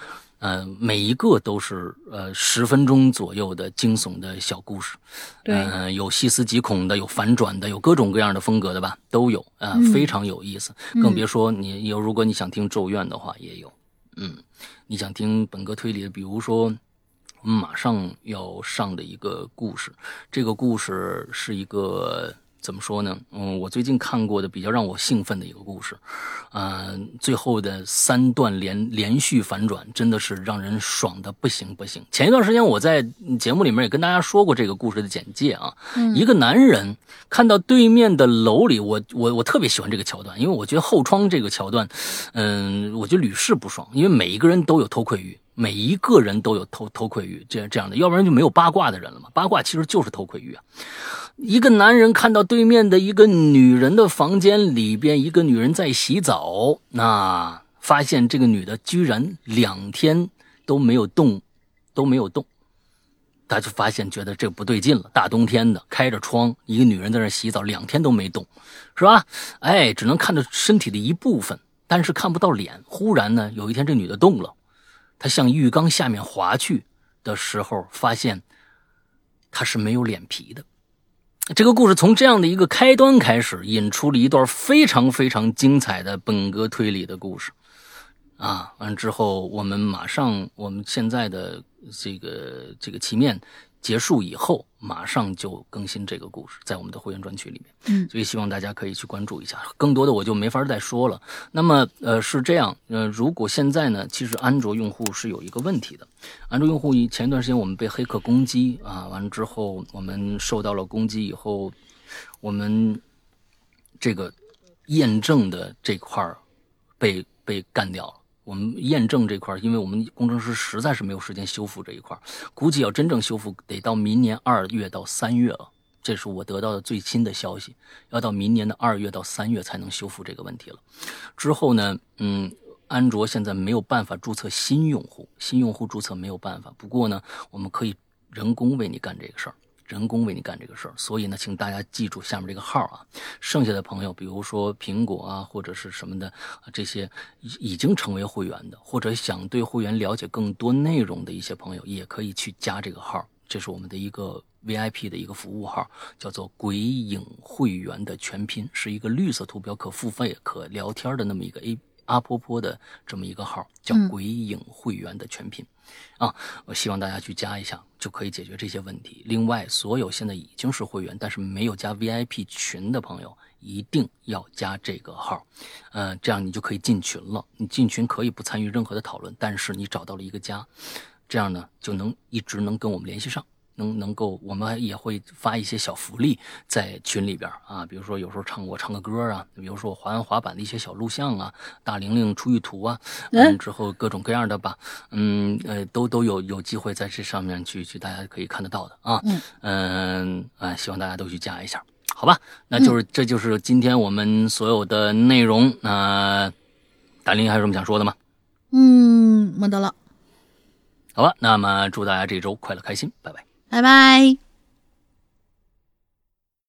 呃，每一个都是呃十分钟左右的惊悚的小故事，对呃，有细思极恐的，有反转的，有各种各样的风格的吧，都有，呃，嗯非常有意思。更别说你有，如果你想听咒怨的话，也有，嗯，你想听本格推理的，比如说。我们马上要上的一个故事，这个故事是一个怎么说呢？嗯，我最近看过的比较让我兴奋的一个故事，嗯、最后的三段连连续反转真的是让人爽的不行不行。前一段时间我在节目里面也跟大家说过这个故事的简介啊，一个男人看到对面的楼里，我我我特别喜欢这个桥段，因为我觉得后窗这个桥段，嗯，我觉得屡试不爽，因为每一个人都有偷窥欲。每一个人都有偷偷窥欲，这样这样的，要不然就没有八卦的人了嘛。八卦其实就是偷窥欲啊。一个男人看到对面的一个女人的房间里边，一个女人在洗澡，那发现这个女的居然两天都没有动，都没有动。他就发现觉得这不对劲了，大冬天的开着窗，一个女人在那洗澡，两天都没动，是吧？哎，只能看到身体的一部分，但是看不到脸。忽然呢，有一天这女的动了。他向浴缸下面滑去的时候，发现他是没有脸皮的。这个故事从这样的一个开端开始，引出了一段非常非常精彩的本格推理的故事。啊，完之后，我们马上，我们现在的这个这个棋面结束以后，马上就更新这个故事，在我们的会员专区里面。嗯，所以希望大家可以去关注一下。更多的我就没法再说了。那么，呃，是这样，呃，如果现在呢，其实安卓用户是有一个问题的。安卓用户前一段时间我们被黑客攻击啊，完了之后我们受到了攻击以后，我们这个验证的这块儿被被干掉了。我们验证这块，因为我们工程师实在是没有时间修复这一块，估计要真正修复得到明年二月到三月了。这是我得到的最新的消息，要到明年的二月到三月才能修复这个问题了。之后呢，嗯，安卓现在没有办法注册新用户，新用户注册没有办法。不过呢，我们可以人工为你干这个事儿。人工为你干这个事儿，所以呢，请大家记住下面这个号啊。剩下的朋友，比如说苹果啊，或者是什么的，这些已经成为会员的，或者想对会员了解更多内容的一些朋友，也可以去加这个号。这是我们的一个 VIP 的一个服务号，叫做“鬼影会员”的全拼，是一个绿色图标可付费可聊天的那么一个 A 阿婆婆的这么一个号，叫“鬼影会员”的全拼。啊，我希望大家去加一下，就可以解决这些问题。另外，所有现在已经是会员，但是没有加 VIP 群的朋友，一定要加这个号，嗯，这样你就可以进群了。你进群可以不参与任何的讨论，但是你找到了一个家，这样呢就能一直能跟我们联系上。能能够，我们也会发一些小福利在群里边啊，比如说有时候唱我唱个歌啊，比如说我滑滑板的一些小录像啊，大玲玲出玉图啊，嗯，之后各种各样的吧，嗯呃，都都有有机会在这上面去去，大家可以看得到的啊，嗯嗯希望大家都去加一下，好吧？那就是这就是今天我们所有的内容。那大玲还有什么想说的吗？嗯，没得了。好吧，那么祝大家这周快乐开心，拜拜。拜拜。